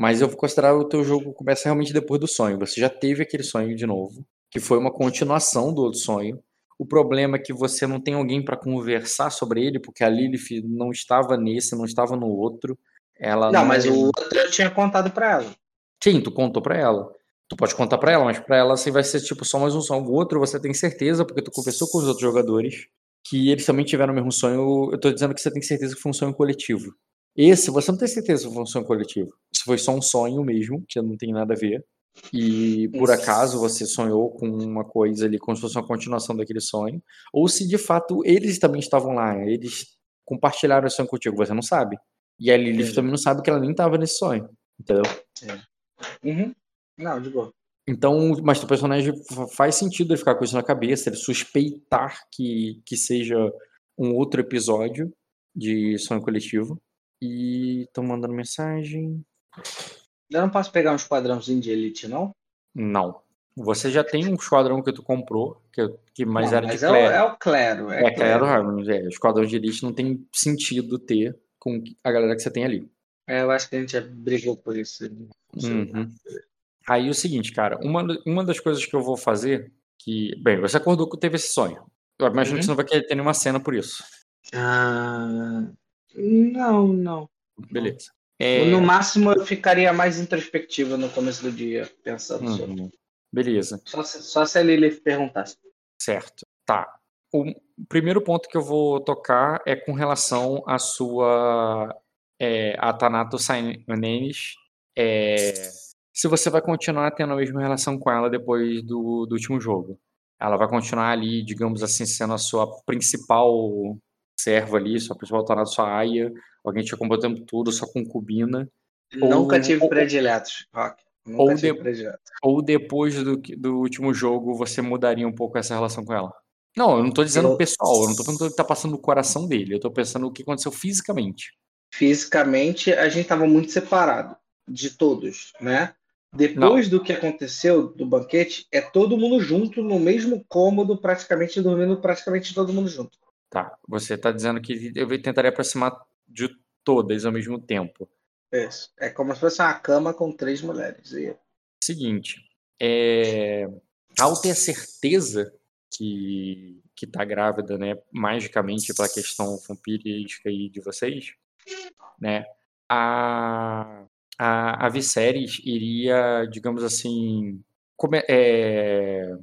Mas eu vou considerar o teu jogo começa realmente depois do sonho. Você já teve aquele sonho de novo, que foi uma continuação do outro sonho. O problema é que você não tem alguém para conversar sobre ele, porque a Lilith não estava nesse, não estava no outro. Ela não, não... mas o outro eu tinha contado para ela. Sim, tu contou para ela. Tu pode contar para ela, mas para ela assim vai ser tipo só mais um sonho. O outro você tem certeza, porque tu conversou com os outros jogadores, que eles também tiveram o mesmo sonho. Eu tô dizendo que você tem certeza que foi um sonho coletivo. Esse, você não tem certeza que foi um sonho coletivo. Se foi só um sonho mesmo, que não tem nada a ver. E por acaso você sonhou com uma coisa ali, como se fosse uma continuação daquele sonho. Ou se de fato eles também estavam lá, eles compartilharam esse sonho contigo, você não sabe. E a Lilith é. também não sabe que ela nem estava nesse sonho. Entendeu? É. Uhum. Não, de boa. Então, mas o personagem faz sentido ele ficar com isso na cabeça, ele suspeitar que, que seja um outro episódio de sonho coletivo. E estão mandando mensagem. Eu não posso pegar um esquadrãozinho de elite, não? Não. Você já tem um esquadrão que tu comprou, que, que mais não, era mas de Clero. É o, é o Clero. É, é Clero Harmony. É. Esquadrão de elite não tem sentido ter com a galera que você tem ali. É, eu acho que a gente já brigou por isso. Uhum. Aí o seguinte, cara, uma, uma das coisas que eu vou fazer, que. Bem, você acordou que teve esse sonho. Eu imagino uhum. que você não vai querer ter nenhuma cena por isso. Ah. Não, não. Beleza. É... No máximo eu ficaria mais introspectiva no começo do dia, pensando uhum. sobre. Beleza. Só se, só se a Lilith perguntasse. Certo. Tá. O primeiro ponto que eu vou tocar é com relação à sua é, Atanato Sainenes. É, se você vai continuar tendo a mesma relação com ela depois do, do último jogo. Ela vai continuar ali, digamos assim, sendo a sua principal serva ali, sua principal Atanato, sua aia, alguém te acompanha o tempo todo, sua concubina. Nunca ou, tive ou, prediletos, Rock. Nunca ou, tive de, ou depois do, do último jogo você mudaria um pouco essa relação com ela? Não, eu não tô dizendo eu... pessoal, eu não tô pensando o que tá passando no coração dele, eu tô pensando o que aconteceu fisicamente. Fisicamente, a gente tava muito separado de todos, né? Depois não. do que aconteceu do banquete, é todo mundo junto no mesmo cômodo, praticamente dormindo praticamente todo mundo junto. Tá, você tá dizendo que eu tentaria aproximar de todas ao mesmo tempo. Isso. É como se fosse uma cama com três mulheres. E... Seguinte, é... ao ter certeza que, que tá grávida, né, magicamente pela questão vampirística aí de vocês, né, a, a, a Viserys iria, digamos assim, come, é,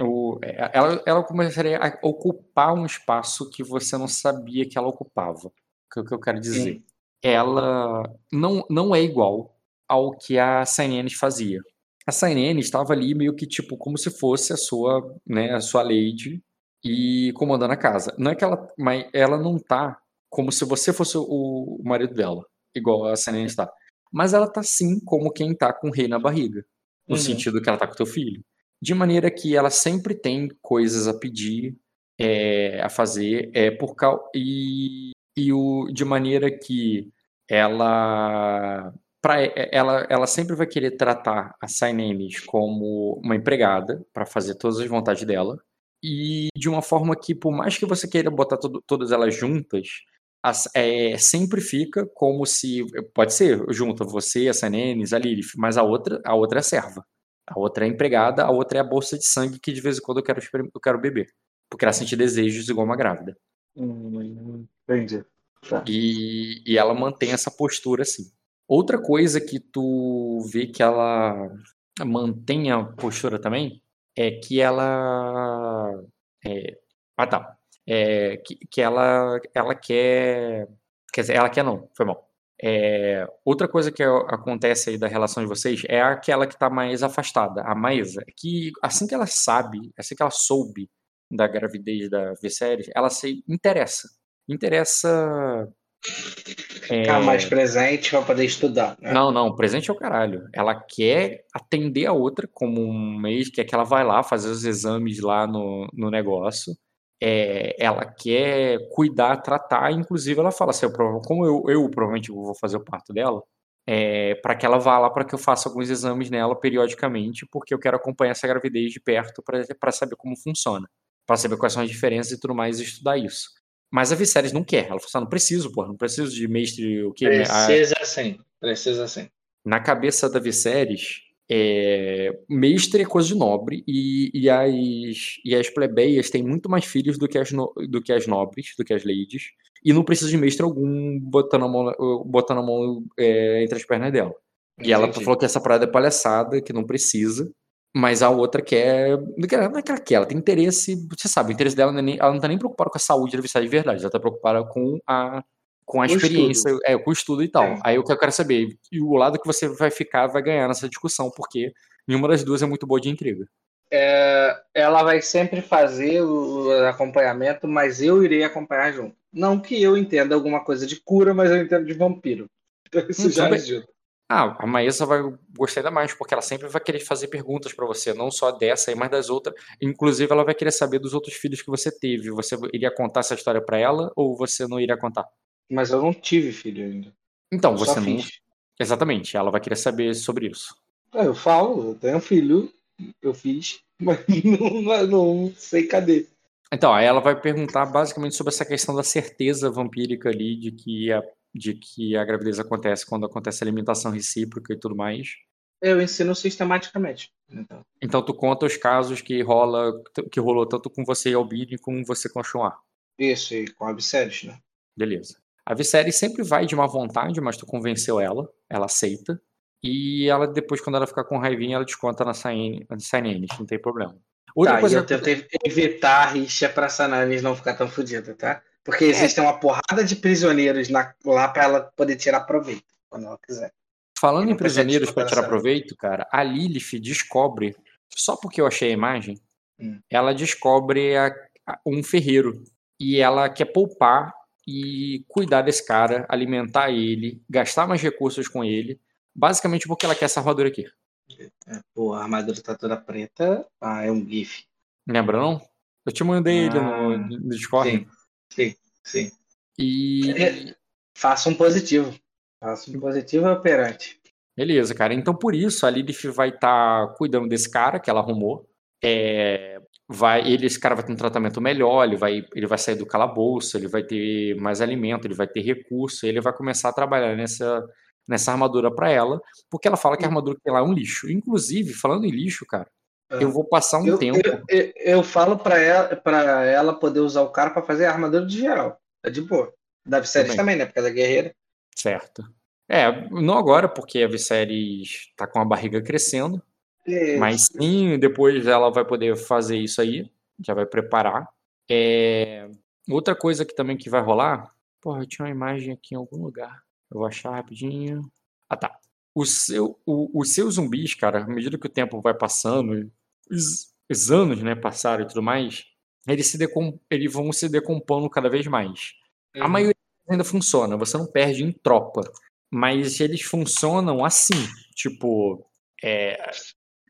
o, ela, ela começaria a ocupar um espaço que você não sabia que ela ocupava que é o que eu quero dizer. Sim. Ela não, não é igual ao que a CNN fazia. A CNN estava ali meio que tipo como se fosse a sua, né, a sua lady e comandando a casa. Não é que ela, mas ela não tá como se você fosse o, marido dela, igual a CNN está. Mas ela tá sim como quem tá com o rei na barriga, no uhum. sentido que ela tá com teu filho. De maneira que ela sempre tem coisas a pedir, é, a fazer, é por causa e e o, de maneira que ela pra, ela, ela sempre vai querer tratar a Sainenes como uma empregada para fazer todas as vontades dela. E de uma forma que por mais que você queira botar todo, todas elas juntas as, é, sempre fica como se pode ser junto você a Sainenes a Lilith mas a outra a outra é serva a outra é a empregada a outra é a bolsa de sangue que de vez em quando eu quero eu quero beber porque ela sente desejos igual uma grávida Hum, entendi. Tá. E, e ela mantém essa postura assim. Outra coisa que tu vê que ela mantém a postura também é que ela. É, ah, tá. É, que, que ela, ela quer. Quer dizer, ela quer não, foi mal. É, outra coisa que acontece aí da relação de vocês é aquela que está mais afastada, a Maesa, que assim que ela sabe, assim que ela soube da gravidez da Viserys, ela se interessa. Interessa. Ficar é... mais presente para poder estudar. Né? Não, não, presente é o caralho. Ela quer atender a outra como um mês, quer que ela vai lá fazer os exames lá no, no negócio. É, ela quer cuidar, tratar, inclusive ela fala assim, como eu, eu provavelmente vou fazer o parto dela, é, para que ela vá lá para que eu faça alguns exames nela periodicamente, porque eu quero acompanhar essa gravidez de perto para saber como funciona para saber quais são as diferenças e tudo mais e estudar isso. Mas a Viserys não quer. Ela falou assim: ah, não preciso, porra, não preciso de mestre o quê? Precisa sim, precisa sim. na cabeça da Viserys, é, mestre é coisa de nobre e, e, as, e as plebeias têm muito mais filhos do que, as no, do que as nobres, do que as ladies, e não precisa de mestre algum botando a mão, botando a mão é, entre as pernas dela. Entendi. E ela falou que essa parada é palhaçada, que não precisa, mas a outra quer. Não é que ela quer, ela tem interesse. Você sabe, o interesse dela não é nem, ela não tá nem preocupada com a saúde da Viserys de verdade, ela tá preocupada com a com a experiência, estudo. é, com o estudo e tal. É. Aí o que eu quero saber, e o lado que você vai ficar vai ganhar nessa discussão, porque nenhuma das duas é muito boa de intriga. É, ela vai sempre fazer o acompanhamento, mas eu irei acompanhar junto. Não que eu entenda alguma coisa de cura, mas eu entendo de vampiro. Então isso hum, já ajuda. Ah, a Maísa vai gostar ainda mais, porque ela sempre vai querer fazer perguntas para você, não só dessa aí, mas das outras. Inclusive, ela vai querer saber dos outros filhos que você teve. Você iria contar essa história para ela ou você não iria contar? Mas eu não tive filho ainda. Então, eu você não. Fiz. Exatamente, ela vai querer saber sobre isso. É, eu falo, eu tenho filho, eu fiz, mas não, não sei cadê. Então, aí ela vai perguntar basicamente sobre essa questão da certeza vampírica ali de que a, de que a gravidez acontece quando acontece a alimentação recíproca e tudo mais. Eu ensino sistematicamente. Então, então tu conta os casos que rola que rolou tanto com você e Albini como você com a Chua. Isso, e com a Abseres, né? Beleza. A Viserys sempre vai de má vontade, mas tu convenceu ela, ela aceita. E ela depois, quando ela ficar com raivinha, ela desconta na Sainênis, não tem problema. Outra tá, coisa eu tentei evitar a rixa pra Sainênis não ficar tão fodida, tá? Porque é. existe uma porrada de prisioneiros na, lá pra ela poder tirar proveito, quando ela quiser. Falando em prisioneiros para tirar proveito, cara, a Lilith descobre, só porque eu achei a imagem, hum. ela descobre a, a, um ferreiro. E ela quer poupar e cuidar desse cara, alimentar ele, gastar mais recursos com ele, basicamente porque ela quer essa armadura aqui. É, pô, a armadura tá toda preta, ah, é um GIF. Lembra não? Eu te mandei ah, ele no, ah, no Discord. Sim, sim, sim. E. É, faça um positivo. Faça um positivo operante. Beleza, cara. Então por isso a Lilith vai estar tá cuidando desse cara que ela arrumou. É, vai ele esse cara vai ter um tratamento melhor, ele vai ele vai sair do calabouço, ele vai ter mais alimento, ele vai ter recurso, ele vai começar a trabalhar nessa nessa armadura para ela, porque ela fala que a armadura que lá é um lixo. Inclusive, falando em lixo, cara, é. eu vou passar um eu, tempo. Eu, eu, eu falo para ela para ela poder usar o cara para fazer a armadura de geral. É de boa. Da Viserys também, né? Porque ela é guerreira. Certo. É, não agora, porque a Viserys tá com a barriga crescendo. Isso. Mas sim, depois ela vai poder fazer isso aí, já vai preparar. É... Outra coisa que também que vai rolar, porra, tinha uma imagem aqui em algum lugar. Eu vou achar rapidinho. Ah, tá. O seu, o, os seus zumbis, cara, à medida que o tempo vai passando, os, os anos, né, passaram e tudo mais, eles, se decom, eles vão se decompondo cada vez mais. Uhum. A maioria ainda funciona, você não perde em tropa, mas eles funcionam assim, tipo, é,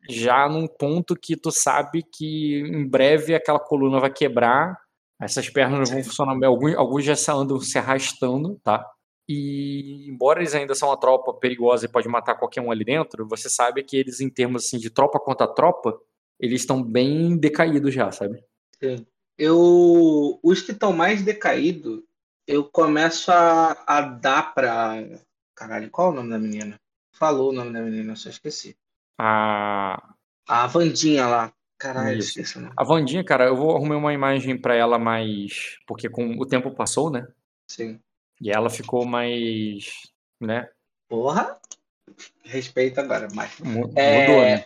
já num ponto que tu sabe que em breve aquela coluna vai quebrar, essas pernas vão funcionar bem, alguns, alguns já andam se arrastando, tá? E embora eles ainda são uma tropa perigosa e pode matar qualquer um ali dentro, você sabe que eles, em termos assim, de tropa contra tropa, eles estão bem decaídos já, sabe? Sim. Eu, os que estão mais decaídos, eu começo a, a dar pra. Caralho, qual é o nome da menina? Falou o nome da menina, só esqueci. A. A Vandinha lá. Caralho, Isso. esqueci. A Vandinha, cara, eu vou arrumar uma imagem pra ela mais. Porque com o tempo passou, né? Sim. E ela ficou mais. né? Porra! Respeito agora, mas. Mudou, é... né?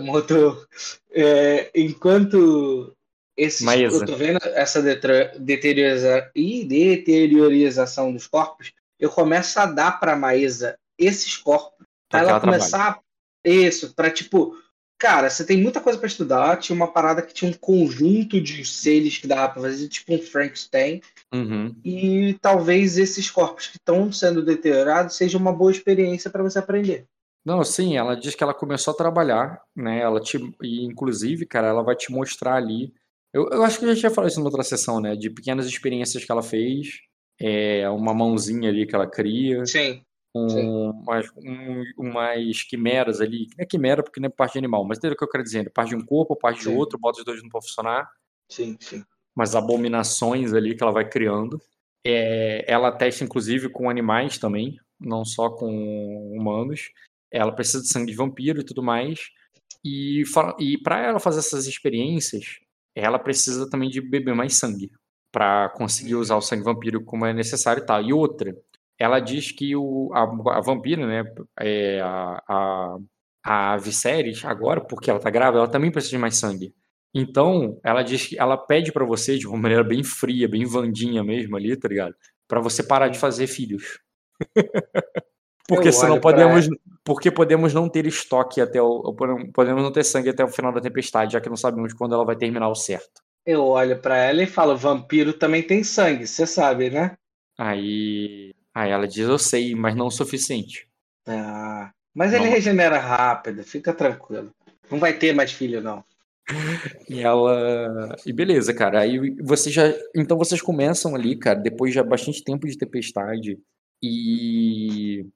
Mudou. É, enquanto esses, eu tô vendo essa deterioriza... Ih, deteriorização dos corpos, eu começo a dar pra Maísa esses corpos para ela, ela começar isso, para tipo, cara, você tem muita coisa para estudar. Tinha uma parada que tinha um conjunto de seres que dava para fazer, tipo um Frankenstein. Uhum. E talvez esses corpos que estão sendo deteriorados seja uma boa experiência para você aprender. Não, sim, ela diz que ela começou a trabalhar, né? Ela te, e inclusive, cara, ela vai te mostrar ali. Eu, eu acho que a gente já falou isso em outra sessão, né? De pequenas experiências que ela fez, é, uma mãozinha ali que ela cria. Sim um, umas, um, umas quimeras ali, não é quimera porque não é parte de animal, mas entendeu o que eu quero dizer? Parte de um corpo, parte sim. de outro, bota os dois não para funcionar. Sim, sim. Umas abominações ali que ela vai criando. É, ela testa inclusive com animais também, não só com humanos. ela precisa de sangue de vampiro e tudo mais. E, e para ela fazer essas experiências, ela precisa também de beber mais sangue para conseguir usar o sangue vampiro como é necessário e tal. E outra, ela diz que o, a, a vampira, né, é, a, a, a Viserys, agora, porque ela tá grávida, ela também precisa de mais sangue. Então, ela diz que ela pede para você de uma maneira bem fria, bem vandinha mesmo ali, tá ligado? Para você parar de fazer filhos. porque senão podemos, pra... porque podemos não ter estoque até o podemos não ter sangue até o final da tempestade, já que não sabemos quando ela vai terminar o certo. Eu olho para ela e falo: "Vampiro também tem sangue, você sabe, né?" Aí, aí ela diz: "Eu sei, mas não o suficiente." Ah, mas ele regenera rápido, fica tranquilo. Não vai ter mais filho não. E ela. E beleza, cara. Aí você já. Então vocês começam ali, cara, depois de bastante tempo de tempestade e.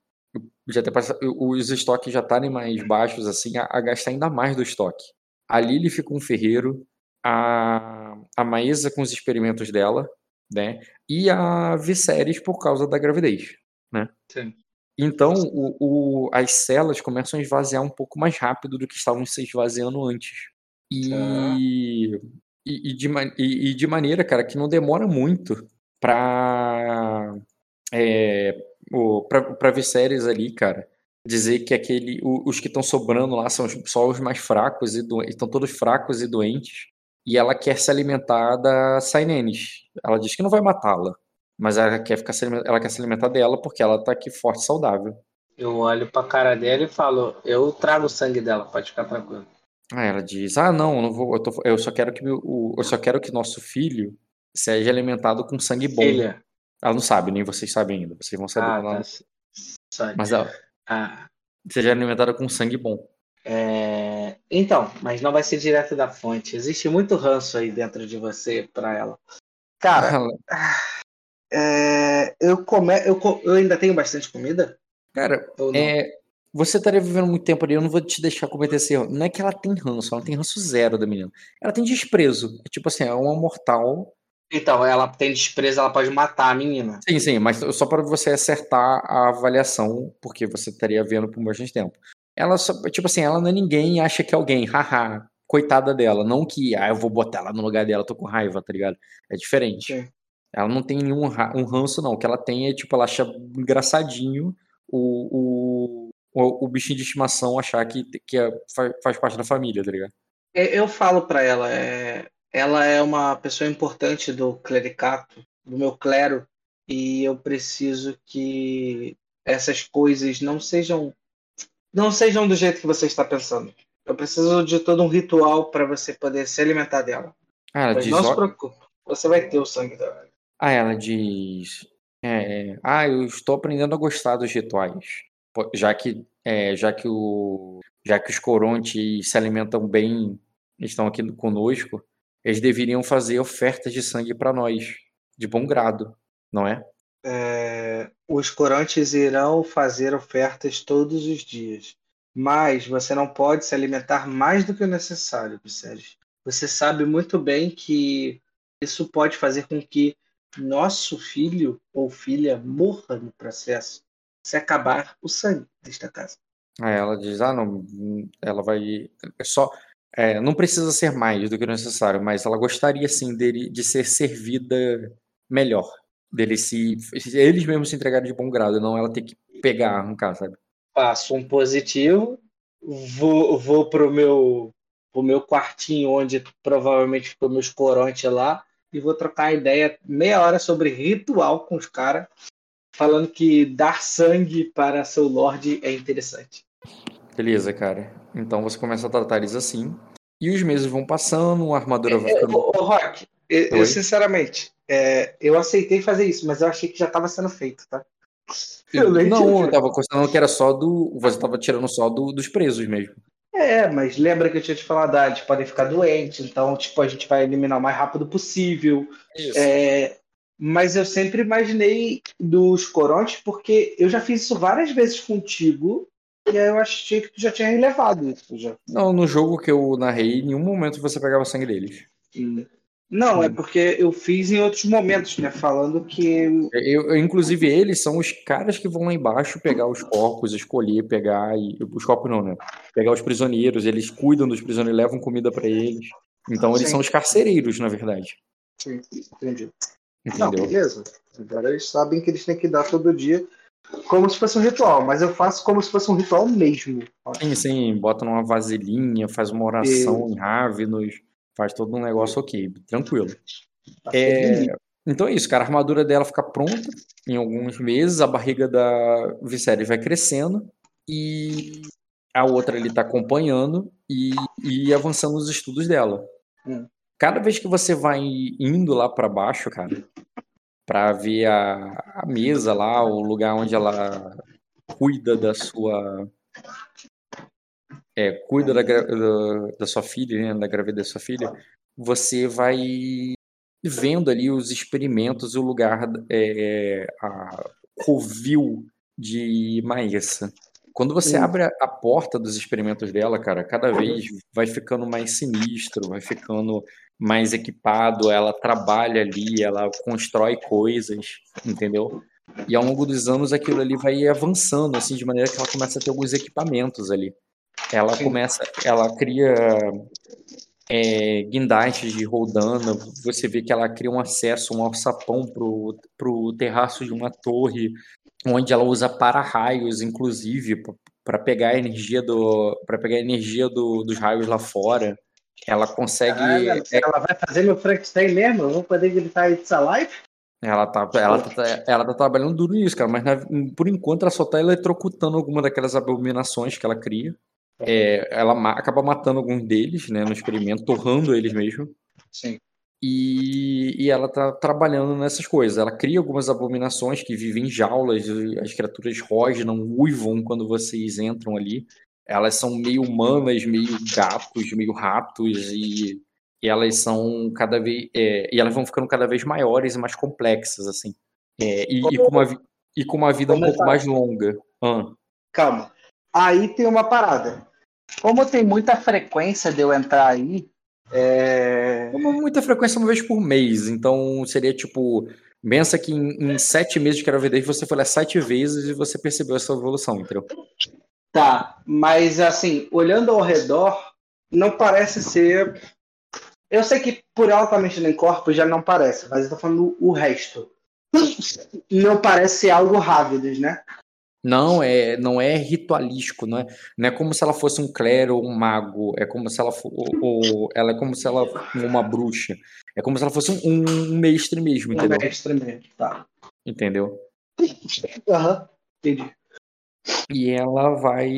Já ter passado, os estoques já estarem mais baixos, assim, a, a, gastar ainda mais do estoque. A Lily fica um ferreiro, a, a Maísa com os experimentos dela, né? E a Viserys por causa da gravidez, né? Sim. Então, o, o, as celas começam a esvaziar um pouco mais rápido do que estavam se esvaziando antes. E, e, e, de, e, e, de, maneira, cara, que não demora muito pra, é, pra, pra ver séries ali, cara. Dizer que aquele, os que estão sobrando lá são só os mais fracos e estão todos fracos e doentes. E ela quer se alimentar da Sainenes. Ela diz que não vai matá-la, mas ela quer, ficar se, ela quer se alimentar dela porque ela tá aqui forte e saudável. Eu olho pra cara dela e falo: Eu trago o sangue dela, pode ficar tranquilo. Aí ela diz: Ah, não, não vou, eu, tô, eu, só quero que meu, o, eu só quero que nosso filho seja alimentado com sangue bom. Filha. Ela não sabe, nem vocês sabem ainda. Vocês vão saber. Ah, ela... tá. Mas ela ah. seja alimentada com sangue bom. É... Então, mas não vai ser direto da fonte. Existe muito ranço aí dentro de você para ela. Cara, é... eu, come... eu, eu ainda tenho bastante comida? Cara, é você estaria vivendo muito tempo ali, eu não vou te deixar cometer esse erro. Não é que ela tem ranço, ela tem ranço zero da menina. Ela tem desprezo. É tipo assim, é uma mortal. Então, ela tem desprezo, ela pode matar a menina. Sim, sim, mas só para você acertar a avaliação, porque você estaria vendo por bastante tempo. Ela só, tipo assim, ela não é ninguém acha que é alguém, haha, coitada dela. Não que, ah, eu vou botar ela no lugar dela, tô com raiva, tá ligado? É diferente. Sim. Ela não tem nenhum um ranço, não. O que ela tem é, tipo, ela acha engraçadinho o, o o, o bichinho de estimação achar que, que é, faz, parte da família, tá ligado? Eu falo para ela, é, ela é uma pessoa importante do clericato, do meu clero, e eu preciso que essas coisas não sejam não sejam do jeito que você está pensando. Eu preciso de todo um ritual para você poder se alimentar dela. Ah, Mas diz, não se preocupe, você vai ter o sangue dela. Ah, ela diz. É, ah, eu estou aprendendo a gostar dos rituais já que é, já que o já que os corontes se alimentam bem, estão aqui conosco, eles deveriam fazer ofertas de sangue para nós, de bom grado, não é? É? Os corontes irão fazer ofertas todos os dias, mas você não pode se alimentar mais do que o necessário, Viserys. Você sabe muito bem que isso pode fazer com que nosso filho ou filha morra no processo se acabar o sangue desta casa. Aí ela diz: ah, não, ela vai. É só. É, não precisa ser mais do que necessário, mas ela gostaria sim de ser servida melhor. Dele se. Eles mesmos se entregarem de bom grado, não ela ter que pegar, arrancar, sabe? Faço um positivo, vou, vou pro meu pro meu quartinho onde provavelmente ficou meus corontes lá e vou trocar ideia meia hora sobre ritual com os caras falando que dar sangue para seu Lorde é interessante. Beleza, cara. Então você começa a tratar eles assim. E os meses vão passando, a armadura vai é, ficando. Ô, Rock, eu, eu, sinceramente, é, eu aceitei fazer isso, mas eu achei que já estava sendo feito, tá? Eu não, eu tava considerando que era só do. Você tava tirando só do, dos presos mesmo. É, mas lembra que eu tinha te falado, ah, eles podem ficar doentes, então, tipo, a gente vai eliminar o mais rápido possível. Isso. É, mas eu sempre imaginei dos corontes, porque eu já fiz isso várias vezes contigo, e aí eu achei que tu já tinha relevado isso. Já. Não, no jogo que eu narrei, em nenhum momento você pegava sangue deles. Hum. Não, é porque eu fiz em outros momentos, né? Falando que. Eu, eu, inclusive, eles são os caras que vão lá embaixo pegar os corpos, escolher, pegar. E, os corpos não, né? Pegar os prisioneiros, eles cuidam dos prisioneiros, levam comida para eles. Então, eles Sim. são os carcereiros, na verdade. Sim, entendi. Entendeu? Não, beleza. Agora eles sabem que eles têm que dar todo dia como se fosse um ritual, mas eu faço como se fosse um ritual mesmo. Sim, sim, bota numa vasilhinha, faz uma oração e... em Ravenos Faz todo um negócio ok, tranquilo. Tá é, então é isso, cara. A armadura dela fica pronta em alguns meses, a barriga da Viserys vai crescendo e a outra ele tá acompanhando e, e avançando nos estudos dela. Hum. Cada vez que você vai indo lá para baixo, cara, para ver a, a mesa lá, o lugar onde ela cuida da sua é, cuida da, da, da, sua filha, né, da gravidez da sua filha, você vai vendo ali os experimentos, o lugar, é, a covil de Maessa. Quando você abre a porta dos experimentos dela, cara, cada vez vai ficando mais sinistro, vai ficando mais equipado, ela trabalha ali, ela constrói coisas, entendeu? E ao longo dos anos aquilo ali vai avançando, assim, de maneira que ela começa a ter alguns equipamentos ali. Ela Sim. começa, ela cria é, guindastes de roldana, você vê que ela cria um acesso, um alçapão pro, pro terraço de uma torre, onde ela usa para-raios, inclusive, para pegar a energia do para pegar energia do, dos raios lá fora. Ela consegue. Caralho, é, ela vai fazer meu Frankenstein mesmo? Eu vou poder gritar It's Alive? Ela tá, ela, tá, ela tá trabalhando duro nisso, cara, mas na, por enquanto ela só tá eletrocutando alguma daquelas abominações que ela cria. É, ela ma acaba matando alguns deles, né, no experimento, torrando eles mesmo. Sim. E, e ela tá trabalhando nessas coisas. Ela cria algumas abominações que vivem em jaulas, as criaturas rosnam, uivam quando vocês entram ali. Elas são meio humanas, meio gatos, meio ratos, e, e elas são cada vez. É, e elas vão ficando cada vez maiores e mais complexas, assim. É, e, e, com uma, e com uma vida um pouco mais longa. Ah. Calma. Aí tem uma parada. Como tem muita frequência de eu entrar aí. É... Muita frequência uma vez por mês. Então seria tipo. Pensa que em, em sete meses de gravidez você foi lá sete vezes e você percebeu essa evolução, entendeu? Tá, mas assim, olhando ao redor, não parece ser. Eu sei que por altamente no corpo já não parece, mas eu tô falando o resto. Não parece algo rávidos, né? Não é, não é ritualístico, não é, não é como se ela fosse um clero ou um mago, é como se ela ou, ou, ela é como se ela uma bruxa, é como se ela fosse um, um mestre mesmo, entendeu? Um mestre mesmo, tá. Entendeu? Aham, entendi. E ela vai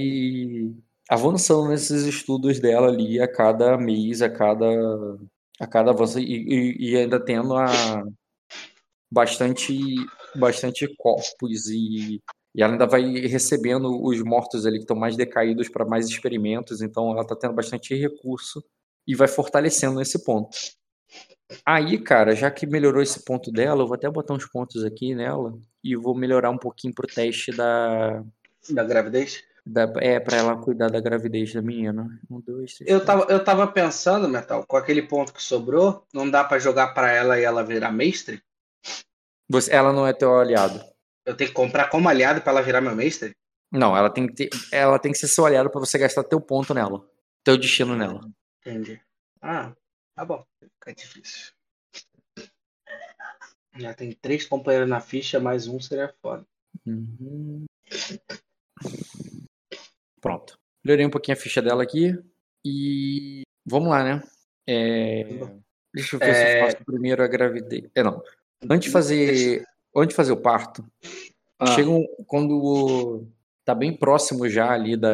avançando nesses estudos dela ali a cada mês, a cada a cada avanço e, e, e ainda tendo a bastante bastante corpos e e ela ainda vai recebendo os mortos ali que estão mais decaídos para mais experimentos, então ela está tendo bastante recurso e vai fortalecendo nesse ponto. Aí, cara, já que melhorou esse ponto dela, eu vou até botar uns pontos aqui nela e vou melhorar um pouquinho pro teste da. Da gravidez? Da, é, pra ela cuidar da gravidez da menina. Um, dois, três, eu, tava, eu tava pensando, Metal, com aquele ponto que sobrou, não dá para jogar para ela e ela virar mestre? Você, ela não é teu aliado. Eu tenho que comprar como aliado para ela virar meu mestre? Não, ela tem que ter, ela tem que ser seu aliado para você gastar teu ponto nela, teu destino nela. Entendi. Ah, tá bom. Fica difícil. Já tem três companheiros na ficha, mais um seria foda. Uhum. Pronto. Melhorei um pouquinho a ficha dela aqui. E vamos lá, né? É... Deixa eu ver é... se eu é. faço primeiro a gravidez. É, não. Antes de fazer antes de fazer o parto, ah. chega um, quando tá bem próximo já ali da,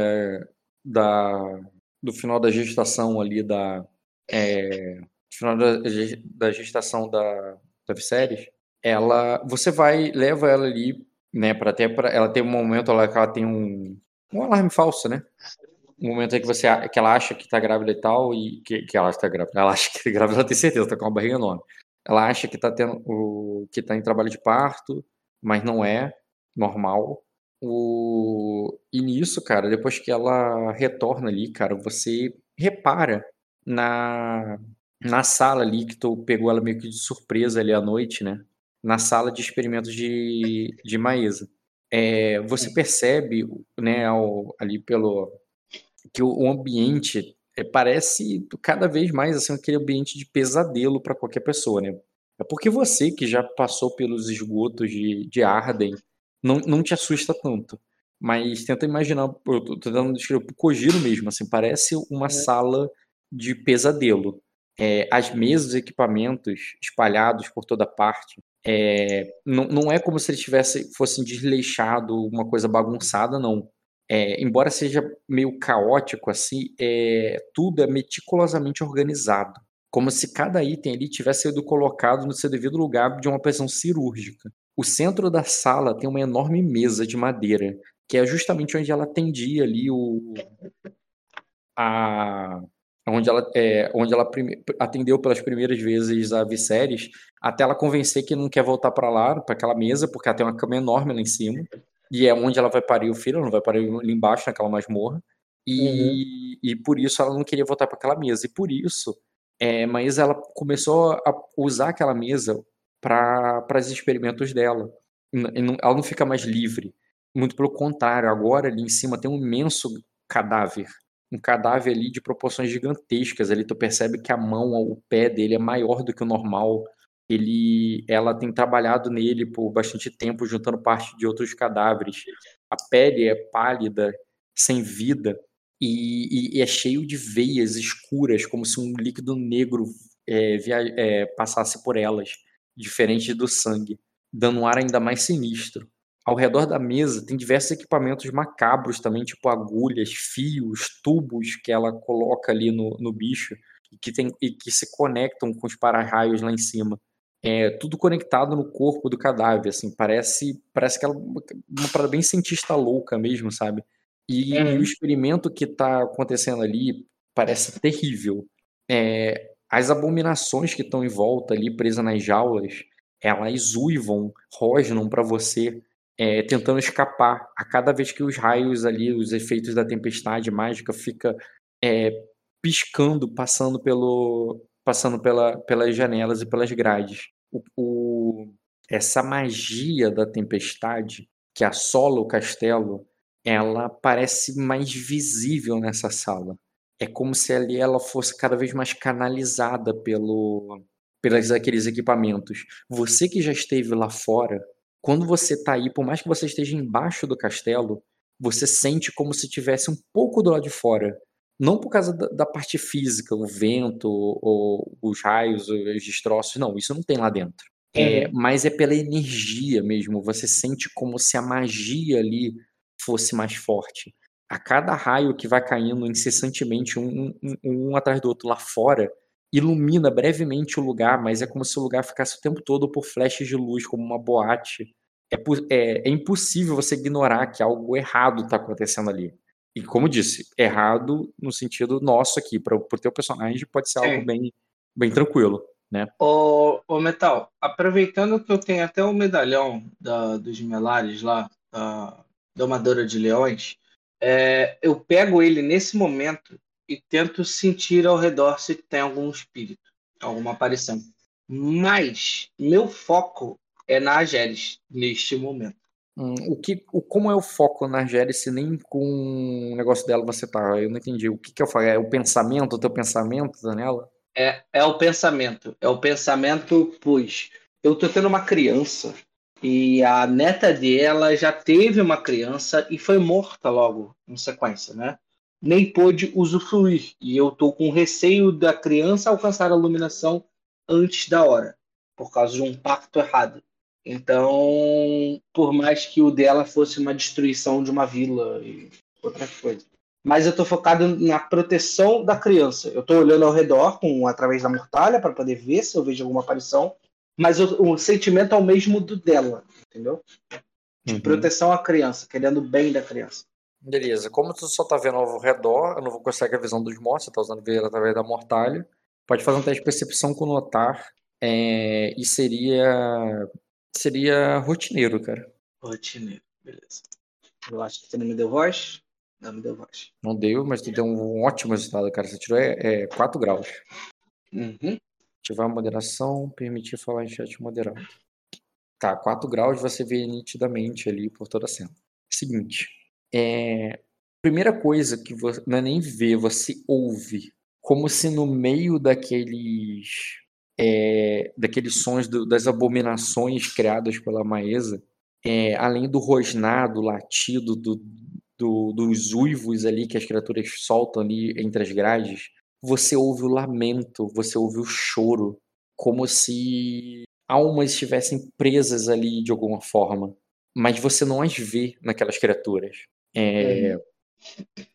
da do final da gestação ali da é, final da, da gestação da da Viserys, ela você vai leva ela ali né para até para ela tem um momento que ela tem um um alarme falso né um momento aí que você que ela acha que tá grávida e tal e que, que ela está grávida ela acha que é grávida ela tem certeza tá com uma barriga enorme ela acha que está tendo o que está em trabalho de parto, mas não é normal. O e nisso, cara, depois que ela retorna ali, cara, você repara na na sala ali, que tu pegou ela meio que de surpresa ali à noite, né? Na sala de experimentos de, de Maísa. É, você percebe, né, ao, ali pelo. que o, o ambiente é, parece cada vez mais assim aquele ambiente de pesadelo para qualquer pessoa, né? É porque você que já passou pelos esgotos de, de Arden não, não te assusta tanto. Mas tenta imaginar, eu tô tentando descrever o Kojiro mesmo, assim, parece uma é. sala de pesadelo. É, as mesas equipamentos espalhados por toda parte. É, não, não é como se eles tivessem, fossem desleixado, uma coisa bagunçada, não. É, embora seja meio caótico assim, é, tudo é meticulosamente organizado. Como se cada item ali tivesse sido colocado no seu devido lugar de uma precisão cirúrgica. O centro da sala tem uma enorme mesa de madeira, que é justamente onde ela atendia ali o. A, onde ela, é, onde ela prime, atendeu pelas primeiras vezes a Viserys, até ela convencer que não quer voltar para lá, para aquela mesa, porque ela tem uma cama enorme lá em cima e é onde ela vai parir o filho, ela não vai parir ali embaixo naquela masmorra. E, uhum. e por isso ela não queria voltar para aquela mesa. E por isso, é, mas ela começou a usar aquela mesa para os experimentos dela. Ela não fica mais livre. Muito pelo contrário, agora ali em cima tem um imenso cadáver. Um cadáver ali de proporções gigantescas. Ali tu percebe que a mão, o pé dele é maior do que o normal ele, ela tem trabalhado nele por bastante tempo, juntando parte de outros cadáveres. A pele é pálida, sem vida, e, e, é cheio de veias escuras, como se um líquido negro é, via, é, passasse por elas, diferente do sangue, dando um ar ainda mais sinistro. Ao redor da mesa tem diversos equipamentos macabros também, tipo agulhas, fios, tubos que ela coloca ali no, no bicho e que, tem, e que se conectam com os para-raios lá em cima é, tudo conectado no corpo do cadáver, assim, parece parece que ela uma parada bem cientista louca mesmo, sabe? E, e, o experimento que está acontecendo ali parece terrível. É, as abominações que estão em volta ali, presas nas jaulas, elas uivam, rosnam para você, é, tentando escapar. A cada vez que os raios ali, os efeitos da tempestade mágica fica é, piscando, passando pelo, passando pela, pelas janelas e pelas grades. O, o, essa magia da tempestade que assola o castelo, ela parece mais visível nessa sala. É como se ali ela fosse cada vez mais canalizada pelo pelos aqueles equipamentos. Você que já esteve lá fora, quando você está aí, por mais que você esteja embaixo do castelo, você sente como se tivesse um pouco do lado de fora não por causa da, da, parte física, o vento, ou os raios, os destroços, não, isso não tem lá dentro. É, uhum. mas é pela energia mesmo, você sente como se a magia ali fosse mais forte. A cada raio que vai caindo incessantemente, um, um, um atrás do outro lá fora, ilumina brevemente o lugar, mas é como se o lugar ficasse o tempo todo por flashes de luz, como uma boate. É, é, é impossível você ignorar que algo errado está acontecendo ali. E como disse, errado no sentido nosso aqui, para o teu personagem pode ser algo bem, bem tranquilo, né? Ô, ô, Metal, aproveitando que eu tenho até o medalhão da, dos Melares lá, da Domadora de Leões, é, eu pego ele nesse momento e tento sentir ao redor se tem algum espírito, alguma aparição. Mas meu foco é na Ageres neste momento. Hum, o que, o, como é o foco na Argélia se nem com o negócio dela você tá? Eu não entendi. O que, que eu falo? É o pensamento, o teu pensamento, Daniela? É, é o pensamento. É o pensamento, pois eu tô tendo uma criança e a neta dela já teve uma criança e foi morta logo em sequência, né? Nem pôde usufruir. E eu tô com receio da criança alcançar a iluminação antes da hora, por causa de um pacto errado. Então, por mais que o dela fosse uma destruição de uma vila e outra coisa. Mas eu estou focado na proteção da criança. Eu estou olhando ao redor com através da mortalha para poder ver se eu vejo alguma aparição. Mas o, o sentimento é o mesmo do dela, entendeu? De uhum. proteção à criança, querendo o bem da criança. Beleza. Como tu só tá vendo ao redor, eu não vou conseguir a visão dos mortos, você tá usando ver através da mortalha. Pode fazer um teste de percepção com notar. É, e seria Seria rotineiro, cara. Rotineiro, beleza. Eu acho que você não me deu voz. Não me deu voz. Não deu, mas tu deu um ótimo resultado, cara. Você tirou é, é 4 graus. Uhum. Ativar a moderação, permitir falar em chat moderado. Tá, 4 graus você vê nitidamente ali por toda a cena. Seguinte, é, primeira coisa que você não é nem ver, você ouve. Como se no meio daqueles é, daqueles sons do, das abominações criadas pela Maesa, é, além do rosnado, latido, do, do, dos uivos ali que as criaturas soltam ali entre as grades, você ouve o lamento, você ouve o choro, como se almas estivessem presas ali de alguma forma. Mas você não as vê naquelas criaturas. É.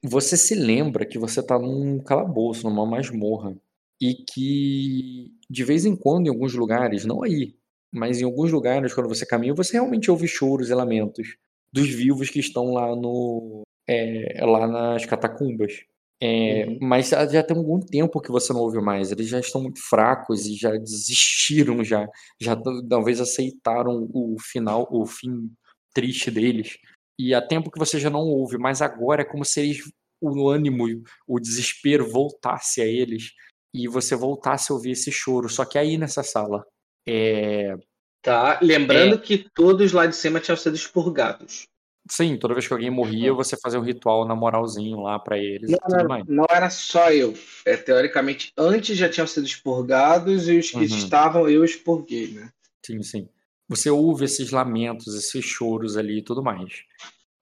Você se lembra que você está num calabouço, numa masmorra, e que de vez em quando, em alguns lugares, não aí, mas em alguns lugares, quando você caminha, você realmente ouve choros e lamentos dos vivos que estão lá no é, lá nas catacumbas. É, uhum. Mas já tem algum tempo que você não ouve mais. Eles já estão muito fracos e já desistiram, já, já talvez aceitaram o final, o fim triste deles. E há tempo que você já não ouve, mas agora é como se eles, o ânimo, o desespero voltasse a eles e você voltasse a ouvir esse choro. Só que aí nessa sala. É... Tá, lembrando é... que todos lá de cima tinham sido expurgados. Sim, toda vez que alguém morria, você fazia um ritual na moralzinho lá para eles não, tudo mais. Não era só eu. É, teoricamente, antes já tinham sido expurgados e os que uhum. estavam eu expurguei, né? Sim, sim. Você ouve esses lamentos, esses choros ali e tudo mais.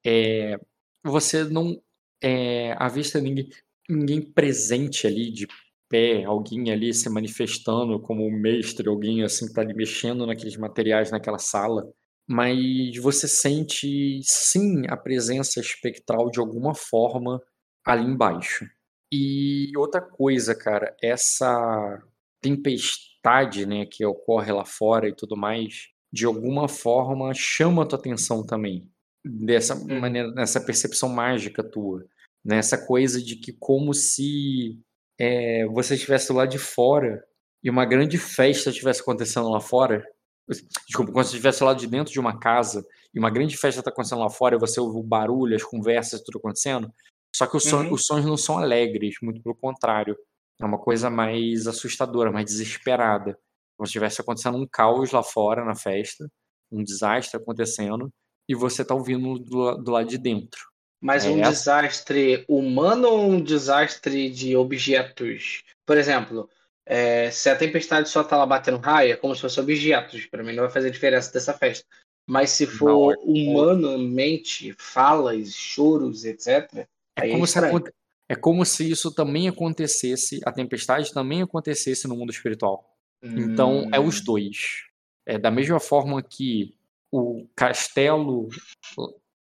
É, você não é, avista ninguém, ninguém presente ali de pé, alguém ali se manifestando como um mestre, alguém assim que está ali mexendo naqueles materiais naquela sala mas você sente sim a presença espectral de alguma forma ali embaixo. E outra coisa, cara, essa tempestade, né, que ocorre lá fora e tudo mais, de alguma forma chama a tua atenção também. Dessa hum. maneira, nessa percepção mágica tua, nessa coisa de que como se é, você estivesse lá de fora e uma grande festa estivesse acontecendo lá fora Desculpa, quando você estivesse lá de dentro de uma casa e uma grande festa está acontecendo lá fora e você ouve o barulho, as conversas, tudo acontecendo. Só que os, son uhum. os sonhos não são alegres, muito pelo contrário. É uma coisa mais assustadora, mais desesperada. Como se estivesse acontecendo um caos lá fora na festa, um desastre acontecendo, e você está ouvindo do, do lado de dentro. Mas é um essa? desastre humano ou um desastre de objetos? Por exemplo, é, se a tempestade só tá lá batendo raio, é como se fosse objetos. Para mim não vai fazer diferença dessa festa. Mas se for não, é... humanamente, falas, choros, etc. É como, é, se, é como se isso também acontecesse, a tempestade também acontecesse no mundo espiritual. Hum. Então é os hum. dois. É da mesma forma que o castelo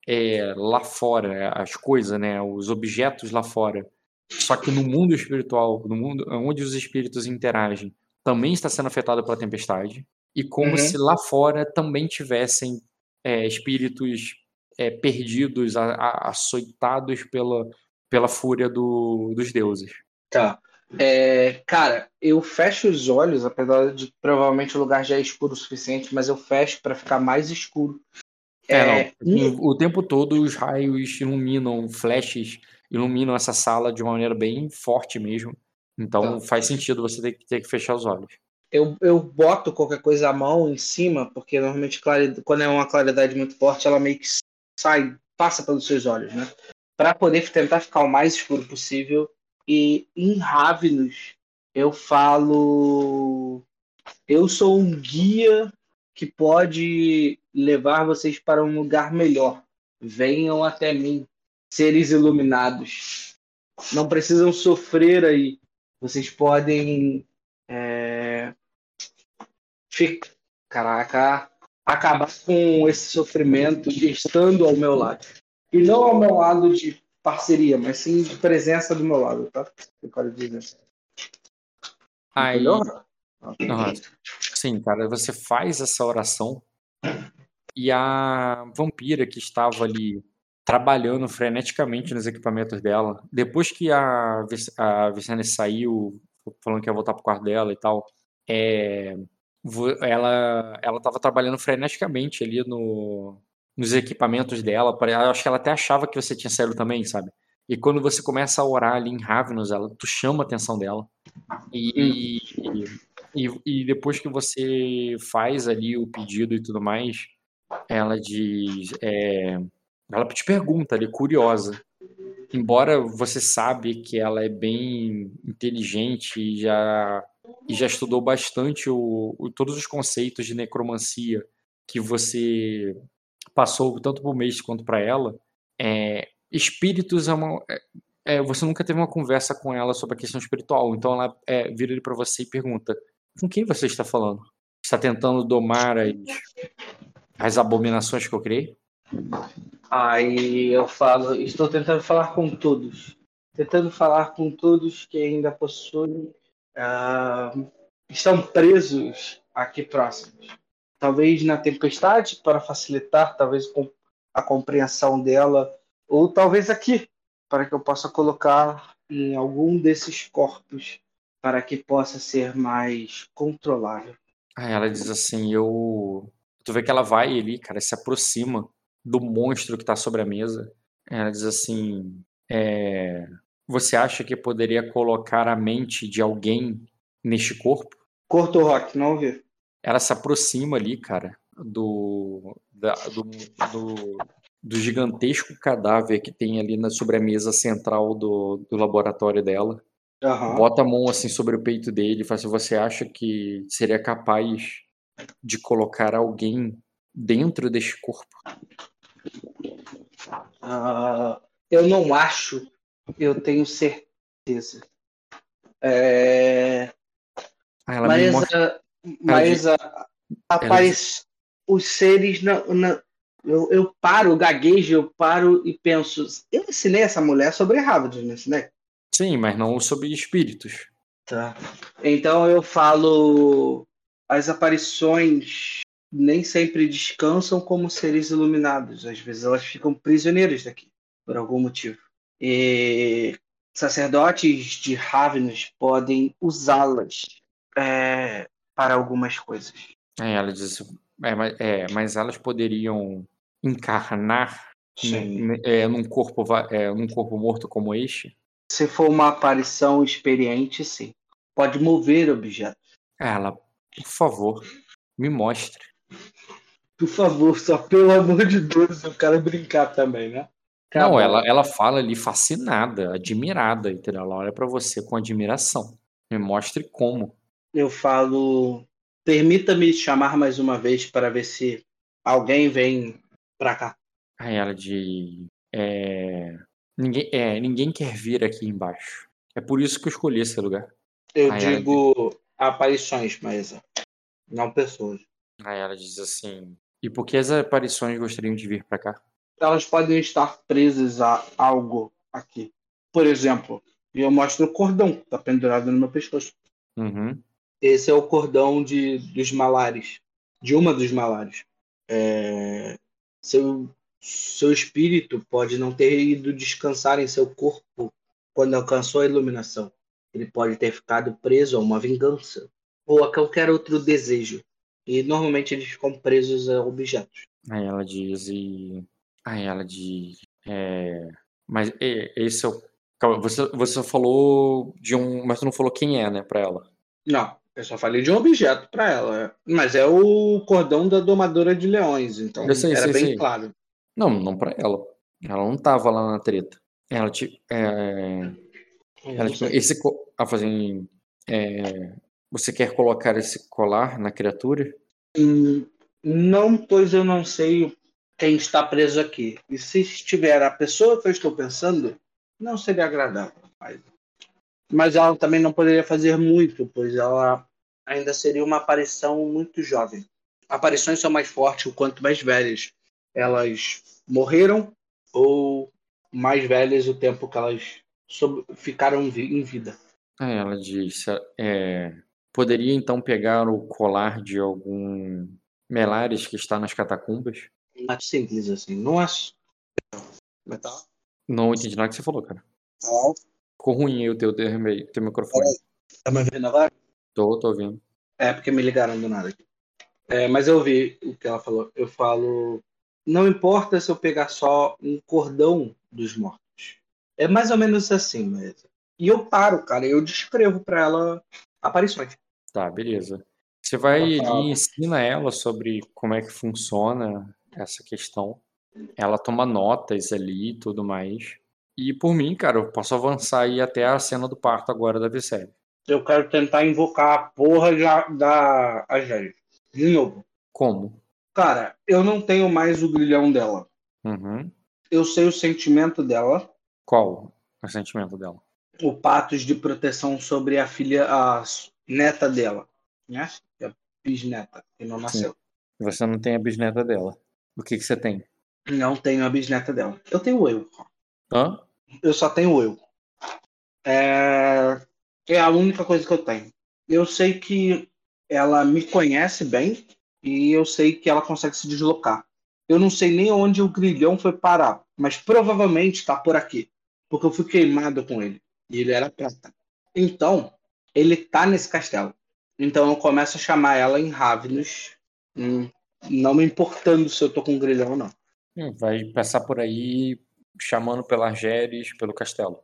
é, lá fora, as coisas, né, os objetos lá fora, só que no mundo espiritual, no mundo onde os espíritos interagem, também está sendo afetado pela tempestade. E como uhum. se lá fora também tivessem é, espíritos é, perdidos, a, a, açoitados pela, pela fúria do, dos deuses. Tá. É, cara, eu fecho os olhos, apesar de provavelmente o lugar já é escuro o suficiente, mas eu fecho para ficar mais escuro. É, não, é, o tempo todo os raios iluminam, flashes iluminam essa sala de uma maneira bem forte mesmo. Então tá. faz sentido você ter, ter, que fechar os olhos. Eu, eu boto qualquer coisa à mão em cima, porque normalmente quando é uma claridade muito forte, ela meio que sai, passa pelos seus olhos, né? Para poder tentar ficar o mais escuro possível. E em Ravenous, eu falo. Eu sou um guia que pode levar vocês para um lugar melhor. Venham até mim seres iluminados. Não precisam sofrer aí. Vocês podem. É... Ficar... Caraca. Acabar com esse sofrimento estando ao meu lado. E não ao meu lado de parceria, mas sim de presença do meu lado, tá? Eu quero dizer. Aí... Melhor? Sim, cara, você faz essa oração e a vampira que estava ali trabalhando freneticamente nos equipamentos dela. Depois que a, a Vicene saiu, falando que ia voltar pro quarto dela e tal, é, ela ela estava trabalhando freneticamente ali no, nos equipamentos dela. Acho que ela até achava que você tinha saído também, sabe? E quando você começa a orar ali em Ravenous, ela, tu chama a atenção dela. E, hum. E, e, depois que você faz ali o pedido e tudo mais, ela diz. É, ela te pergunta ali, curiosa. Embora você sabe que ela é bem inteligente e já, e já estudou bastante o, o todos os conceitos de necromancia que você passou tanto para o mês quanto para ela, é, espíritos é uma. É, é, você nunca teve uma conversa com ela sobre a questão espiritual. Então ela é, vira ele para você e pergunta: com quem você está falando? Está tentando domar as, as abominações que eu criei? Aí eu falo: estou tentando falar com todos. Tentando falar com todos que ainda possuem. Uh, estão presos aqui próximos. Talvez na tempestade, para facilitar, talvez a compreensão dela ou talvez aqui, para que eu possa colocar em algum desses corpos para que possa ser mais controlável. Ah, ela diz assim, eu... Tu vê que ela vai ali, cara, se aproxima do monstro que está sobre a mesa. Ela diz assim, é... Você acha que poderia colocar a mente de alguém neste corpo? Cortou rock, não ouvi. Ela se aproxima ali, cara, do, da, do, do, do gigantesco cadáver que tem ali na, sobre a mesa central do, do laboratório dela. Uhum. Bota a mão assim sobre o peito dele e fala assim, você acha que seria capaz de colocar alguém dentro deste corpo? Uh, eu não acho, eu tenho certeza. É... Ah, mas mostra... mas a, rapaz, os seres não, não, eu, eu paro, gaguejo, eu paro e penso. Eu ensinei essa mulher sobre Harvard, não ensinei? Sim, mas não sobre espíritos. Tá. Então eu falo. As aparições nem sempre descansam como seres iluminados. Às vezes elas ficam prisioneiras daqui, por algum motivo. E sacerdotes de Ravenous podem usá-las é, para algumas coisas. É, ela diz, é, mas, é, mas elas poderiam encarnar é, num, corpo, é, num corpo morto como este? Se for uma aparição experiente, sim. Pode mover objetos. Ela, por favor, me mostre. Por favor, só pelo amor de Deus, eu quero brincar também, né? Não, ela, ela fala ali fascinada, admirada, entendeu? Ela olha para você com admiração. Me mostre como. Eu falo, permita-me chamar mais uma vez para ver se alguém vem pra cá. Aí ela de. É... Ninguém, é, ninguém quer vir aqui embaixo. É por isso que eu escolhi esse lugar. Eu Aí digo diz... aparições, mas não pessoas. Aí ela diz assim: E por que as aparições gostariam de vir para cá? Elas podem estar presas a algo aqui. Por exemplo, eu mostro o cordão que está pendurado no meu pescoço. Uhum. Esse é o cordão de, dos malares, de uma dos malares. É, seu, seu espírito pode não ter ido descansar em seu corpo quando alcançou a iluminação. Ele pode ter ficado preso a uma vingança ou a qualquer outro desejo. E normalmente eles ficam presos a objetos. Aí ela diz e. Aí ela diz. É... Mas esse é o. Você, você falou de um. Mas tu não falou quem é, né, pra ela? Não. Eu só falei de um objeto para ela. Mas é o cordão da domadora de leões, então sei, era sei, bem sei. claro. Não, não para ela. Ela não tava lá na treta. Ela te. É... Ela, tipo, esse. A fazer. É... Você quer colocar esse colar na criatura? Hum, não, pois eu não sei quem está preso aqui. E se estiver a pessoa que eu estou pensando, não seria agradável. Mas mas ela também não poderia fazer muito, pois ela ainda seria uma aparição muito jovem. Aparições são mais fortes o quanto mais velhas elas morreram ou mais velhas o tempo que elas ficaram em vida. É, ela disse, é, poderia então pegar o colar de algum Melares que está nas catacumbas? Não é simples assim, não é metal. Não entendi nada que você falou, cara. Tá. Ficou ruim aí o teu, teu, teu microfone. Tá me ouvindo agora? Tô, tô ouvindo. É, porque me ligaram do nada aqui. É, mas eu ouvi o que ela falou. Eu falo. Não importa se eu pegar só um cordão dos mortos. É mais ou menos assim mesmo. E eu paro, cara, eu descrevo para ela aparições. Tá, beleza. Você vai ali e ensina ela sobre como é que funciona essa questão. Ela toma notas ali e tudo mais. E por mim, cara, eu posso avançar aí até a cena do parto agora da Visséria. Eu quero tentar invocar a porra da, da Agélia. De novo. Como? Cara, eu não tenho mais o grilhão dela. Uhum. Eu sei o sentimento dela. Qual o sentimento dela? O patos de proteção sobre a filha, a neta dela. Né? A bisneta, que não nasceu. Sim. Você não tem a bisneta dela. O que, que você tem? Não tenho a bisneta dela. Eu tenho eu. Hã? Eu só tenho eu. É... é a única coisa que eu tenho. Eu sei que ela me conhece bem e eu sei que ela consegue se deslocar. Eu não sei nem onde o grilhão foi parar, mas provavelmente está por aqui, porque eu fui queimado com ele e ele era prata. Então, ele tá nesse castelo. Então eu começo a chamar ela em Ravenous, hum, não me importando se eu tô com um grilhão ou não. Hum, vai passar por aí chamando pela Argeres, pelo castelo.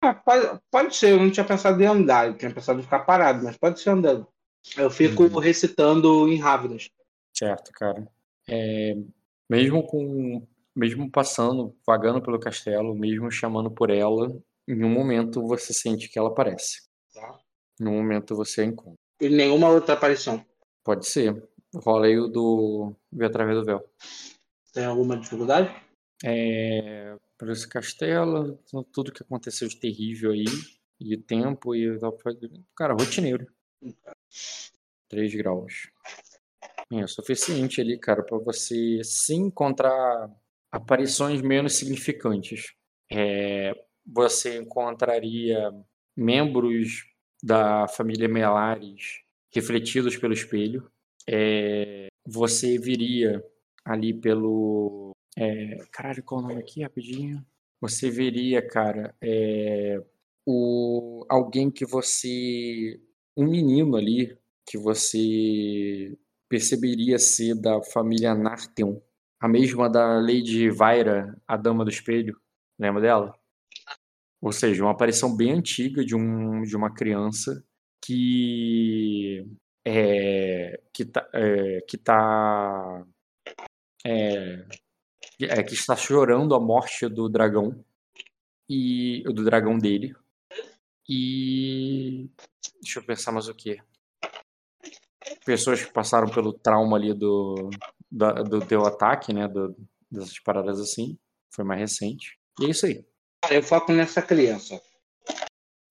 Ah, pode, pode, ser, eu não tinha pensado em andar, eu tinha pensado em ficar parado, mas pode ser andando. Eu fico uhum. recitando em Ravenous. Certo, cara. É, mesmo com. Mesmo passando, vagando pelo castelo, mesmo chamando por ela, em um momento você sente que ela aparece. Tá. Em um momento você a encontra. E nenhuma outra aparição. Pode ser. Rola aí o do Ver através do véu. Tem alguma dificuldade? É, por esse castelo, tudo que aconteceu de terrível aí, e tempo e. Cara, rotineiro. 3 graus. É o suficiente ali, cara, para você se encontrar aparições menos significantes. É, você encontraria membros da família Melares refletidos pelo espelho. É, você viria ali pelo é, caralho, qual o nome aqui, rapidinho? Você veria, cara, é, o, alguém que você. Um menino ali que você perceberia ser da família Nartheon. A mesma da Lady Vaira, a Dama do Espelho. Lembra dela? Ou seja, uma aparição bem antiga de, um, de uma criança que é, que tá, é, que tá é, é, que está chorando a morte do dragão e do dragão dele. E deixa eu pensar mais o que. Pessoas que passaram pelo trauma ali do, da, do teu ataque, né? Do, dessas paradas assim. Foi mais recente. E é isso aí. Eu foco nessa criança.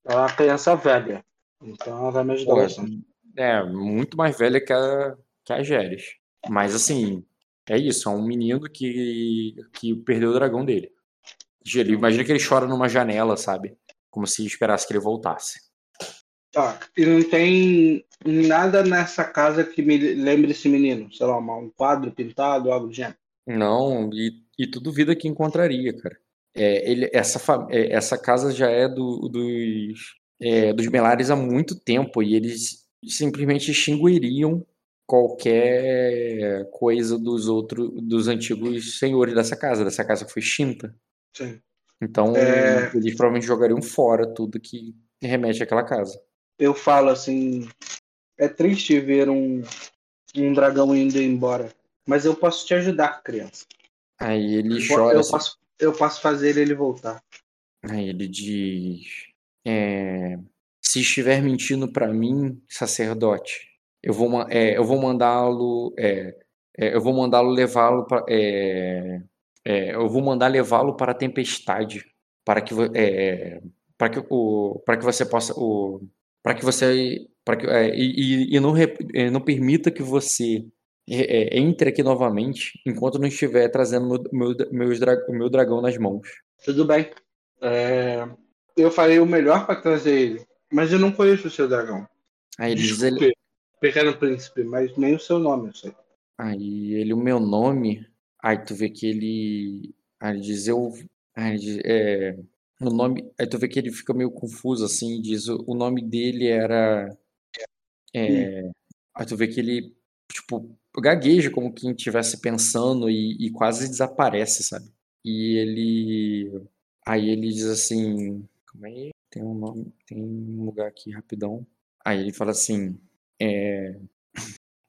É uma criança velha. Então ela vai me ajudar bastante. É, muito mais velha que a, que a Geres. Mas assim, é isso, é um menino que, que perdeu o dragão dele. Ele, imagina que ele chora numa janela, sabe? Como se esperasse que ele voltasse. Tá, e não tem nada nessa casa que me lembre esse menino? Sei lá, um quadro pintado, algo do gênero? Não, e, e tudo vida que encontraria, cara. É, ele, essa, é, essa casa já é do, dos, é, dos Melares há muito tempo e eles simplesmente extinguiriam qualquer coisa dos outros, dos antigos senhores dessa casa. Dessa casa foi extinta. Sim. Então, é... eles provavelmente jogariam fora tudo que remete àquela casa. Eu falo assim, é triste ver um, um dragão indo embora, mas eu posso te ajudar, criança. Aí ele eu, chora. Eu, assim, posso, eu posso fazer ele voltar. Aí ele diz: é, se estiver mentindo para mim, sacerdote, eu vou, é, eu vou mandá-lo, é, é, eu vou mandá-lo levá-lo para, é, é, eu vou mandar levá-lo para a tempestade, para que, é, para que o, para que você possa, o, para que você, para que e, e, não, não permita que você entre aqui novamente enquanto não estiver trazendo meu, meu, meus, o meu dragão nas mãos. Tudo bem. eu farei o melhor para trazer ele, mas eu não conheço o seu dragão. Aí ele diz ele, Pequeno Príncipe, mas nem o seu nome, eu sei. Aí ele, o meu nome. Aí tu vê que ele. Aí ele diz, eu. Aí diz, é, o nome. Aí tu vê que ele fica meio confuso assim, diz o nome dele era. É, hum. Aí tu vê que ele, tipo, gagueja como quem estivesse pensando e, e, quase desaparece, sabe? E ele. Aí ele diz assim. Como é? Tem um nome. Tem um lugar aqui rapidão. Aí ele fala assim. É,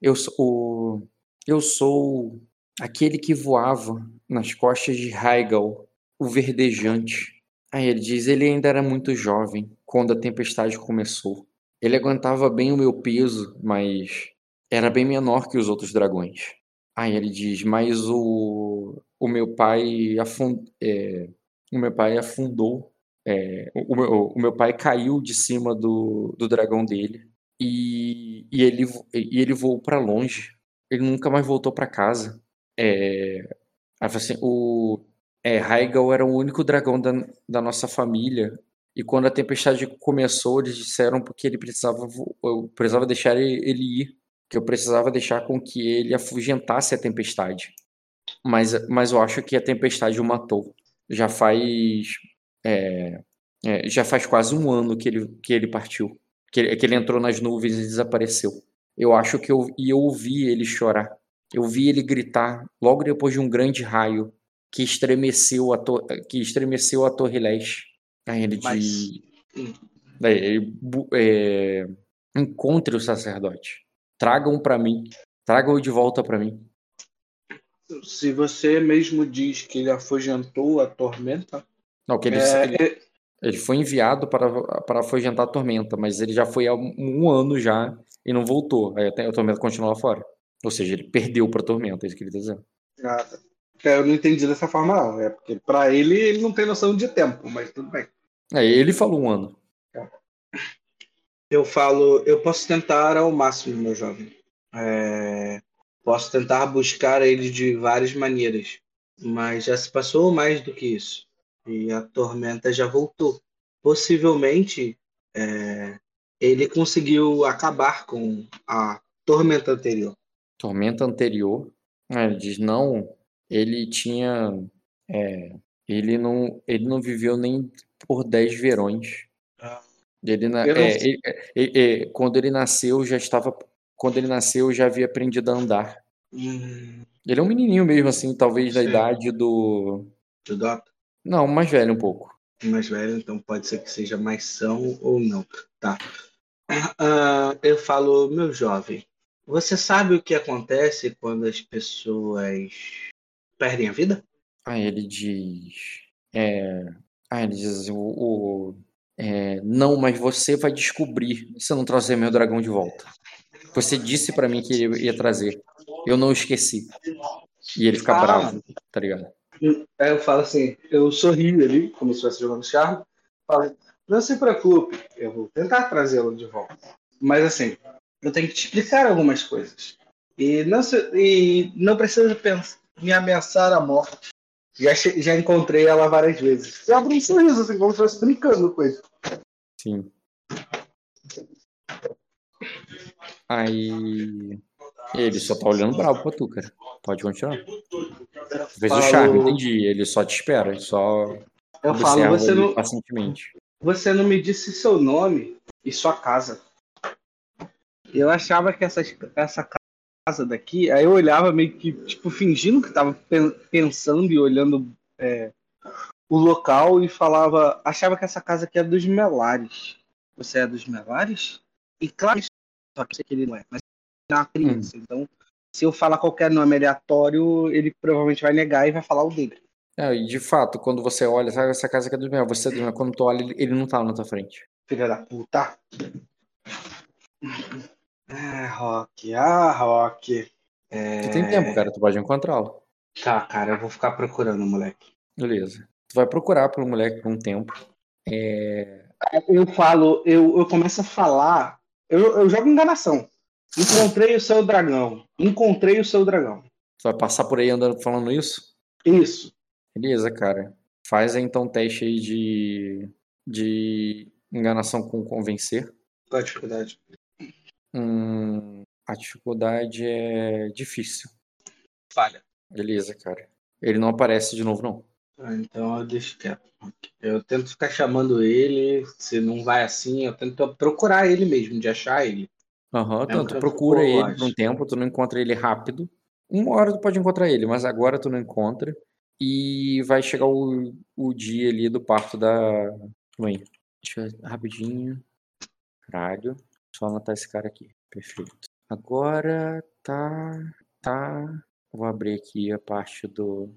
eu sou. Eu sou aquele que voava nas costas de Haigal, o verdejante. Aí ele diz: ele ainda era muito jovem quando a tempestade começou. Ele aguentava bem o meu peso, mas era bem menor que os outros dragões. Aí ele diz: mas o, o meu pai é, o meu pai afundou. É, o, meu, o meu pai caiu de cima do, do dragão dele e, e ele e ele voou para longe. Ele nunca mais voltou para casa. É, assim, o é, Raigal era o único dragão da, da nossa família. E quando a tempestade começou, eles disseram porque ele precisava, eu precisava deixar ele ir, que eu precisava deixar com que ele afugentasse a tempestade. Mas, mas eu acho que a tempestade o matou. Já faz é, é, já faz quase um ano que ele, que ele partiu, que ele, que ele entrou nas nuvens e desapareceu. Eu acho que eu, e eu ouvi ele chorar. Eu vi ele gritar logo depois de um grande raio que estremeceu a, to que estremeceu a Torre Leste. Aí ele Mas... de. É, é, encontre o sacerdote. Tragam para mim. Tragam de volta para mim. Se você mesmo diz que ele afugentou a tormenta. Não, que ele, é, ele, é ele, foi enviado para, para afugentar a tormenta, mas ele já foi há um ano já e não voltou. Aí a tormenta continua lá fora. Ou seja, ele perdeu para a tormenta, é isso que ele está dizendo. Ah, eu não entendi dessa forma, não. É porque para ele, ele não tem noção de tempo, mas tudo bem. É, ele falou um ano. Eu falo, eu posso tentar ao máximo, meu jovem. É, posso tentar buscar ele de várias maneiras, mas já se passou mais do que isso. E a tormenta já voltou. Possivelmente, é, ele conseguiu acabar com a tormenta anterior. Tormenta anterior? É, ele diz, não, ele tinha. É, ele, não, ele não viveu nem por 10 verões. Ah. Ele, é, ele, ele, quando ele nasceu, já estava. Quando ele nasceu, já havia aprendido a andar. Hum. Ele é um menininho mesmo, assim, talvez da idade do. Do Dota? Não, mais velho um pouco. Mais velho, então pode ser que seja mais são ou não. Tá. Uh, eu falo, meu jovem, você sabe o que acontece quando as pessoas perdem a vida? Aí ele diz. É, aí ele diz o, o é, não, mas você vai descobrir se eu não trazer meu dragão de volta. Você disse para mim que ele ia trazer. Eu não esqueci. E ele fica ah, bravo, tá ligado? Aí eu falo assim, eu sorrio ali, como se estivesse jogando charme. Falo, não se preocupe, eu vou tentar trazê-lo de volta. Mas assim, eu tenho que te explicar algumas coisas. E não, se, e não precisa pensar, me ameaçar a morte. Já, já encontrei ela várias vezes. Eu abro um sorriso, assim, como se estivesse brincando com ele. Sim. Aí. Ele só tá olhando bravo pra tu, cara. Pode continuar. Fez falo... o charme, entendi. Ele só te espera, ele só. Eu falo, você não. Pacientemente. Você não me disse seu nome e sua casa. Eu achava que essa, essa casa daqui, aí eu olhava meio que, tipo, fingindo que tava pensando e olhando é, o local e falava, achava que essa casa aqui é dos Melares. Você é dos Melares? E claro, só que ele não é, mas é uma criança, hum. então se eu falar qualquer nome aleatório, ele provavelmente vai negar e vai falar o dele. É, e de fato, quando você olha, sabe, essa casa aqui é dos Melares, você é quando tu olha, ele não tá na tua frente. Filha da puta. Ah, Rock, ah, Rock. É... Tu tem tempo, cara, tu pode encontrá-lo. Tá, cara, eu vou ficar procurando o moleque. Beleza. Tu vai procurar pro moleque por um tempo. É... Eu falo, eu, eu começo a falar, eu, eu jogo enganação. Encontrei o seu dragão. Encontrei o seu dragão. Tu vai passar por aí andando falando isso? Isso. Beleza, cara. Faz aí então um teste aí de, de enganação com convencer. Qual a dificuldade? Hum, a dificuldade é difícil. Falha. Beleza, cara. Ele não aparece de novo, não. Ah, então eu deixo quieto. Eu tento ficar chamando ele. Se não vai assim, eu tento procurar ele mesmo, de achar ele. Aham, uhum, tanto procura ele por um tempo, tu não encontra ele rápido. Uma hora tu pode encontrar ele, mas agora tu não encontra. E vai chegar o, o dia ali do parto da. Aí. Deixa eu rapidinho. Caralho. Só anotar esse cara aqui. Perfeito. Agora tá. Tá. Vou abrir aqui a parte do.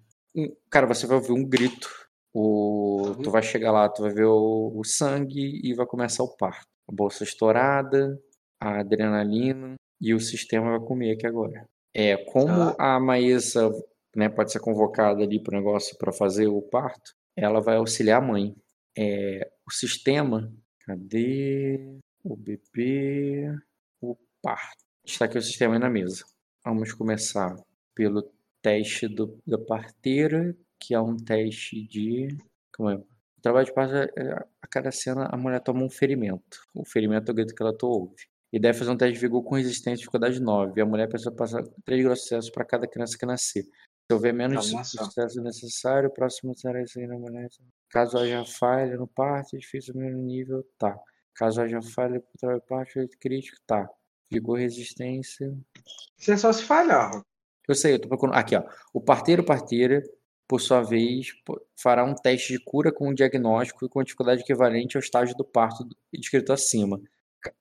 Cara, você vai ouvir um grito. O... Tu vai chegar lá, tu vai ver o, o sangue e vai começar o parto. A bolsa estourada, a adrenalina e o sistema vai comer aqui agora. É, como ah. a Maísa né, pode ser convocada ali para o negócio para fazer o parto, ela vai auxiliar a mãe. É, o sistema, cadê o bebê, o parto? Está aqui o sistema aí na mesa. Vamos começar pelo teste do, da parteira, que é um teste de. Como é? O trabalho de parto, é, é, a cada cena, a mulher toma um ferimento. O ferimento é o grito que ela ouve. E deve fazer um teste de vigor com resistência de dificuldade 9. E a mulher precisa passar 3 processos para cada criança que nascer. Se houver menos sucesso necessário, o próximo será isso aí na mulher. Caso haja falha no parto, é difícil no nível, tá. Caso haja falha no trabalho parto, é crítico, tá. Vigor, resistência. Isso é só se falhar. Eu sei, eu tô procurando. Aqui, ó. O parteiro parteira, por sua vez, fará um teste de cura com um diagnóstico e com dificuldade equivalente ao estágio do parto descrito acima.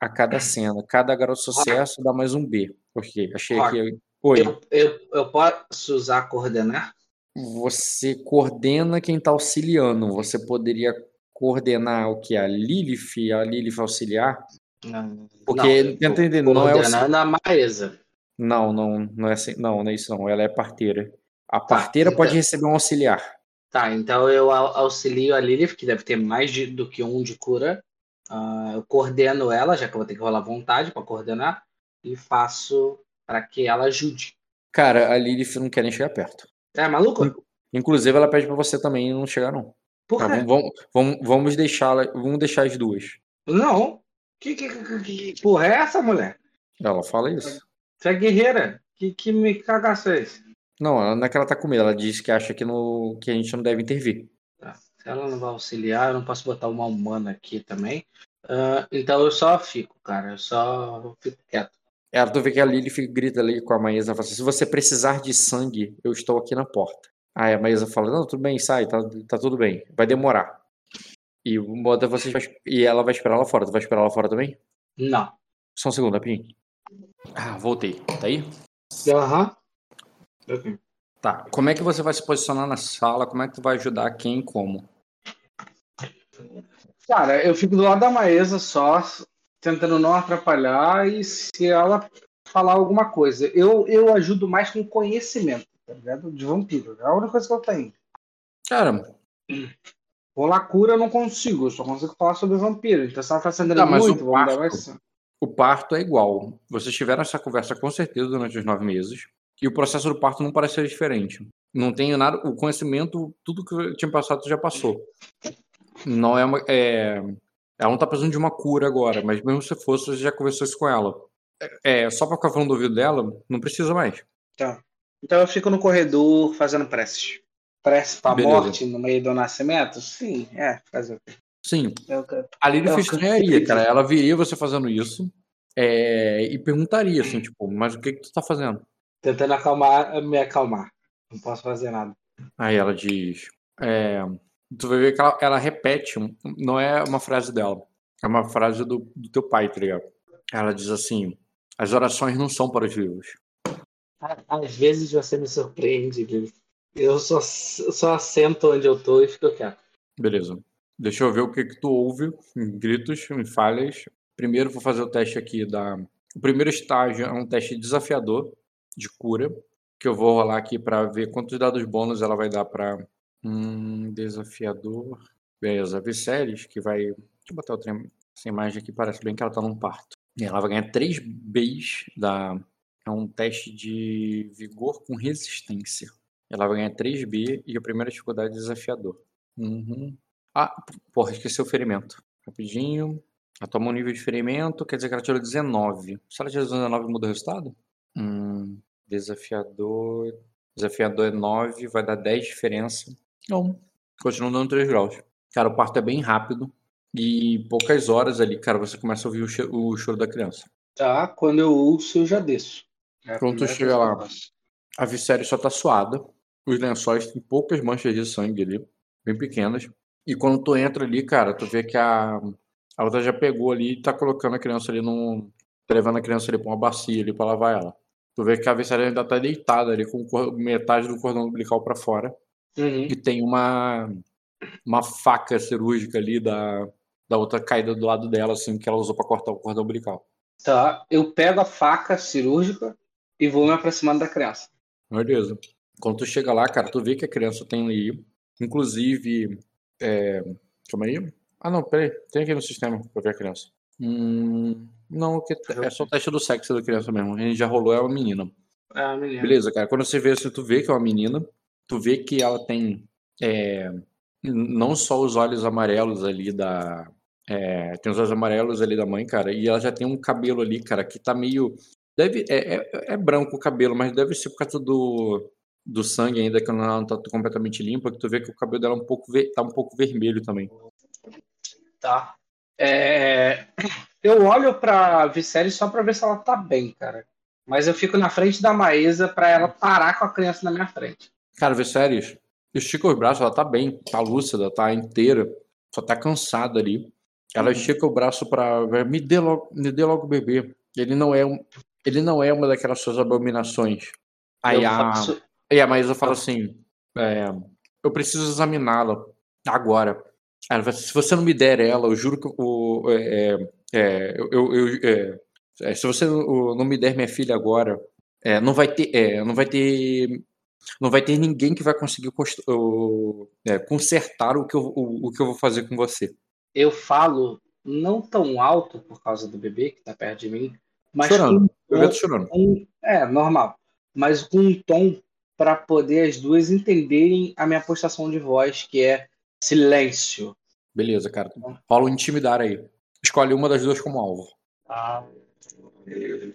A cada cena. Cada garoto sucesso dá mais um B. Ok, achei aqui Oi. Eu, eu, eu posso usar coordenar? Você coordena quem está auxiliando. Você poderia coordenar o que? A Lilith, a Lilith auxiliar? Não, Porque, não, tenta entender, não é Coordenando a Maesa. Não, não, não é assim, não, não é isso não. Ela é parteira. A tá, parteira tá, pode então... receber um auxiliar. Tá, então eu auxilio a Lilith, que deve ter mais de, do que um de cura. Uh, eu coordeno ela, já que eu vou ter que rolar vontade para coordenar, e faço para que ela ajude. Cara, a Lilith não quer nem chegar perto. É maluco? Inclusive, ela pede para você também não chegar, não. Por tá, vamos, vamos, vamos, deixar, vamos deixar as duas. Não. Que, que, que, que porra é essa, mulher? Ela fala isso. Você é guerreira? Que, que me cagaço é esse? Não, não é que ela tá com medo. Ela diz que acha que, no, que a gente não deve intervir. Tá. Se ela não vai auxiliar, eu não posso botar uma humana aqui também. Uh, então eu só fico, cara. Eu só fico quieto. É, tu vê que a Lily grita ali com a Maísa, fala assim, se você precisar de sangue, eu estou aqui na porta. Aí a Maísa fala, não, tudo bem, sai, tá, tá tudo bem, vai demorar. E bota vocês e ela vai esperar lá fora. Tu vai esperar lá fora também? Não. Só um segundo, Pim. Ah, voltei. Tá aí? Aham. Uhum. Tá. Como é que você vai se posicionar na sala? Como é que tu vai ajudar quem e como? Cara, eu fico do lado da Maesa só, tentando não atrapalhar e se ela falar alguma coisa. Eu, eu ajudo mais com conhecimento, tá ligado? De vampiro. É a única coisa que eu tenho. Caramba. Rolar cura eu não consigo, eu só consigo falar sobre vampiro. Então se ela tá sendo tá, muito, o parto, mais... o parto é igual. Vocês tiveram essa conversa com certeza durante os nove meses. E o processo do parto não parece ser diferente. Não tenho nada. O conhecimento, tudo que eu tinha passado, já passou. Não é uma. É, ela não tá precisando de uma cura agora, mas mesmo se fosse, você já conversou isso com ela. É, só pra ficar falando do ouvido dela, não precisa mais. Tá. Então eu fico no corredor fazendo preces. Prece pra Beleza. morte no meio do nascimento? Sim, é, fazer o quê? Sim. Eu, a Lili eu, estranharia, cara. Ela viria você fazendo isso é, e perguntaria, assim, tipo, mas o que, que tu tá fazendo? Tentando acalmar, me acalmar. Não posso fazer nada. Aí ela diz. É, tu vai ver que ela, ela, repete, não é uma frase dela, é uma frase do, do teu pai, tá ligado? Ela diz assim: as orações não são para os vivos. Às vezes você me surpreende, Eu só, só assento onde eu tô e fico quieto. Beleza. Deixa eu ver o que, que tu ouve em gritos, em falhas. Primeiro vou fazer o teste aqui da. O primeiro estágio é um teste desafiador de cura, que eu vou rolar aqui para ver quantos dados bônus ela vai dar para Hum, desafiador. Beleza, Viserys, que vai. Deixa eu botar outra, essa imagem aqui, parece bem que ela tá num parto. E ela vai ganhar 3 Bs da. É um teste de vigor com resistência. Ela vai ganhar 3B e a primeira dificuldade é desafiador. Uhum. Ah, porra, esqueci o ferimento. Rapidinho. Ela toma um nível de ferimento, quer dizer que ela tirou 19. Se ela tirou 19, muda o resultado? Hum, desafiador. Desafiador é 9, vai dar 10 diferença. Não. Continua dando 3 graus. Cara, o parto é bem rápido. E poucas horas ali, cara, você começa a ouvir o, o choro da criança. Tá, quando eu ouço, eu já desço. É Quando tu chega lá, a Viséria só tá suada. os lençóis têm poucas manchas de sangue ali, bem pequenas. E quando tu entra ali, cara, tu vê que a, a outra já pegou ali e tá colocando a criança ali num. Tá levando a criança ali pra uma bacia ali pra lavar ela. Tu vê que a Visséria ainda tá deitada ali com metade do cordão umbilical para fora. Uhum. E tem uma, uma faca cirúrgica ali da, da outra caída do lado dela, assim, que ela usou para cortar o cordão umbilical. Tá, eu pego a faca cirúrgica e vou me aproximando da criança. Beleza. Quando tu chega lá, cara, tu vê que a criança tem ali, inclusive, é... calma aí. Ah, não, peraí, tem aqui no sistema pra ver a criança. Hum, não, que é só o teste do sexo da criança mesmo. A gente já rolou, é uma menina. É a menina. Beleza, cara. Quando você vê assim, tu vê que é uma menina, tu vê que ela tem é, não só os olhos amarelos ali da. É, tem os olhos amarelos ali da mãe, cara, e ela já tem um cabelo ali, cara, que tá meio. Deve, é, é, é branco o cabelo, mas deve ser por causa do, do sangue ainda, que ela não tá completamente limpa, que tu vê que o cabelo dela é um pouco, tá um pouco vermelho também. Tá. É, eu olho pra Viserys só pra ver se ela tá bem, cara. Mas eu fico na frente da Maesa pra ela parar com a criança na minha frente. Cara, Viserys, estica os braços, ela tá bem, tá lúcida, tá inteira, só tá cansada ali. Ela Uhum. estica o braço pra. Me dê logo, me dê logo o bebê. Ele não é um. Ele não é uma daquelas suas abominações. Aí eu a, faço- aí a Maísa fala assim: é, eu preciso examiná-la agora. Ela fala, se você não me der ela, eu juro que o, é, é, eu, eu- eu- é, é, se você não me der minha filha agora, é, não vai ter, é, não vai ter, não vai ter ninguém que vai conseguir é, consertar o que, eu, o, o que eu vou fazer com você. eu falo não tão alto por causa do bebê que tá perto de mim, mas Chorando. com Eu um tô chorando. um- é normal, mas com um tom para poder as duas entenderem a minha postação de voz, que é silêncio. Beleza, cara. Rola um intimidar aí. Escolhe uma das duas como alvo. Tá?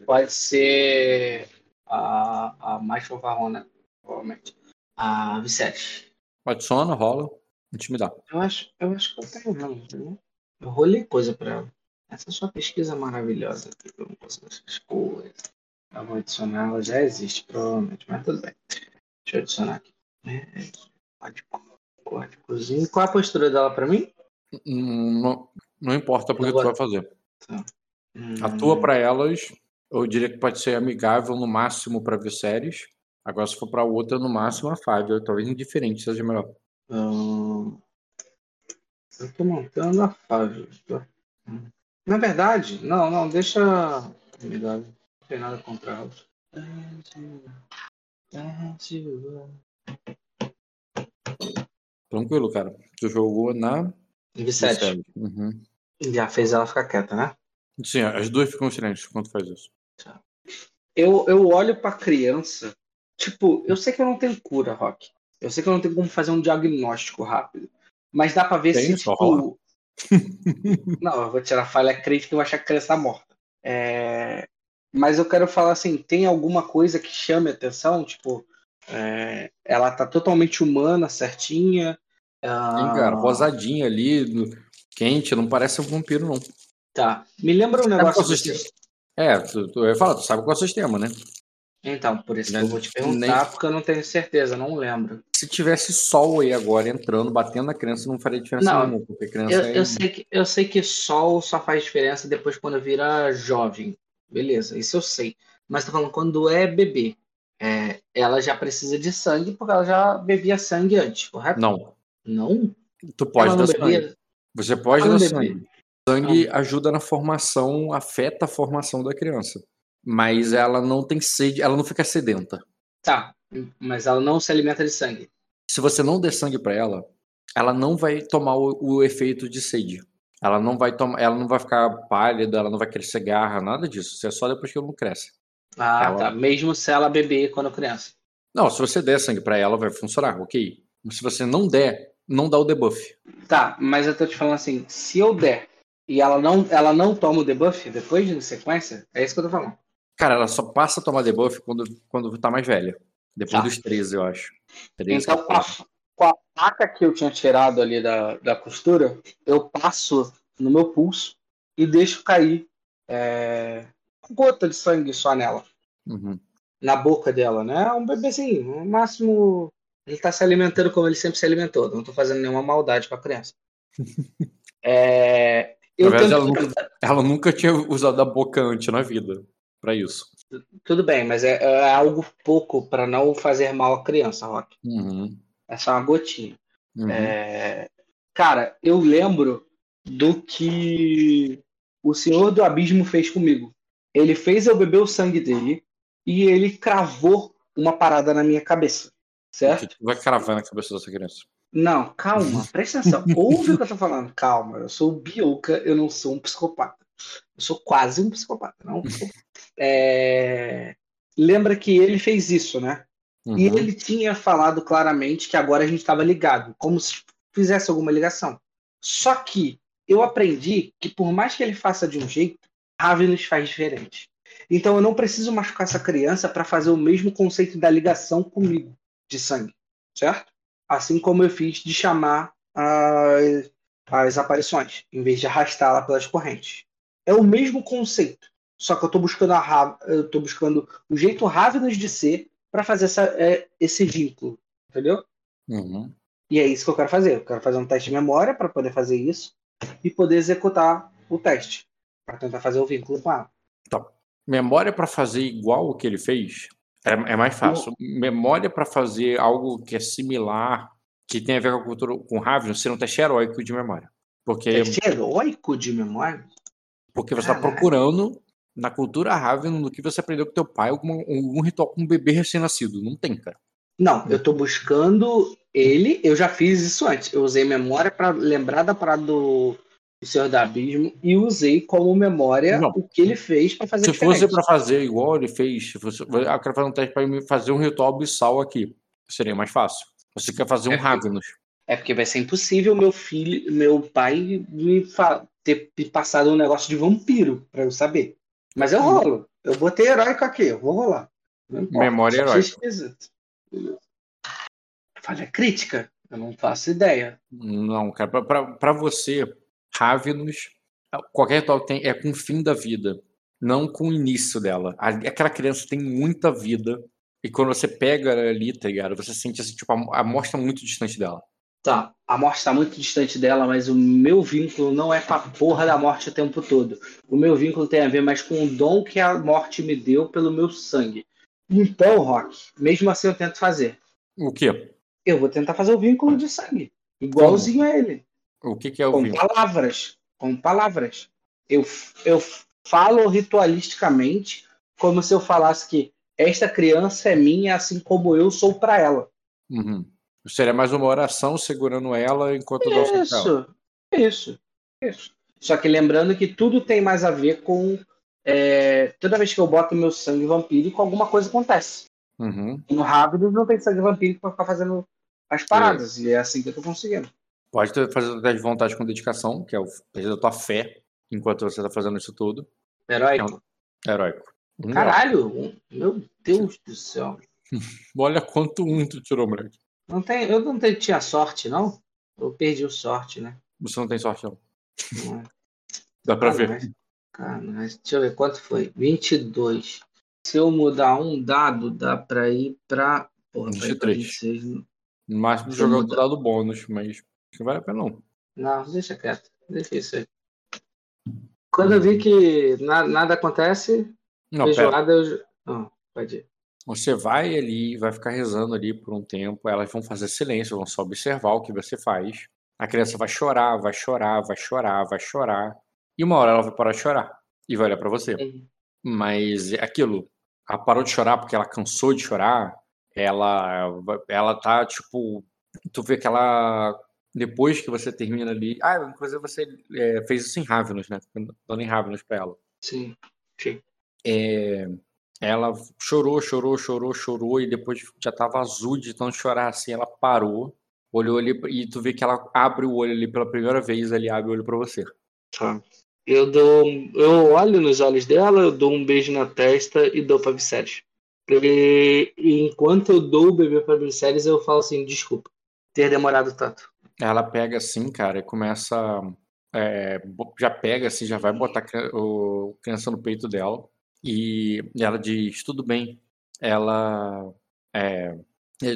Pode ser a, a mais fanfarrona, provavelmente. A Vicente. Adiciona, rola, intimidar. Eu acho, eu acho que eu tenho viu? Eu rolei coisa pra ela. Essa sua pesquisa maravilhosa eu não consigo essas coisas. Eu vou adicionar, ela já existe, provavelmente, mas tudo bem. Deixa eu adicionar aqui. É, código, códigozinho. Qual a postura dela pra mim? Hum, Não, não importa porque tu Agora- vai fazer. Hum, A tua pra elas, eu diria que pode ser amigável no máximo pra Viserys. Agora, se for pra outra, no máximo a Fábio. Talvez indiferente seja melhor. hum, eu tô montando a Fábio. tá? Hum. Na verdade, não, não, deixa. Não tem nada contra ela. Tranquilo, cara. Tu jogou na Vicente. Viserys. Uhum. Já fez ela ficar quieta, né? Sim, as duas ficam silentes quando faz isso. Eu, eu olho pra criança. Tipo, eu sei que eu não tenho cura, Rock. Eu sei que eu não tenho como fazer um diagnóstico rápido. Mas dá pra ver Tem, se, só rola. não, eu vou tirar a falha crítica e eu achar que a criança tá morta. É, Mas eu quero falar assim: tem alguma coisa que chame a atenção? Tipo, é, ela tá totalmente humana, certinha. ah, Sim, cara. Rosadinha ali, quente, não parece um vampiro, não. Tá. Me lembra um negócio. qual o sistema? É, tu, tu eu ia falar, tu sabe qual é o sistema, né? Então, por isso que eu vou te perguntar, nem- porque eu não tenho certeza, não lembro. Se tivesse sol aí agora entrando, batendo na criança, não faria diferença Não, nenhuma, porque criança Eu, é... eu, sei que, eu sei que sol só faz diferença depois quando vira jovem. Beleza, isso eu sei. Mas tô falando, quando é bebê, é, ela já precisa de sangue porque ela já bebia sangue antes, correto? Não, Não? tu pode não dar sangue. bebia? Você pode Ela dar não sangue. Sangue ajuda na formação, afeta a formação da criança. Mas ela não tem sede, ela não fica sedenta. Tá, mas ela não se alimenta de sangue. Se você não der sangue pra ela, ela não vai tomar o, o efeito de sede. Ela não vai tomar, ela não vai ficar pálida, ela não vai crescer garra, nada disso. Isso é só depois que ela não cresce. Ah, Ela- tá. Mesmo se ela beber quando criança. Não, se você der sangue pra ela, vai funcionar, ok. Mas se você não der, não dá o debuff. Tá, mas eu tô te falando assim, se eu der e ela não, ela não toma o debuff depois de sequência, é isso que eu tô falando. Cara, ela só passa a tomar debuff quando, quando tá mais velha. Depois Tá. dos 13, eu acho. 13, Então, com a, 14. com a faca que eu tinha tirado ali da, da costura, eu passo no meu pulso e deixo cair é, gota de sangue só nela, Uhum. na boca dela, né? Um bebezinho, no máximo Ele tá se alimentando como ele sempre se alimentou. Não tô fazendo nenhuma maldade com a criança. É, eu verdade, ela nunca- Ela nunca tinha usado a boca antes na vida pra isso. Tudo bem, mas é, é algo pouco para não fazer mal à criança, Rock. Uhum. É só uma gotinha. Uhum. É, Cara, eu lembro do que o Senhor do Abismo fez comigo. Ele fez eu beber o sangue dele e ele cravou uma parada na minha cabeça. Certo? vai cravar na cabeça dessa criança. Não, calma, presta atenção. Ouve o que eu tô falando. Calma, eu sou o Bioka, eu não sou um psicopata. Eu sou quase um psicopata, não. É, Lembra que ele fez isso, né? Uhum. E ele tinha falado claramente que agora a gente estava ligado, como se fizesse alguma ligação. Só que eu aprendi que por mais que ele faça de um jeito, Ravenous faz diferente. Então eu não preciso machucar essa criança para fazer o mesmo conceito da ligação comigo, de sangue, certo? Assim como eu fiz de chamar as, as aparições, em vez de arrastá-la pelas correntes. É o mesmo conceito, só que eu estou buscando a Ra- eu tô buscando o jeito Ravenous de ser para fazer essa, é, esse vínculo, entendeu? Uhum. E é isso que eu quero fazer. Eu quero fazer um teste de memória para poder fazer isso e poder executar o teste para tentar fazer o vínculo com ela. Memória pra fazer igual o que ele fez é, é mais fácil. Memória pra fazer algo que é similar, que tem a ver com a cultura com Ravenous, ser um teste heróico de memória. Porque, Teste heróico de memória? Porque você está procurando na cultura Ravenous no que você aprendeu com teu pai alguma, algum ritual com um bebê recém-nascido. Não tem, cara. Não, eu tô buscando ele. Eu já fiz isso antes. Eu usei memória para lembrar da parada do, do Senhor do Abismo e usei como memória Não. o que ele fez para fazer Se diferente. fosse pra fazer igual ele fez, se fosse, eu quero fazer um teste me fazer um ritual abissal aqui. Seria mais fácil. Você quer fazer um É. É porque vai ser impossível meu filho, meu pai me fa- ter passado um negócio de vampiro para eu saber. Mas eu rolo. Eu botei heróico aqui, eu vou rolar. Memória heróica. Falha crítica? Eu não faço ideia. Não, cara, pra você, Ravenous, qualquer ritual tem, é com o fim da vida, não com o início dela. Aquela criança tem muita vida, e quando você pega ali, tá ligado? Você sente assim, tipo, a, a morte muito distante dela. Tá, a morte está muito distante dela, mas o meu vínculo não é com a porra da morte o tempo todo. O meu vínculo tem a ver mais com o dom que a morte me deu pelo meu sangue. Então, Rock, mesmo assim eu tento fazer. O quê? Eu vou tentar fazer o vínculo de sangue. Igualzinho a ele. O que, que é o com vínculo? palavras, com palavras. Eu, eu falo ritualisticamente como se eu falasse que esta criança é minha, assim como eu sou para ela. Uhum. Seria mais uma oração segurando ela enquanto dou o. Isso, isso, isso. Só que lembrando que tudo tem mais a ver com é, toda vez que eu boto meu sangue vampírico, alguma coisa acontece. Uhum. No Rápido não tem sangue vampírico para ficar fazendo as paradas. E é assim que eu tô conseguindo. Pode fazer teste de vontade com dedicação, que é o teste da tua fé, enquanto você tá fazendo isso tudo. Heróico. Heróico. Um Caralho, um- meu Deus do céu. Olha quanto um tu tirou, moleque. Não tem, eu não tenho, tinha sorte, não? Eu perdi o sorte, né? Você não tem sorte, não. Não é. Dá pra Ah, ver. mas- Cara, mas deixa eu ver quanto foi. 22. Se eu mudar um dado, dá pra ir pra. Porra, pra ir pra 23. 26. No máximo jogar o mudar. dado bônus, mas que vale a pena não. Não, deixa quieto. Deixa isso aí. Quando eu vi que na- nada acontece, Não, pera. feijoada eu. Não, pode ir. Você vai ali, vai ficar rezando ali por um tempo, elas vão fazer silêncio, vão só observar o que você faz. A criança vai chorar, vai chorar, vai chorar, vai chorar. E uma hora ela vai parar de chorar e vai olhar pra você. Mas é aquilo, ela parou de chorar porque ela cansou de chorar. Ela, ela tá tipo, tu vê que ela depois que você termina ali, ah, inclusive você é, fez isso em Ravenous, né? Dando em Ravenous pra ela. Sim, sim. É, ela chorou, chorou, chorou, chorou e depois já tava azul de tanto chorar assim, ela parou, olhou ali e tu vê que ela abre o olho ali pela primeira vez, ele abre o olho pra você. Tá. Eu dou. Eu olho nos olhos dela, eu dou um beijo na testa e dou pra Viserys. E, e enquanto eu dou o bebê pra Viserys, eu falo assim: desculpa ter demorado tanto. Ela pega assim, cara, e começa. é, já pega assim, já vai botar a criança no peito dela. E ela diz: tudo bem. Ela. é,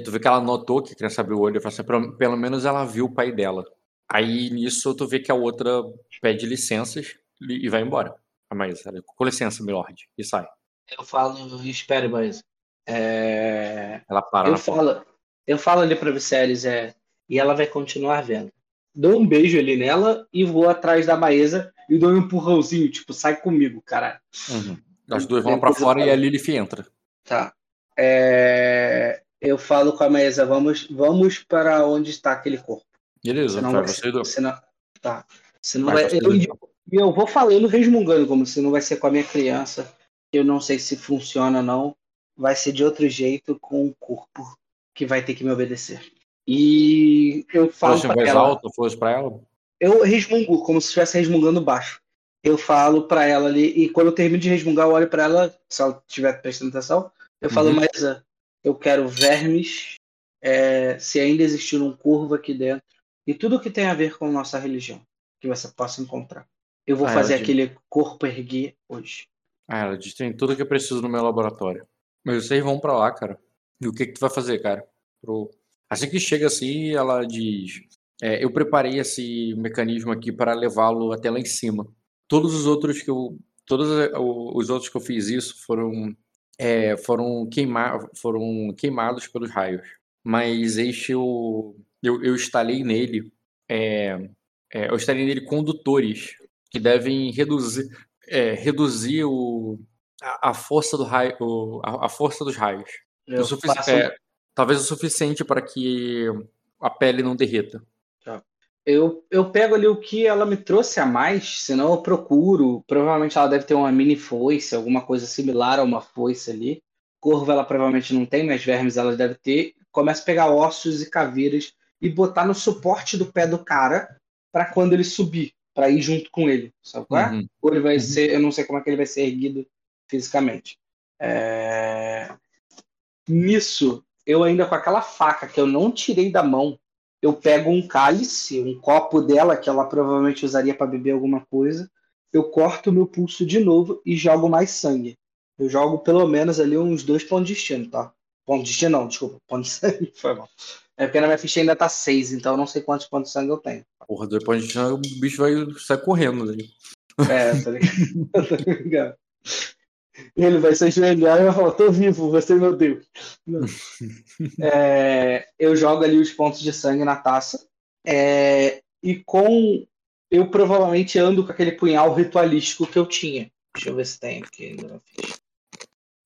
tu vê que ela notou que a criança abriu o olho e falou assim, pelo, menos ela viu o pai dela. Aí nisso tu vê que a outra pede licenças e vai embora. A Maísa, com licença, milord, e sai. Eu falo, espere, Maísa. É... Ela para eu falo, eu falo ali pra Viserys, é, e ela vai continuar vendo. Dou um beijo ali nela e vou atrás da Maísa e dou um empurrãozinho, tipo, sai comigo, cara. Uhum. As duas vão para fora e a Lilith entra. Tá. É... Eu falo com a Maísa, vamos, vamos para onde está aquele corpo. Beleza, senão vai, você do... senão, tá. Senão vai, vai, eu, eu vou falando resmungando como se não vai ser com a minha criança. Eu não sei se funciona ou não. Vai ser de outro jeito com o corpo que vai ter que me obedecer. E eu falo para ela. alto, fosse para ela? Eu resmungo, como se estivesse resmungando baixo. Eu falo para ela ali, e quando eu termino de resmungar, eu olho para ela, se ela estiver prestando atenção, eu falo, uhum. mas eu quero vermes, é, se ainda existir um curvo aqui dentro, e tudo que tem a ver com nossa religião, que você possa encontrar. Eu vou ah, fazer aquele diz... corpo erguer hoje. Ah, ela diz tem tudo que eu preciso no meu laboratório. Mas vocês vão para lá, cara. E o que que tu vai fazer, cara? Pro... Assim que chega assim, ela diz: é, Eu preparei esse mecanismo aqui para levá-lo até lá em cima. Todos os outros que eu. Todos os outros que eu fiz isso foram. É, foram, queima, foram queimados pelos raios. Mas este eu, eu, eu instalei nele. É, é, eu instalei nele condutores que devem reduzir, é, reduzir o, a, a, força do raio, o, a, a, força dos raios. O faço... é, talvez o suficiente para que a pele não derreta. Tá. Eu, eu pego ali o que ela me trouxe a mais, senão eu procuro. Provavelmente ela deve ter uma mini foice, alguma coisa similar a uma foice ali. Corvo ela provavelmente não tem, mas vermes ela deve ter. Começa a pegar ossos e caveiras e botar no suporte do pé do cara para quando ele subir para ir junto com ele, sabe qual é? Uhum. Ou ele vai uhum. ser, eu não sei como é que ele vai ser erguido fisicamente. É... Nisso, eu ainda com aquela faca que eu não tirei da mão, eu pego um cálice, um copo dela que ela provavelmente usaria para beber alguma coisa, eu corto meu pulso de novo e jogo mais sangue. Eu jogo pelo menos ali uns dois pontos de destino, tá? Ponto de destino não, desculpa, ponto de sangue, foi mal. É porque na minha ficha ainda tá 6, então eu não sei quantos pontos de sangue eu tenho. Porra, depois de o bicho vai sair correndo daí. É, tá ligado? Ele vai se ajoelhar e vai falar, tô vivo, você meu Deus. É, eu jogo ali os pontos de sangue na taça. É, e com. Eu provavelmente ando com aquele punhal ritualístico que eu tinha. Deixa eu ver se tem aqui na ficha.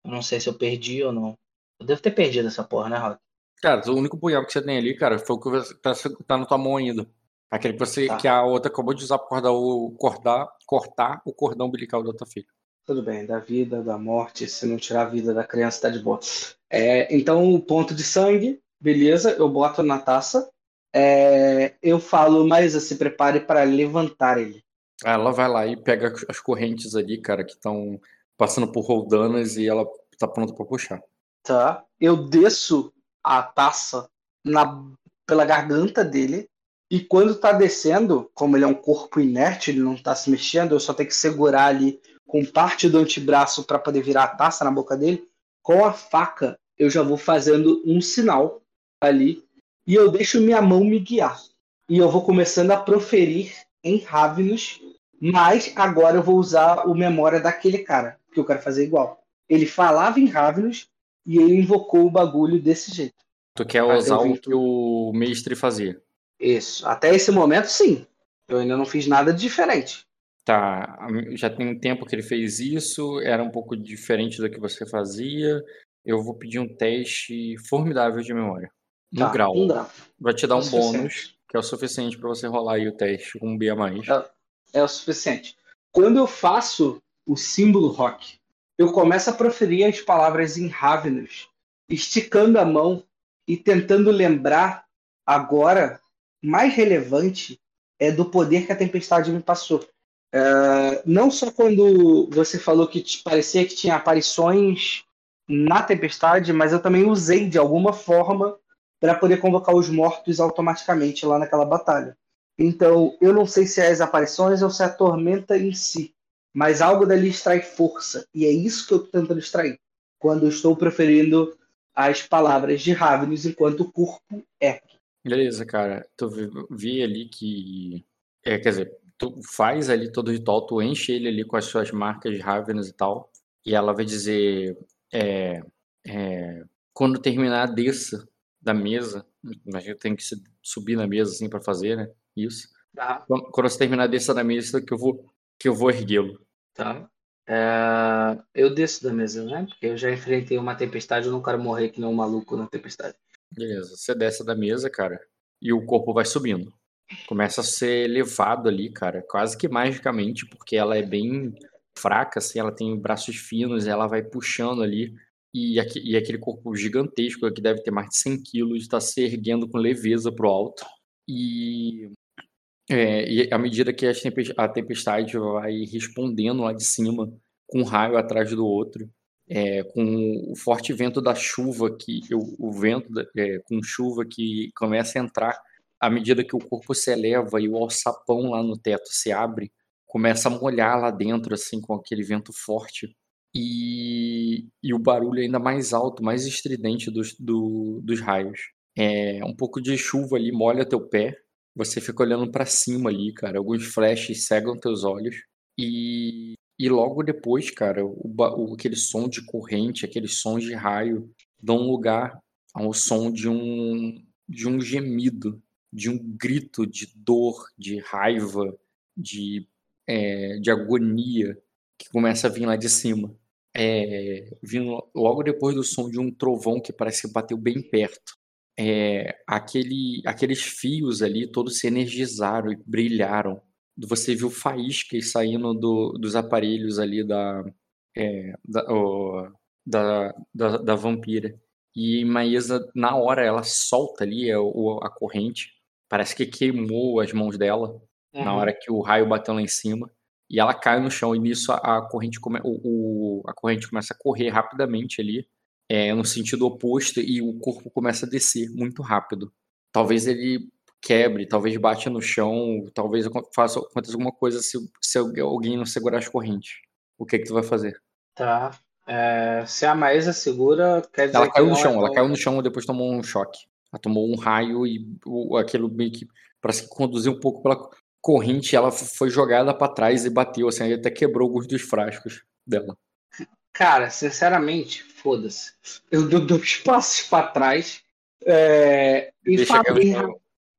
Eu não sei se eu perdi ou não. Eu devo ter perdido essa porra, né, Rock? Cara, o único punhal que você tem ali, cara, foi o que tá, tá na tua mão ainda. Aquele que você tá. que a outra acabou de usar para cortar o, cortar, cortar o cordão umbilical da tua filha. Tudo bem, da vida, da morte, se não tirar a vida da criança, tá de boa. É, então, o ponto de sangue, beleza, eu boto na taça. É, eu falo, mas se prepare para levantar ele. Ela vai lá e pega as correntes ali, cara, que estão passando por roldanas e ela tá pronta para puxar. Tá. Eu desço a taça na, pela garganta dele. E quando tá descendo, como ele é um corpo inerte, ele não tá se mexendo, eu só tenho que segurar ali com parte do antebraço para poder virar a taça na boca dele. Com a faca, eu já vou fazendo um sinal ali e eu deixo minha mão me guiar. E eu vou começando a proferir em Ravenous, mas agora eu vou usar o memória daquele cara, que eu quero fazer igual. Ele falava em Ravenous, e ele invocou o bagulho desse jeito. Tu quer usar o que o mestre fazia? Isso. Até esse momento, sim. Eu ainda não fiz nada diferente. Tá. Já tem um tempo que ele fez isso, era um pouco diferente do que você fazia. Eu vou pedir um teste formidável de memória. No tá, grau. Um grau. Vai te dar é um bônus, que é o suficiente para você rolar aí o teste com um B a mais. É, é o suficiente. Quando eu faço o símbolo rock, eu começo a proferir as palavras em Ravenous, esticando a mão e tentando lembrar agora, mais relevante, é do poder que a tempestade me passou. Uh, não só quando você falou que parecia que tinha aparições na tempestade, mas eu também usei de alguma forma para poder convocar os mortos automaticamente lá naquela batalha. Então, eu não sei se é as aparições ou se é a tormenta em si mas algo dali extrai força. E é isso que eu estou tentando extrair. Quando estou preferindo as palavras de Ravenous enquanto o corpo ergue. Beleza, cara. Tu vi ali que. É, quer dizer, tu faz ali todo o ritual, tu enche ele ali com as suas marcas de Ravenous e tal. E ela vai dizer. É, é, quando terminar, desça da mesa. Imagina que tem que subir na mesa assim para fazer, né? Isso. Tá. Quando, quando você terminar, desça da mesa que eu vou, que eu vou erguê-lo. Tá. É, eu desço da mesa, né? Porque eu já enfrentei uma tempestade, eu não quero morrer que nem um maluco na tempestade. Beleza, você desce da mesa, cara, e o corpo vai subindo. Começa a ser levado ali, cara, quase que magicamente, porque ela é bem fraca, assim, ela tem braços finos, ela vai puxando ali, e, aqui, e aquele corpo gigantesco, que deve ter mais de 100 quilos, está se erguendo com leveza pro alto. E é, e à medida que a tempestade vai respondendo lá de cima, com um raio atrás do outro, é, com o forte vento da chuva, que o, o vento é, com chuva que começa a entrar, à medida que o corpo se eleva e o alçapão lá no teto se abre, começa a molhar lá dentro, assim, com aquele vento forte. E, e o barulho ainda mais alto, mais estridente dos, do, dos raios. É, um pouco de chuva ali molha teu pé, você fica olhando para cima ali, cara. Alguns flashes cegam teus olhos. E, e logo depois, cara, o, o, aquele som de corrente, aquele som de raio, dão lugar ao som de um, de um gemido, de um grito de dor, de raiva, de, é, de agonia que começa a vir lá de cima. É, vindo logo depois do som de um trovão que parece que bateu bem perto é, aquele, aqueles fios ali todos se energizaram e brilharam. Você viu faíscas saindo do, dos aparelhos ali da, é, da, da, da, da, vampira. E Maísa, na hora, ela solta ali a, a corrente. Parece que queimou as mãos dela uhum. na hora que o raio bateu lá em cima. E ela cai no chão e nisso a, a corrente, come, o, o, a corrente começa a correr rapidamente ali é, no sentido oposto e o corpo começa a descer muito rápido. Talvez ele quebre, talvez bate no chão, talvez faça aconteça alguma coisa se, se alguém não segurar as correntes. O que é que tu vai fazer? Tá. É, se a Maísa segura, quer dizer ela caiu no chão, é ela caiu no chão e depois tomou um choque. Ela tomou um raio e o, aquilo meio que parece que conduziu um pouco pela corrente, ela foi jogada para trás e bateu assim, até quebrou alguns dos frascos dela. Cara, sinceramente, foda-se. Eu dou dois passos para trás é, e falo.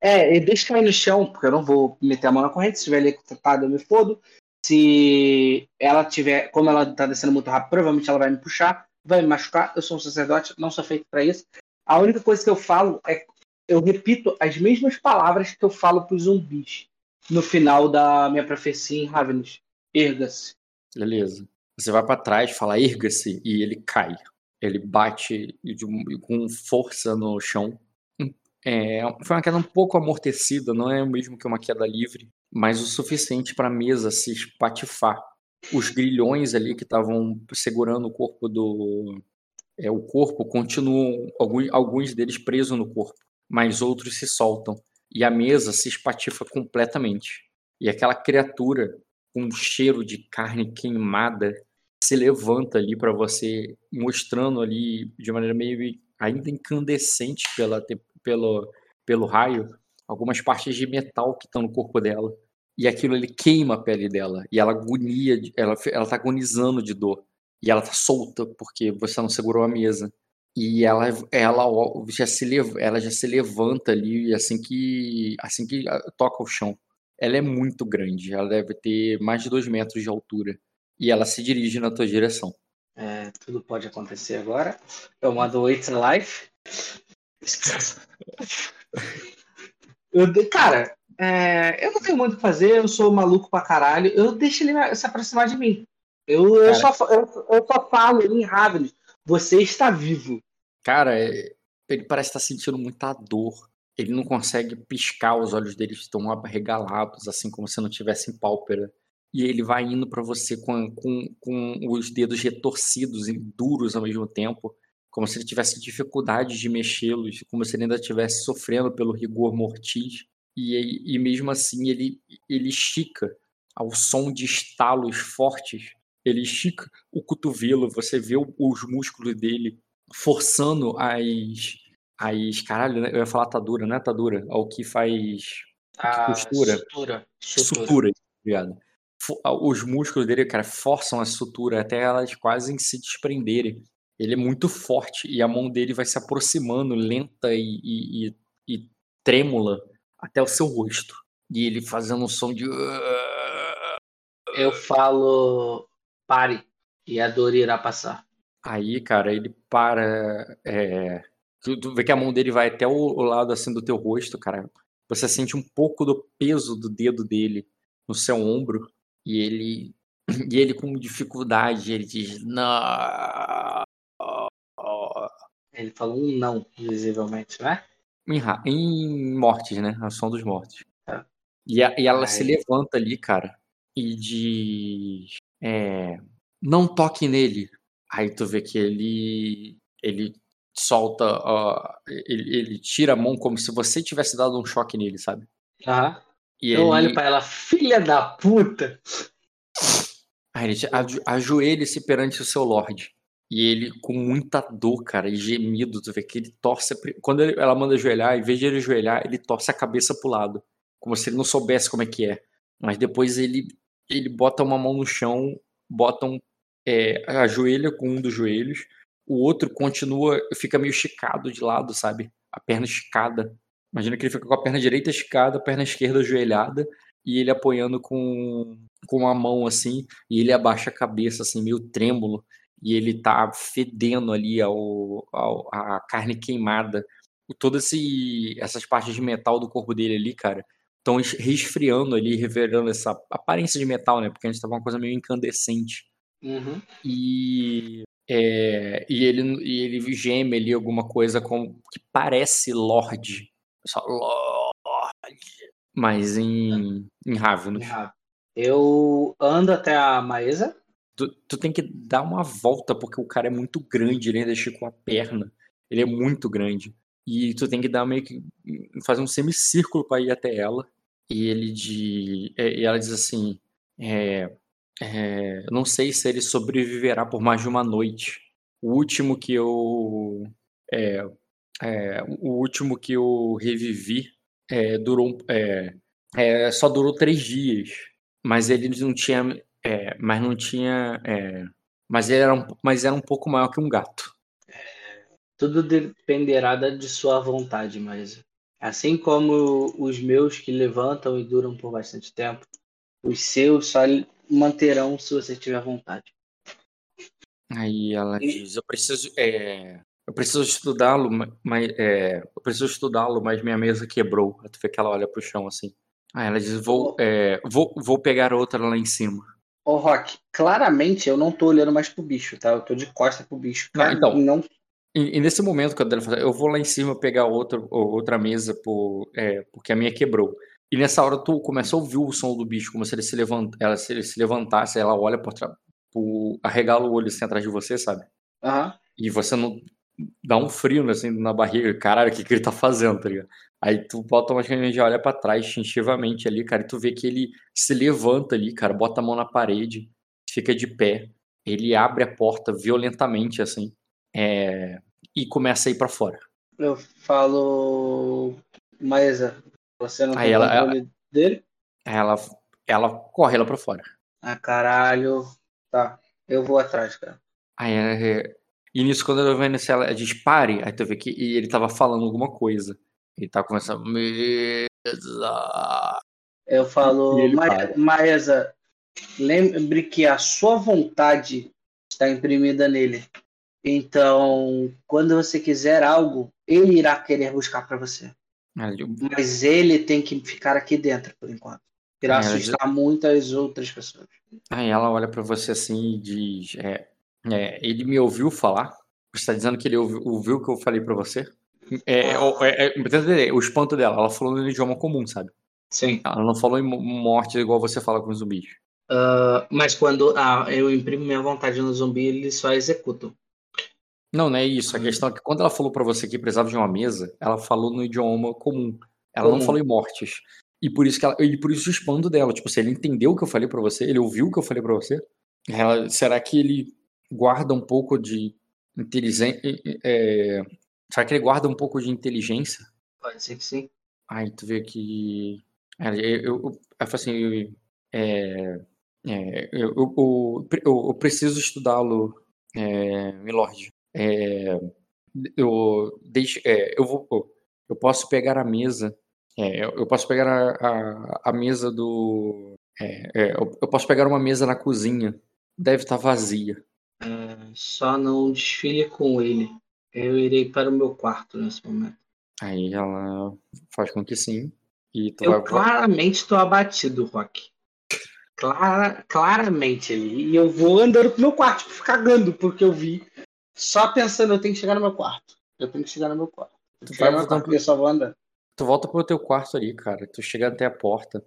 É, e deixa cair no chão, porque eu não vou meter a mão na corrente. Se tiver ali cortada, eu me fodo. Se ela tiver, como ela tá descendo muito rápido, provavelmente ela vai me puxar, vai me machucar. Eu sou um sacerdote, não sou feito para isso. A única coisa que eu falo é eu repito as mesmas palavras que eu falo para os zumbis no final da minha profecia em Ravenous. Erga-se. Beleza. Você vai para trás, fala erga-se e ele cai. Ele bate com força no chão. É, foi uma queda um pouco amortecida, não é o mesmo que uma queda livre, mas o suficiente para a mesa se espatifar. Os grilhões ali que estavam segurando o corpo do. É, o corpo continuam, alguns, alguns deles presos no corpo, mas outros se soltam. E a mesa se espatifa completamente. E aquela criatura com um cheiro de carne queimada se levanta ali para você, mostrando ali de maneira meio ainda incandescente pela, pelo, pelo raio, algumas partes de metal que estão no corpo dela. E aquilo ele queima a pele dela. E ela agonia, ela, ela tá agonizando de dor. E ela tá solta porque você não segurou a mesa. E ela, ela, já se, ela já se levanta ali assim que, assim que toca o chão. Ela é muito grande, ela deve ter mais de dois metros de altura e ela se dirige na tua direção. É, tudo pode acontecer agora. Eu mando It's Life. Eu, cara, é, eu não tenho muito o que fazer, eu sou maluco pra caralho. Eu deixo ele se aproximar de mim. Eu, eu, só, eu, eu só falo em Ravenous. Você está vivo. Cara, é, ele parece estar sentindo muita dor. Ele não consegue piscar, os olhos dele estão arregalados, assim como se não tivessem pálpebra e ele vai indo para você com, com, com os dedos retorcidos e duros ao mesmo tempo, como se ele tivesse dificuldade de mexê-los, como se ele ainda estivesse sofrendo pelo rigor mortis. E, e mesmo assim ele, ele estica ao som de estalos fortes, ele estica o cotovelo, você vê os músculos dele forçando as. as caralho, né? eu ia falar atadura, não é atadura? Ao que faz. A costura. Sutura. Sutura. Sutura, obrigado. Fo- Os músculos dele, cara, forçam a sutura até elas quase se desprenderem. Ele é muito forte e a mão dele vai se aproximando lenta e, e- e- e trêmula até o seu rosto. E ele fazendo um som de. Eu falo pare e a dor irá passar. Aí, cara, ele para. é, Tu, tu vê que a mão dele vai até o, o lado assim do teu rosto, cara. Você sente um pouco do peso do dedo dele no seu ombro. E ele. E ele com dificuldade, ele diz. Não. Ele falou um não, visivelmente, né? Em, em mortes, né? A som dos mortos. Tá. E, a- e ela se Ai. levanta ali, cara, e diz: é, Não toque nele. Aí tu vê que ele. Ele solta. ele, ele tira a mão como se você tivesse dado um choque nele, sabe? Aham. E Eu ele, olho pra ela, filha da puta! Aí ele diz, "Ado- ajoelhe-se perante o seu Lorde. E ele, com muita dor, cara, e gemido, tu vê que ele torce. Quando ele- ela manda ajoelhar, em vez de ele ajoelhar, ele torce a cabeça pro lado. Como se ele não soubesse como é que é. Mas depois ele, ele bota uma mão no chão, bota um. É, ajoelha com um dos joelhos. O outro continua, fica meio esticado de lado, sabe? A perna esticada. Imagina que ele fica com a perna direita esticada, a perna esquerda ajoelhada. E ele apoiando com, com a mão assim. E ele abaixa a cabeça, assim, meio trêmulo. E ele tá fedendo ali ao, ao- a carne queimada. Todas essas partes de metal do corpo dele ali, cara, estão resfriando ali, revelando essa aparência de metal, né? Porque a gente tava uma coisa meio incandescente. Uhum. E, é, e, ele, e ele geme ali alguma coisa com, que parece Lorde. Só Lorde. Mas em, em Ravenous. Eu ando até a Maesa. Tu, tu tem que dar uma volta, porque o cara é muito grande, ele ainda esticou a perna. Ele é muito grande. E tu tem que dar meio que. fazer um semicírculo para ir até ela. E ele de. E ela diz assim. É, é, não sei se ele sobreviverá por mais de uma noite. O último que eu. É, é, o último que eu revivi é, durou. É, só durou três dias. Mas ele não tinha. Mas não tinha. mas, ele era um, mas era um pouco maior que um gato. Tudo dependerá de sua vontade, Maesa. Assim como os meus que levantam e duram por bastante tempo, os seus só manterão se você tiver vontade. Aí ela diz: Eu preciso. é, eu preciso estudá-lo, ma- mas. é, eu preciso estudá-lo, mas minha mesa quebrou. Tu vê que ela olha pro chão assim. Aí ela diz: Vou, é, vou, vou pegar outra lá em cima. Ô, Rock, claramente eu não tô olhando mais pro bicho, tá? Eu tô de costa pro bicho. Cara, então. não E, e nesse momento, ela fala, eu vou lá em cima pegar outra, outra mesa por, é, porque a minha quebrou. E nessa hora tu começa a ouvir o som do bicho, como se ele se, levanta, ela, se ele se levantasse, ela olha por trás, por, arregala o olho assim atrás de você, sabe? Aham. E você não dá um frio assim, na barriga, caralho, o que, que ele tá fazendo, tá ligado? Aí tu automaticamente já olha pra trás, instintivamente ali, cara, e tu vê que ele se levanta ali, cara, bota a mão na parede, fica de pé, ele abre a porta violentamente, assim, é, e começa a ir pra fora. Eu falo. Maesa, você não Aí tem ela- controle dele? Ela, ela corre lá pra fora. Ah, caralho. Tá. Eu vou atrás, cara. Aí, é, e nisso, quando eu vendo se ela diz pare, aí tu vê que e ele tava falando alguma coisa. Ele tava começando. Mesa. Eu falo, E ele "Ma- para. Maesa, lembre que a sua vontade está imprimida nele. Então, quando você quiser algo, ele irá querer buscar para você. Eu- Mas ele tem que ficar aqui dentro por enquanto. Irá É, ela assustar muitas outras pessoas. Aí ela olha pra você assim e diz: é, é, Ele me ouviu falar? Você tá dizendo que ele ouviu, ouviu o que eu falei pra você? É, é, o- é, é, o espanto dela, ela falou no idioma comum, sabe? Sim. Ela não falou em mo- morte igual você fala com os zumbis. Ah, mas quando ah, eu imprimo minha vontade no zumbi, eles só executam. Não, não é isso. A questão é que quando ela falou pra você que precisava de uma mesa, ela falou no idioma comum. Ela não Comum. falou em mortes. E por isso que ela, e por isso o espanto dela, tipo, se ele entendeu o que eu falei pra você, ele ouviu o que eu falei pra você, ela- será que ele guarda um pouco de inteligente. É... Será que ele guarda um pouco de inteligência? Pode ser que sim. Ai, tu vê que. Eu, eu, eu, eu assim, é, é, eu, eu, eu, preciso estudá-lo, é, Milord. É, eu, deixe, é, eu, vou, eu posso pegar a mesa. É, eu posso pegar a, a, a mesa do. É, é, eu, eu posso pegar uma mesa na cozinha. Deve estar vazia. só não desfile com ele. Eu irei para o meu quarto nesse momento. Aí ela faz com que sim. E eu vai... claramente estou abatido, Rock. Clara, claramente ali. E eu vou andando pro meu quarto, tipo, cagando, porque eu vi. Só pensando, eu tenho que chegar no meu quarto. Eu tenho que chegar no meu quarto. Tu vai meu quarto, pro... só vou andando. Tu volta pro teu quarto ali, cara. Tu chega até a porta.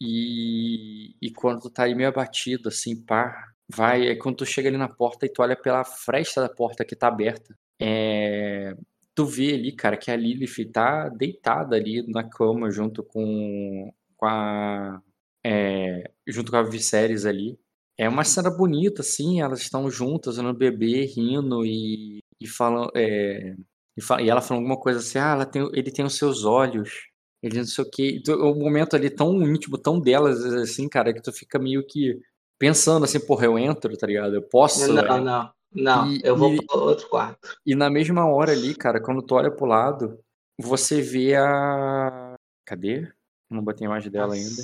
E, e quando tu tá aí meio abatido, assim, pá, vai. É quando tu chega ali na porta e tu olha pela fresta da porta que tá aberta. É, tu vê ali, cara, que a Lilith tá deitada ali na cama junto com, com a. É, junto com a Viserys ali. É uma cena bonita, assim, elas estão juntas no bebê, rindo e, e falam. É, e, fala, e, ela falando alguma coisa assim, ah, ela tem, ele tem os seus olhos, ele não sei o quê. Um momento ali tão íntimo, tão delas, assim, cara, que tu fica meio que pensando assim, porra, eu entro, tá ligado? Eu posso. Não, é... não. Não, e, eu vou e, pro outro quarto. E na mesma hora ali, cara, quando tu olha pro lado, você vê a. Cadê? Não botei a imagem dela ainda.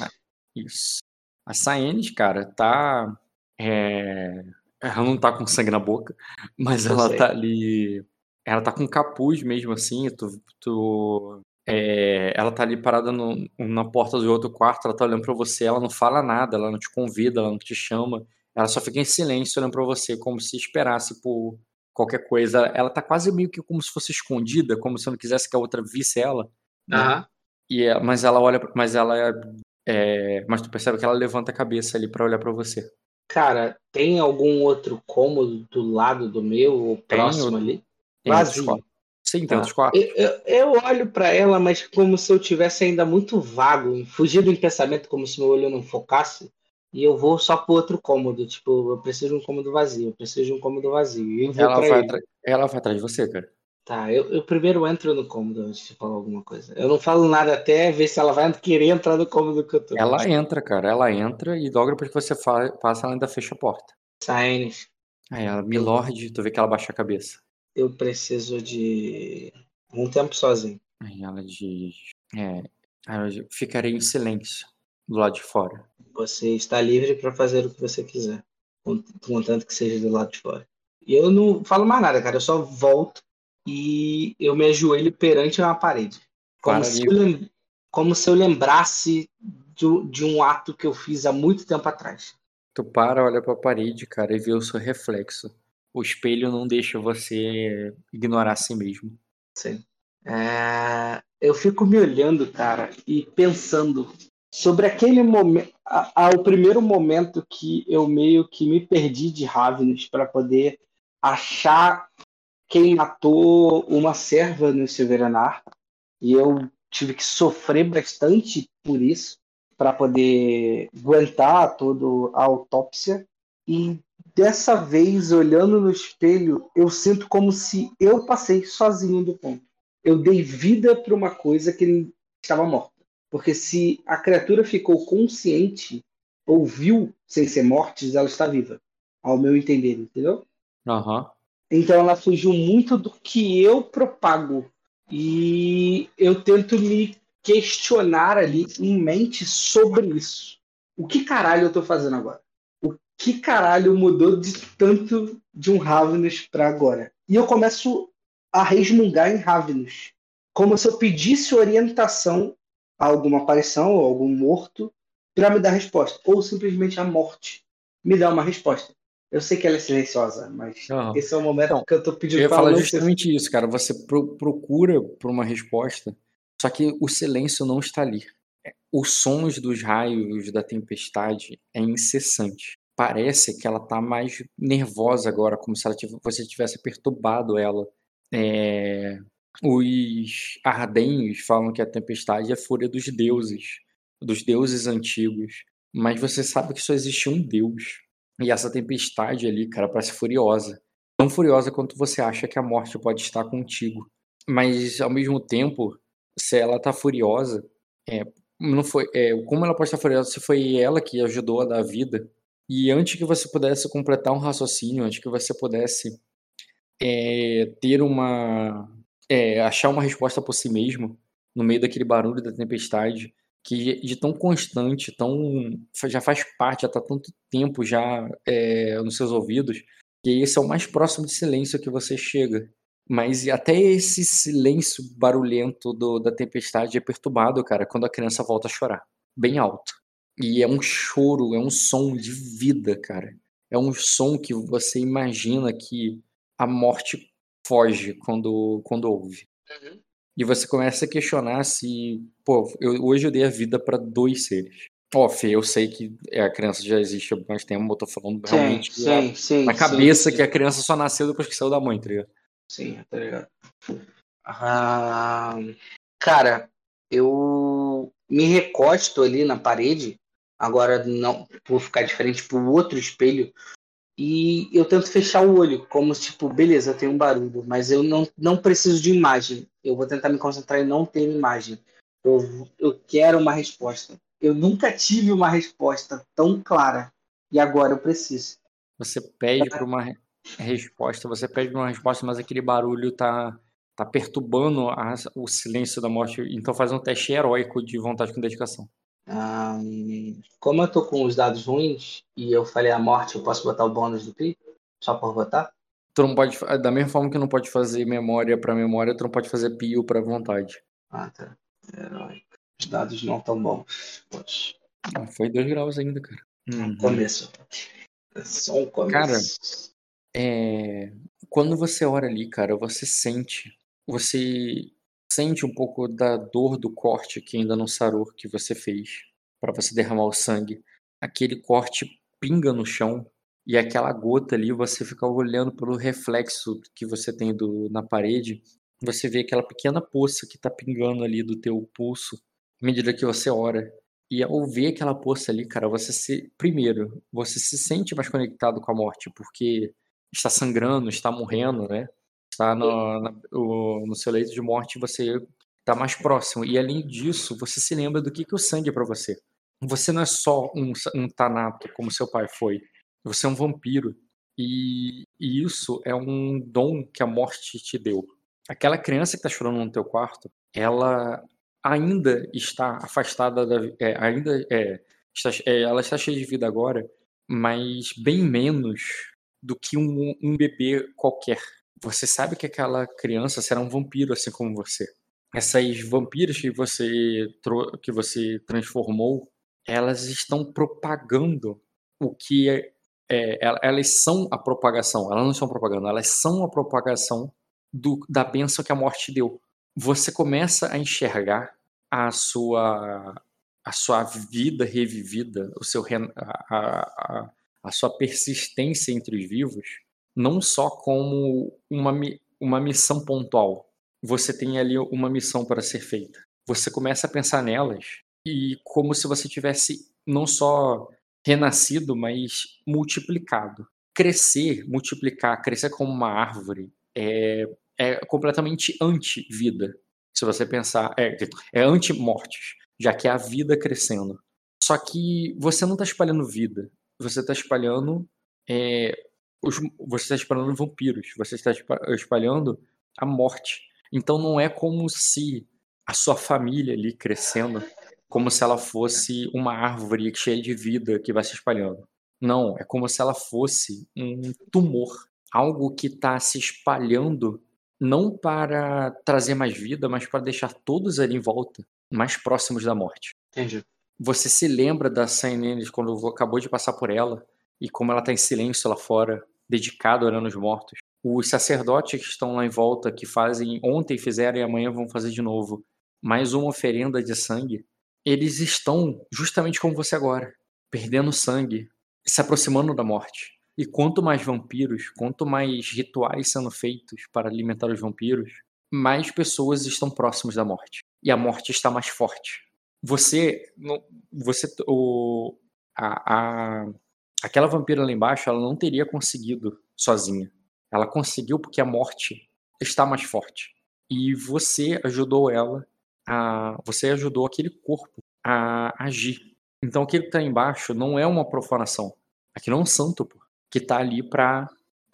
Ah, isso. A Saenis, cara, tá. É... Ela não tá com sangue na boca, mas eu ela sei. tá ali. Ela tá com capuz mesmo, assim. Tu, tu... É... ela tá ali parada no... na porta do outro quarto, ela tá olhando pra você, ela não fala nada, ela não te convida, ela não te chama. Ela só fica em silêncio olhando para você, como se esperasse por qualquer coisa. Ela tá quase meio que como se fosse escondida, como se não quisesse que a outra visse ela. Né? Uhum. E é, mas ela olha, mas ela é, mas tu percebe que ela levanta a cabeça ali para olhar para você. Cara, tem algum outro cômodo do lado do meu ou próximo ali? Vazio. Sim, tem tá. outros quartos. Eu, eu, eu olho para ela, mas como se eu tivesse ainda muito vago, fugido em pensamento, como se meu olho não focasse e eu vou só pro outro cômodo. Tipo, eu preciso de um cômodo vazio, eu preciso de um cômodo vazio. E ela, vai ela vai atrás de você, cara. Tá, eu, eu, primeiro entro no cômodo antes de falar alguma coisa. Eu não falo nada até ver se ela vai querer entrar no cômodo que eu tô. Ela entra, cara. Ela entra e logo depois que você passa, ela ainda fecha a porta. Saines. Aí ela, Milord, tu vê que ela baixa a cabeça. Eu preciso de um tempo sozinho. Aí ela diz. É, eu ficarei em silêncio do lado de fora. Você está livre para fazer o que você quiser, contanto que seja do lado de fora. E eu não falo mais nada, cara. Eu só volto e eu me ajoelho perante uma parede. Como, se eu, como se eu, lembrasse de, de, um ato que eu fiz há muito tempo atrás. Tu para, olha para a parede, cara, e vê o seu reflexo. O espelho não deixa você ignorar a si mesmo. Sim. É... Eu fico me olhando, cara, e pensando sobre aquele momento, ao primeiro momento que eu meio que me perdi de Ravens para poder achar quem matou uma serva no Silveranar e eu tive que sofrer bastante por isso para poder aguentar toda a autópsia e dessa vez olhando no espelho eu sinto como se eu passei sozinho do ponto eu dei vida para uma coisa que estava morta porque se a criatura ficou consciente, ouviu sem ser mortes, ela está viva. Ao meu entender, entendeu? Uhum. Então ela fugiu muito do que eu propago. E eu tento me questionar ali em mente sobre isso. O que caralho eu tô fazendo agora? O que caralho mudou de tanto de um Ravenous para agora? E eu começo a resmungar em Ravenous. Como se eu pedisse orientação alguma aparição ou algum morto para me dar resposta. Ou simplesmente a morte me dá uma resposta. Eu sei que ela é silenciosa, mas uhum. esse é o momento então, que eu estou pedindo para Eu ia falar justamente isso, cara. Você pro procura por uma resposta, só que o silêncio não está ali. Os sons dos raios da tempestade é incessante. Parece que ela está mais nervosa agora, como se ela tivesse, você tivesse perturbado ela. É, os ardenhos falam que a tempestade é a fúria dos deuses, dos deuses antigos. Mas você sabe que só existe um deus. E essa tempestade ali, cara, parece furiosa. tão furiosa quanto você acha que a morte pode estar contigo. Mas ao mesmo tempo, se ela tá furiosa, é, não foi, é, como ela pode estar furiosa se foi ela que ajudou a dar vida? E antes que você pudesse completar um raciocínio, antes que você pudesse é, ter uma é, achar uma resposta por si mesmo no meio daquele barulho da tempestade que de tão constante, tão já faz parte, já está tanto tempo já é, nos seus ouvidos, que esse é o mais próximo de silêncio que você chega. Mas até esse silêncio barulhento do, da tempestade é perturbado, cara, quando a criança volta a chorar, bem alto. E é um choro, é um som de vida, cara. É um som que você imagina que a morte foge quando, quando ouve. Uhum. E você começa a questionar se, pô, eu, hoje eu dei a vida para dois seres. Ó, Fê, eu sei que a criança já existe há mais tempo, eu tô falando sim, realmente sim, sim, na cabeça sim, que a criança só nasceu depois que saiu da mãe, tá ligado? Sim, tá ligado. Ah, cara, eu me recosto ali na parede, agora não vou ficar diferente pro outro espelho, e eu tento fechar o olho, como tipo, beleza, tem um barulho, mas eu não, não preciso de imagem. Eu vou tentar me concentrar em não ter imagem. Eu, eu quero uma resposta. Eu nunca tive uma resposta tão clara e agora eu preciso. Você pede por uma resposta, você pede uma resposta, mas aquele barulho tá, tá perturbando a, o silêncio da morte. Então faz um teste heróico de vontade com dedicação. Um, como eu tô com os dados ruins e eu falei a morte, eu posso botar o bônus do PI? Só por botar? Tu não pode, da mesma forma que não pode fazer memória para memória, tu não pode fazer pio para vontade. Ah, tá. Heróico. Os dados não tão bons. Poxa. Ah, foi dois graus ainda, cara. Uhum. Começo. É só um começo. Cara, é... quando você ora ali, cara, você sente. Você sente um pouco da dor do corte que ainda não sarou que você fez para você derramar o sangue. Aquele corte pinga no chão e aquela gota ali, você fica olhando pelo reflexo que você tem do, na parede, você vê aquela pequena poça que está pingando ali do teu pulso à medida que você ora. E ao ver aquela poça ali, cara, você se. Primeiro, você se sente mais conectado com a morte, porque está sangrando, está morrendo, né? Está no, no, no seu leito de morte, você está mais próximo. E além disso, você se lembra do que, que o sangue é para você. Você não é só um, um tanato, como seu pai foi. Você é um vampiro. E, e, isso é um dom que a morte te deu. Aquela criança que está chorando no teu quarto, ela ainda está afastada da, é, ainda é, está, é, ela está cheia de vida agora, mas bem menos do que um, um bebê qualquer você sabe que aquela criança será um vampiro assim como você. Essas vampiras que você que você transformou, elas estão propagando o que é, é, elas são a propagação. Elas não são propaganda, elas são a propagação do, da bênção que a morte deu. Você começa a enxergar a sua a sua vida revivida, o seu a, a, a sua persistência entre os vivos não só como uma, uma missão pontual. Você tem ali uma missão para ser feita. Você começa a pensar nelas e como se você tivesse não só renascido, mas multiplicado. Crescer, multiplicar, crescer como uma árvore é, é completamente anti-vida. Se você pensar, é, é anti-mortes, já que é a vida crescendo. Só que você não está espalhando vida, você está espalhando é, os, você está espalhando vampiros, você está espalhando a morte. Então não é como se a sua família ali crescendo, como se ela fosse uma árvore cheia de vida que vai se espalhando. Não, é como se ela fosse um tumor, algo que está se espalhando não para trazer mais vida, mas para deixar todos ali em volta mais próximos da morte. Entendi. Você se lembra da Sainênis quando acabou de passar por ela e como ela está em silêncio lá fora, dedicado orando os mortos. Os sacerdotes que estão lá em volta, que fazem ontem fizeram e amanhã vão fazer de novo, mais uma oferenda de sangue, eles estão justamente como você agora, perdendo sangue, se aproximando da morte. E quanto mais vampiros, quanto mais rituais sendo feitos para alimentar os vampiros, mais pessoas estão próximas da morte. E a morte está mais forte. Você, você, o, a, a, aquela vampira lá embaixo, ela não teria conseguido sozinha. Ela conseguiu porque a morte está mais forte. E você ajudou ela a. Você ajudou aquele corpo a agir. Então aquilo que está embaixo não é uma profanação. Aquilo é um santo, pô, que está ali para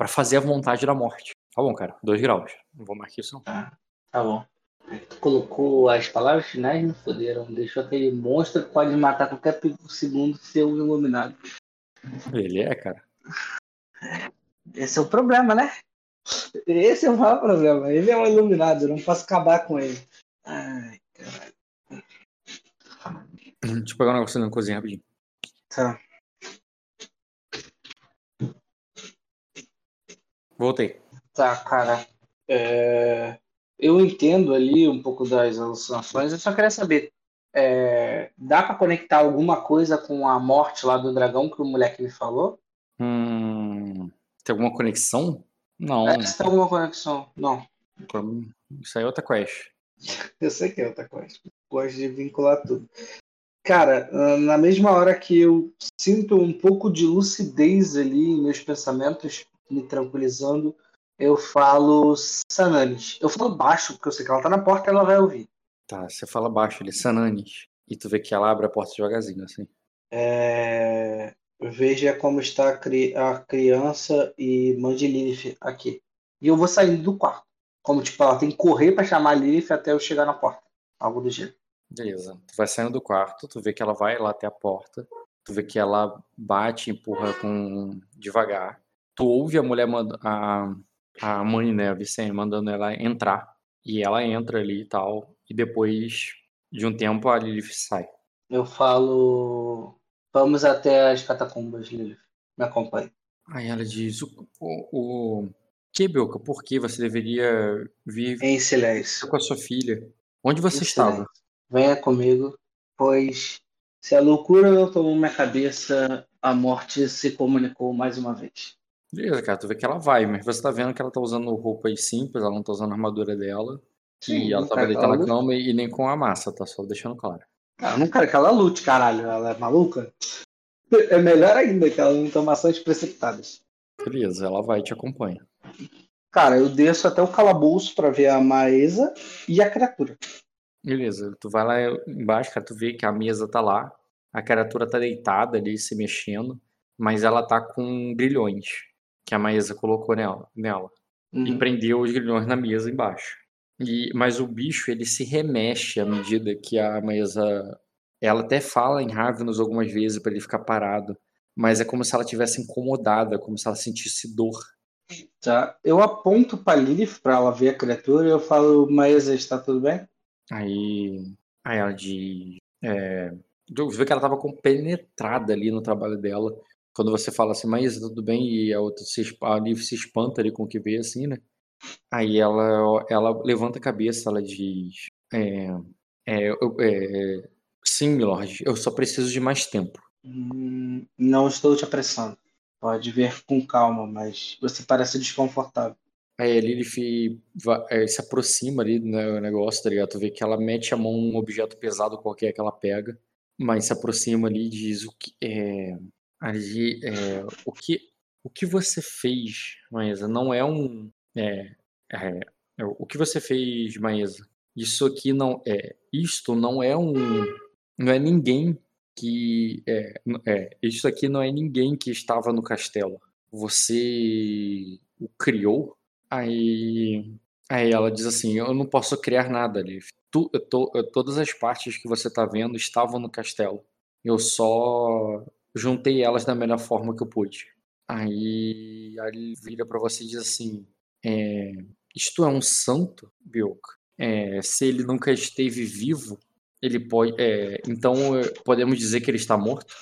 fazer a vontade da morte. Tá bom, cara. Dois graus. Não vou marcar isso, não. Tá, tá bom. Tu colocou as palavras finais, não foderam. Deixou aquele monstro que pode matar qualquer segundo ser um iluminado. Ele é, cara. Esse é o problema, né? Esse é o maior problema. Ele é um iluminado, eu não posso acabar com ele. Ai, caralho. Deixa eu pegar um negócio na cozinha rapidinho. Tá. Voltei. Tá, cara. É, Eu entendo ali um pouco das alucinações. Eu só queria saber. É, Dá pra conectar alguma coisa com a morte lá do dragão que o moleque me falou? Hum, tem alguma conexão? Não. É, tem alguma conexão? Não. Isso aí é outra quest. Eu sei que é outra coisa. Gosto de vincular tudo. Cara, ah, na mesma hora que eu sinto um pouco de lucidez ali em meus pensamentos, me tranquilizando, eu falo Sananes. Eu falo baixo, porque eu sei que ela tá na porta e ela vai ouvir. Tá, você fala baixo ali, Sananes. E tu vê que ela abre a porta devagarzinho, assim. É... Veja como está a, cri- a criança e mande Lilith aqui. E eu vou saindo do quarto. Como, tipo, ela tem que correr pra chamar a Lilith até eu chegar na porta. Algo do gênero. Beleza. Tu vai saindo do quarto, tu vê que ela vai lá até a porta. Tu vê que ela bate, empurra com devagar. Tu ouve a mulher manda... a a mãe, né, a Vicente, mandando ela entrar. E ela entra ali e tal. E depois de um tempo a Lilith sai. Eu falo. Vamos até as catacumbas, Lilith. Me acompanhe. Aí ela diz: o, o, o... Por que você deveria vir Em silêncio. com a sua filha? Onde você Em estava? silêncio. Venha comigo, pois se a loucura não tomou minha cabeça, a morte se comunicou mais uma vez. Beleza, cara, tu vê que ela vai, mas você tá vendo que ela tá usando roupas simples, ela não tá usando a armadura dela. E ela não tava deitada ela na cama e, e nem com a massa, tá só deixando claro. Ah, eu não quero que ela lute, caralho. Ela é maluca? É melhor ainda que ela não tome ações precipitadas. Beleza, ela vai e te acompanha. Cara, eu desço até o calabouço pra ver a Maesa e a criatura. Beleza, tu vai lá embaixo, cara, tu vê que a mesa tá lá, a criatura tá deitada ali, se mexendo, mas ela tá com grilhões que a Maesa colocou nela, nela e Uhum. prendeu os grilhões na mesa embaixo. E, mas o bicho, ele se remexe à medida que a Maesa... Ela até fala em Ravenous algumas vezes pra ele ficar parado, mas é como se ela tivesse incomodada, como se ela sentisse dor. Tá. Eu aponto pra Lilith pra ela ver a criatura e eu falo, Maesa, está tudo bem? Aí, aí ela diz. É, tu vê que ela tava compenetrada ali no trabalho dela. Quando você fala assim, mas tudo bem, e a outra se, a Liv se espanta ali com o que vê, assim, né? Aí ela, ela levanta a cabeça, ela diz: é, é, é, Sim, milord, eu só preciso de mais tempo. Hum, não estou te apressando. Pode ver com calma, mas você parece desconfortável. Aí a Lilith é, se aproxima ali do ne- negócio, tá ligado? Tu vê que ela mete a mão num objeto pesado qualquer que ela pega, mas se aproxima ali e diz o que é, ali, é, o que o que você fez, Maesa, não é um é, é, é, o que você fez, Maesa? Isso aqui não é isto não é um não é ninguém que é, é isso aqui não é ninguém que estava no castelo. Você o criou? Aí, aí ela diz assim: Eu não posso criar nada ali. Tu, eu tô- eu- todas as partes que você tá vendo estavam no castelo. Eu só juntei elas da melhor forma que eu pude. Aí, ele vira pra você e diz assim: é, Isto é um santo, Bilk? É, se ele nunca esteve vivo, ele pode. é, então é, podemos dizer que ele está morto?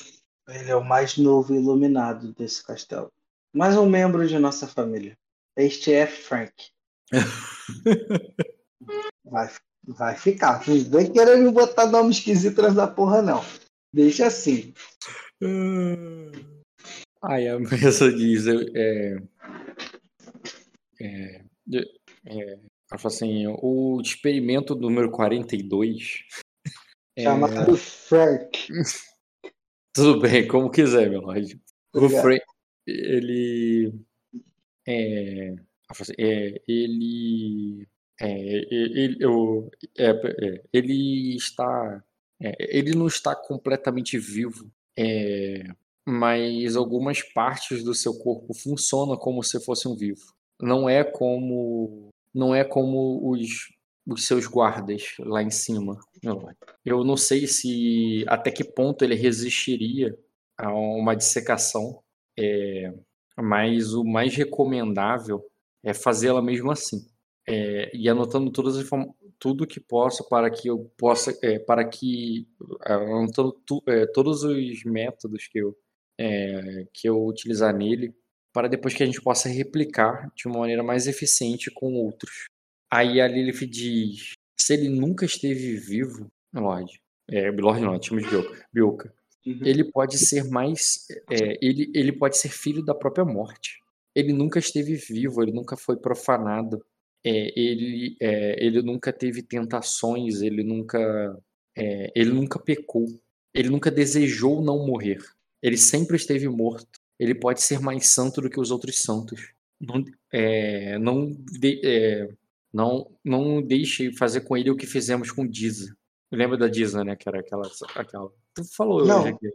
Ele é o mais novo iluminado desse castelo. Mais um membro de nossa família. Este é Frank. Vai, vai ficar. Não vem querendo me botar nome esquisito nessa porra, não. Deixa assim. Aí a mesa diz, é, é, é, assim, o experimento número 42, é, Chamado Frank. tudo bem, como quiser, meu lord. O. Frank, ele, é, assim, é, ele, é, ele, eu, é, é, ele está, é, ele não está completamente vivo, é, mas algumas partes do seu corpo funcionam como se fosse um vivo. Não é como, não é como os, os seus guardas lá em cima. Eu não sei se até que ponto ele resistiria a uma dissecação, é, mas o mais recomendável é fazê-la mesmo assim. É, e anotando todas as tudo que possa para que eu possa é, para que anotando tu, é, todos os métodos que eu é, que eu utilizar nele para depois que a gente possa replicar de uma maneira mais eficiente com outros. Aí a Lilith diz: se ele nunca esteve vivo, Lorde, é, Lorde não, time de Bioka, uhum. ele pode ser mais, é, ele, ele pode ser filho da própria morte. Ele nunca esteve vivo, ele nunca foi profanado, é, ele, é, ele nunca teve tentações, ele nunca, é, ele nunca pecou, ele nunca desejou não morrer. Ele sempre esteve morto. Ele pode ser mais santo do que os outros santos. Não, é, não, de, é, não, não deixe fazer com ele o que fizemos com Diza. Lembra da Diza, né? Que era aquela. aquela... Tu falou não. hoje aqui.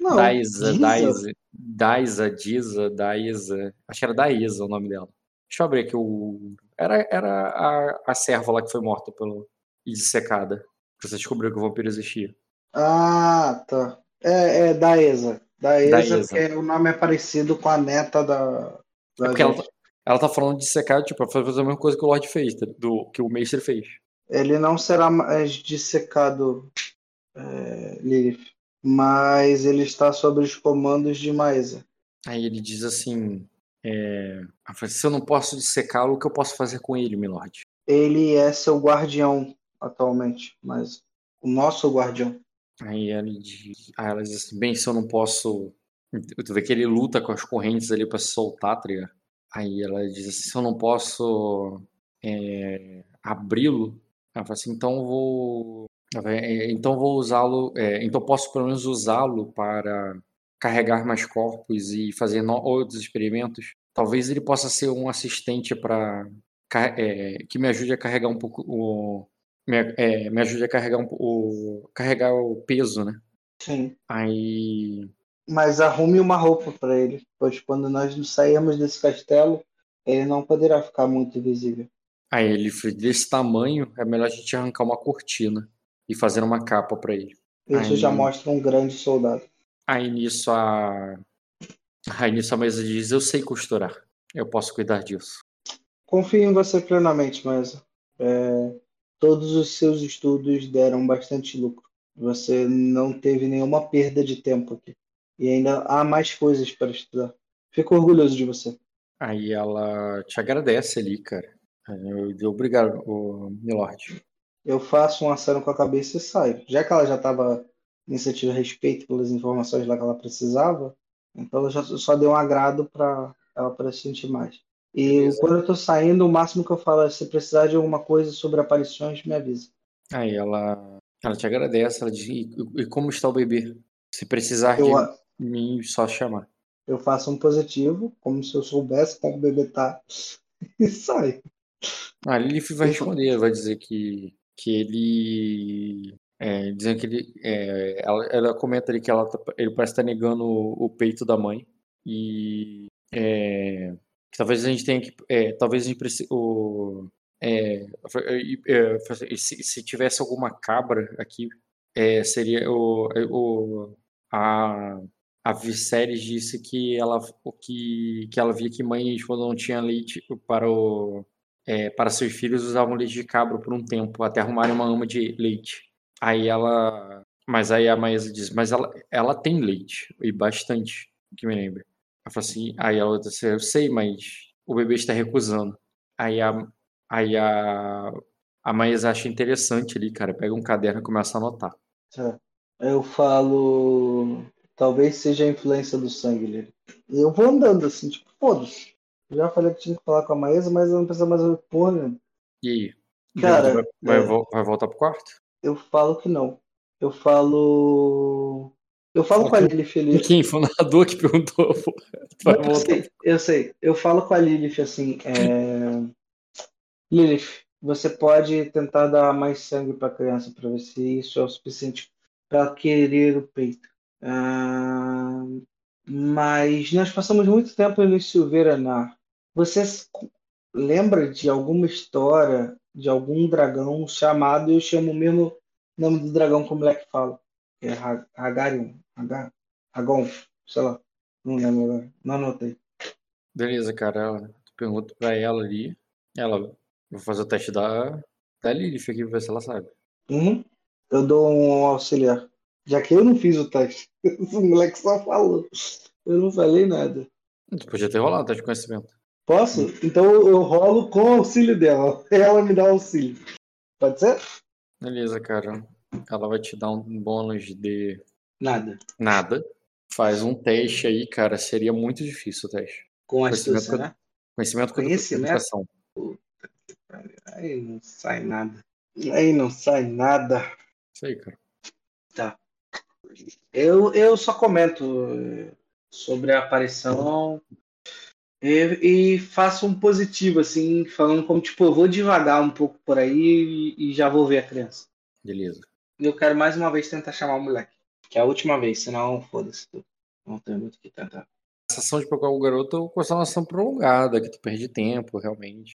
Não. Daisa, Daisa, Daisa, Diza, Daisa. Acho que era Daisa o nome dela. Deixa eu abrir aqui o. Era, era a, a serva lá que foi morta pelo, e dissecada. Você descobriu que o vampiro existia. Ah, tá. É, é Daesa. Daesa, porque o nome é parecido com a neta da. da é porque ela, tá, ela tá falando de secar, tipo, fazer a mesma coisa que o Lord fez, tá? do que o Mestre fez. Ele não será mais dissecado, é, Lilith, mas ele está sob os comandos de Maesa. Aí ele diz assim: é, se eu não posso dissecá-lo, o que eu posso fazer com ele, Milord? Ele é seu guardião atualmente, mas o nosso guardião. Aí diz, aí ela diz assim, bem, se eu não posso. Tu vê que ele luta com as correntes ali para se soltar, tá ligado? Aí ela diz assim, se eu não posso é, abri-lo, ela fala assim, então vou. É, então vou usá-lo. É, então posso pelo menos usá-lo para carregar mais corpos e fazer outros experimentos. Talvez ele possa ser um assistente para é, que me ajude a carregar um pouco o, me, é, me ajude a carregar um, o carregar o peso, né? Sim. Aí. Mas arrume uma roupa para ele, pois quando nós sairmos desse castelo, ele não poderá ficar muito visível. Aí ele desse tamanho, é melhor a gente arrancar uma cortina e fazer uma capa para ele. Isso aí... já mostra um grande soldado. Aí nisso a Aí nisso a mesa diz: Eu sei costurar. Eu posso cuidar disso. Confio em você plenamente, mas é, todos os seus estudos deram bastante lucro. Você não teve nenhuma perda de tempo aqui. E ainda há mais coisas para estudar. Fico orgulhoso de você. Aí ela te agradece ali, cara. Eu, obrigado, Milord. Eu faço um aceno com a cabeça e saio. Já que ela já estava iniciativa a respeito pelas informações lá que ela precisava, então ela já só deu um agrado para ela para sentir mais. E Beleza. quando eu tô saindo, o máximo que eu falo é se precisar de alguma coisa sobre aparições, me avisa. Aí ela, ela te agradece, ela diz, e, e como está o bebê? Se precisar eu, de mim, só chamar. Eu faço um positivo, como se eu soubesse como o bebê tá, e sai. A Lilith vai responder, vai dizer que, que ele. É, dizendo que ele. É, ela, ela comenta ali que ela, tá, ele parece estar negando o, o peito da mãe. E. É, talvez a gente tenha que. É, talvez a gente precise. O, é, é, se, se, tivesse alguma cabra aqui, é, seria o, o a, a Viserys disse que ela que, que ela via que mães quando não tinha leite para o é, para seus filhos usavam leite de cabra por um tempo até arrumarem uma ama de leite. Aí ela, mas aí a Maísa diz, mas ela, ela tem leite e bastante, que me lembra. Ela assim, aí ela disse, eu sei, mas o bebê está recusando. Aí a, aí a, a Maísa acha interessante ali, cara. Pega um caderno e começa a anotar. É. Eu falo. Talvez seja a influência do sangue dele. E eu vou andando assim, tipo, foda-se. Já falei que tinha que falar com a Maísa, mas eu não preciso mais ouvir porra nenhuma. E aí? Cara, vai, vai, é... vai voltar pro quarto? Eu falo que não. Eu falo Eu falo com a Lilith ali. Quem? Foi o narrador que perguntou. Não, eu sei, eu sei. Eu falo com a Lilith assim. É... Lilith, você pode tentar dar mais sangue para a criança para ver se isso é o suficiente para querer o peito. Ah, mas nós passamos muito tempo no Silveranar. Você lembra de alguma história de algum dragão chamado, eu chamo o mesmo nome do dragão como é que fala? É Hagarion, Hagon, sei lá. Não lembro agora. Não anotei. Beleza, cara. Ela, pergunto pra ela ali. Ela, vou fazer o teste da, da Lilith aqui pra ver se ela sabe. Uhum. Eu dou um auxiliar. Já que eu não fiz o teste. O moleque só falou. Eu não falei nada. Tu podia ter rolado o teste de conhecimento. Posso? Então eu rolo com o auxílio dela. Ela me dá auxílio. Pode ser? Beleza, cara. Ela vai te dar um bônus de. Nada. Nada. Faz um teste aí, cara. Seria muito difícil o teste. Com astúcia, né? Conhecimento com educação. Aí não sai nada. Aí não sai nada. Isso aí, cara. Tá. Eu, eu só comento eh, sobre a aparição e, e faço um positivo, assim, falando como, tipo, eu vou devagar um pouco por aí e, e já vou ver a criança. Beleza. E eu quero mais uma vez tentar chamar o moleque. Que é a última vez, senão foda-se. Não tem muito o que tentar. Essa ação de procurar o garoto é uma ação prolongada, que tu perde tempo, realmente.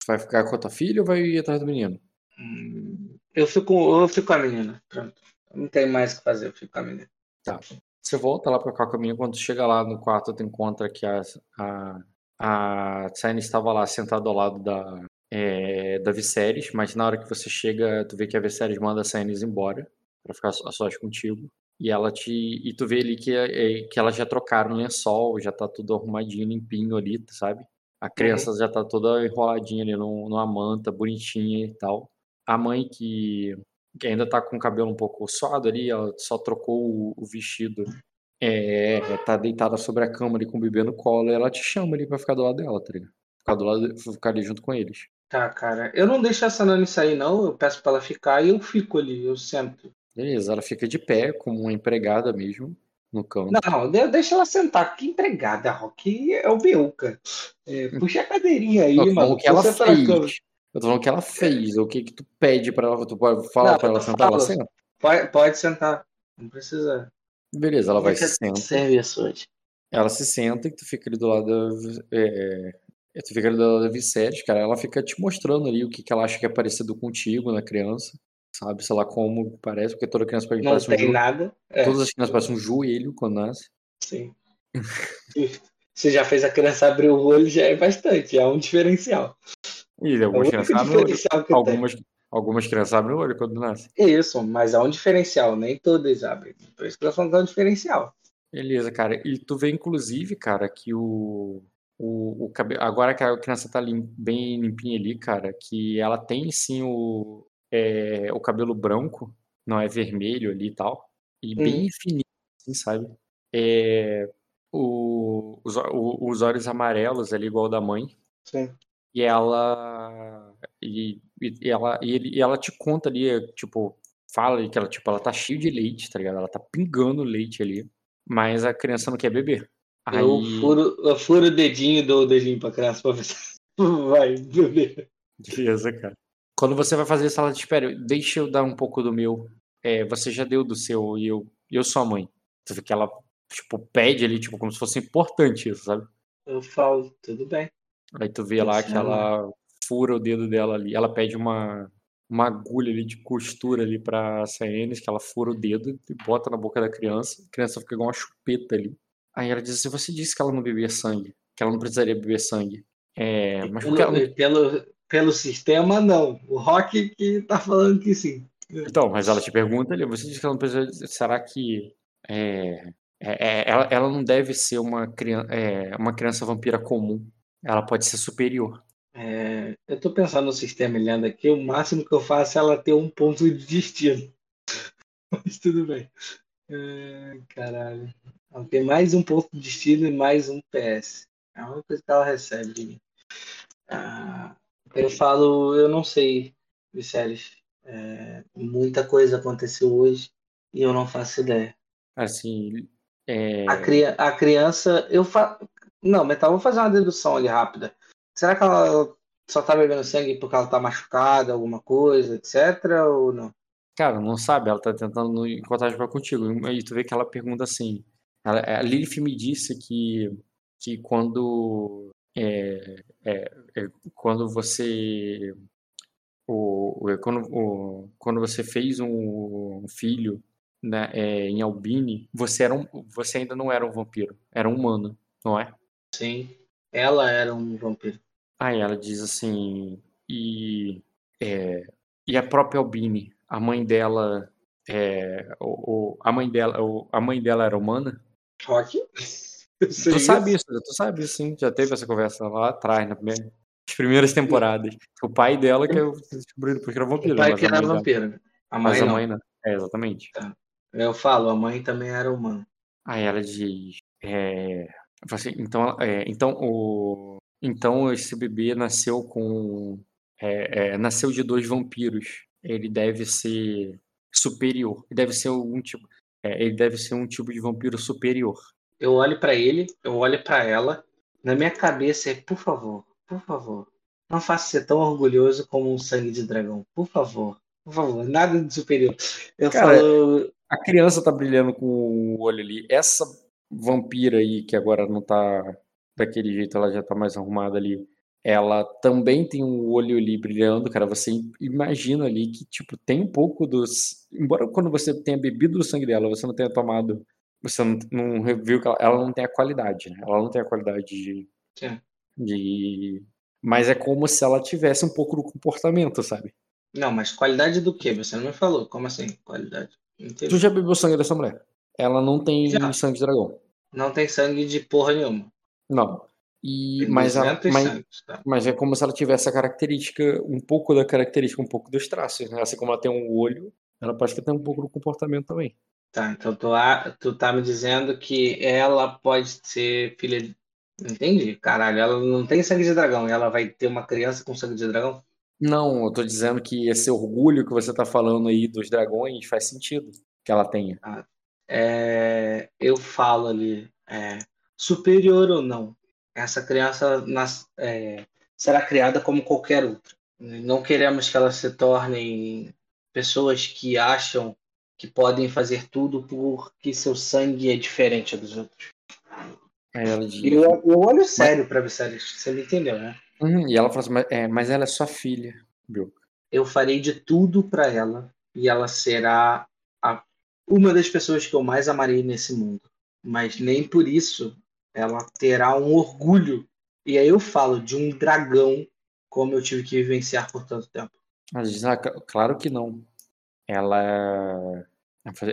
Tu vai ficar com a tua filha ou vai ir atrás do menino? Hum, eu, fico, eu fico com a menina. Pronto. Não tem mais o que fazer, eu fico com a menina. Tá. Você volta lá para cá com a menina, quando chega lá no quarto, tu encontra que a, a, a Tsane estava lá sentada ao lado da, é, da Viserys, mas na hora que você chega, tu vê que a Viserys manda a Sainz embora para ficar a sós contigo. E ela te. E tu vê ali que, é, que elas já trocaram o lençol, já tá tudo arrumadinho, limpinho ali, sabe? A criança uhum. já tá toda enroladinha ali numa manta, bonitinha e tal. A mãe que, que ainda tá com o cabelo um pouco suado ali, ela só trocou o, o vestido. É, tá deitada sobre a cama ali com o bebê no colo e ela te chama ali pra ficar do lado dela, tá ligado? Ficar do lado, ficar ali junto com eles. Tá, cara. Eu não deixo essa Nani sair, não. Eu peço pra ela ficar e eu fico ali, eu sento. Beleza, ela fica de pé, como uma empregada mesmo, no canto. Não, deixa ela sentar. Que empregada, Rock? É o meu, cara. É, puxa a cadeirinha aí, mano. O que ela fez. Eu tô falando o que ela fez. O que que tu pede pra ela? Tu pode falar não, pra ela sentar? Ela senta? Pode, pode sentar. Não precisa. Beleza, ela vai se sentar. Serviço Ela se senta e tu fica ali do lado é, é, tu fica da Vicente, cara, ela fica te mostrando ali o que, que ela acha que é parecido contigo na criança. Sabe, sei lá como parece, porque toda criança Não parece tem um nada. É. Todas as crianças parecem um joelho quando nasce. Sim. Você já fez a criança abrir o olho, já é bastante, é um diferencial. E algumas é crianças abrem algumas, algumas crianças abrem o olho quando nasce. Isso, mas é um diferencial, nem todas abrem. Por isso que falando que é um diferencial. Beleza, cara. E tu vê, inclusive, cara, que o, o, o cabelo, agora que a criança tá lim, bem limpinha ali, cara, que ela tem sim o, é, o cabelo branco, não é vermelho ali e tal, e hum. bem fininho, assim, sabe? É, o, os, o, os olhos amarelos ali, igual da mãe. Sim. E ela. E, e ela, e, ele, e ela te conta ali, tipo, fala que ela, tipo, ela tá cheia de leite, tá ligado? Ela tá pingando leite ali. Mas a criança não quer beber. Aí... Eu, furo, eu furo o dedinho e dou o dedinho pra criança pra ver se vai beber. Beleza, cara. Quando você vai fazer sala de espera, deixa eu dar um pouco do meu. É, você já deu do seu e eu, eu sou a mãe. Você vê que ela, tipo, pede ali, tipo, como se fosse importante isso, sabe? Eu falo, tudo bem. Aí tu vê lá que ela fura o dedo dela ali. Ela pede uma, uma agulha ali de costura ali pra Saenes, que ela fura o dedo e bota na boca da criança. A criança fica igual uma chupeta ali. Aí ela diz assim: Você disse que ela não bebia sangue, que ela não precisaria beber sangue. É, mas pelo, ela... pelo, pelo sistema, não. O Rock que tá falando que sim. Então, mas ela te pergunta ali: Você disse que ela não precisa. Será que. É, é, é ela, ela não deve ser uma criança, é, uma criança vampira comum. Ela pode ser superior. É, eu tô pensando no sistema olhando aqui, o máximo que eu faço é ela ter um ponto de destino. Mas tudo bem. É, caralho. Ela tem mais um ponto de destino e mais um PS. É uma coisa que ela recebe. Ah, eu falo, eu não sei, Viserys. É, muita coisa aconteceu hoje e eu não faço ideia. Assim, é... A, cri a criança, eu fa... Não, mas tá, vou fazer uma dedução ali rápida. Será que ela só tá bebendo sangue porque ela tá machucada, alguma coisa, etc, ou não? Cara, não sabe, ela tá tentando encontrar pra contigo. E tu vê que ela pergunta assim. Ela, a Lilith me disse que, que quando. É, é, é, quando você. O, o, quando, o, quando você fez um filho né, é, em Albini, você, era um, você ainda não era um vampiro, era um humano, não é? Sim, ela era um vampiro. Aí ela diz assim, e, é, e a própria Albini, a mãe dela é, o, o, a mãe dela o, a mãe dela era humana Rock tu sabe isso tu sabe isso sim já teve essa conversa lá atrás na primeira, nas primeiras temporadas o pai dela que eu descobri depois que era vampiro o pai que era vampiro a mãe mas não. a mãe não é exatamente tá. eu falo a mãe também era humana aí ela diz é, assim, então é, então o então esse bebê nasceu com é, é, nasceu de dois vampiros ele deve ser superior. Ele deve ser um tipo, é, ele deve ser um tipo de vampiro superior. Eu olho para ele, eu olho para ela. Na minha cabeça é, por favor, por favor, não faça ser tão orgulhoso como um sangue de dragão. Por favor, por favor, nada de superior. Eu Cara, falo. A criança tá brilhando com o olho ali. Essa vampira aí, que agora não tá daquele jeito, ela já tá mais arrumada ali ela também tem um olho ali brilhando, cara. Você imagina ali que, tipo, tem um pouco dos. Embora quando você tenha bebido o sangue dela, você não tenha tomado. Você não, não viu que ela, ela, não tem a qualidade, né? Ela não tem a qualidade de. Sim. de... Mas é como se ela tivesse um pouco do comportamento, sabe? Não, mas qualidade do que? Você não me falou. Como assim, qualidade? Tu já bebeu sangue dessa mulher? Ela não tem já. sangue de dragão. Não tem sangue de porra nenhuma. Não. E, mas, ela, mas, tá? mas, é como se ela tivesse a característica, um pouco da característica, um pouco dos traços. Né? Assim como ela tem um olho, ela parece que tem um pouco do comportamento também. Tá, então tu, tu tá me dizendo que ela pode ser filha de. Entendi, caralho. Ela não tem sangue de dragão e ela vai ter uma criança com sangue de dragão? Não, eu tô dizendo que esse orgulho que você tá falando aí dos dragões faz sentido que ela tenha. Ah, é, eu falo ali, é, superior ou não, essa criança nas, é, será criada como qualquer outra. Não queremos que elas se tornem pessoas que acham que podem fazer tudo porque seu sangue é diferente dos outros. eu, eu olho sério mas... para Viserys, você me entendeu, né? Uhum, e ela fala assim, mas, é, mas ela é sua filha, viu? Eu farei de tudo para ela e ela será a, uma das pessoas que eu mais amarei nesse mundo. Mas nem por isso ela terá um orgulho. E aí eu falo de um dragão como eu tive que vivenciar por tanto tempo. Mas, ah, claro que não. Ela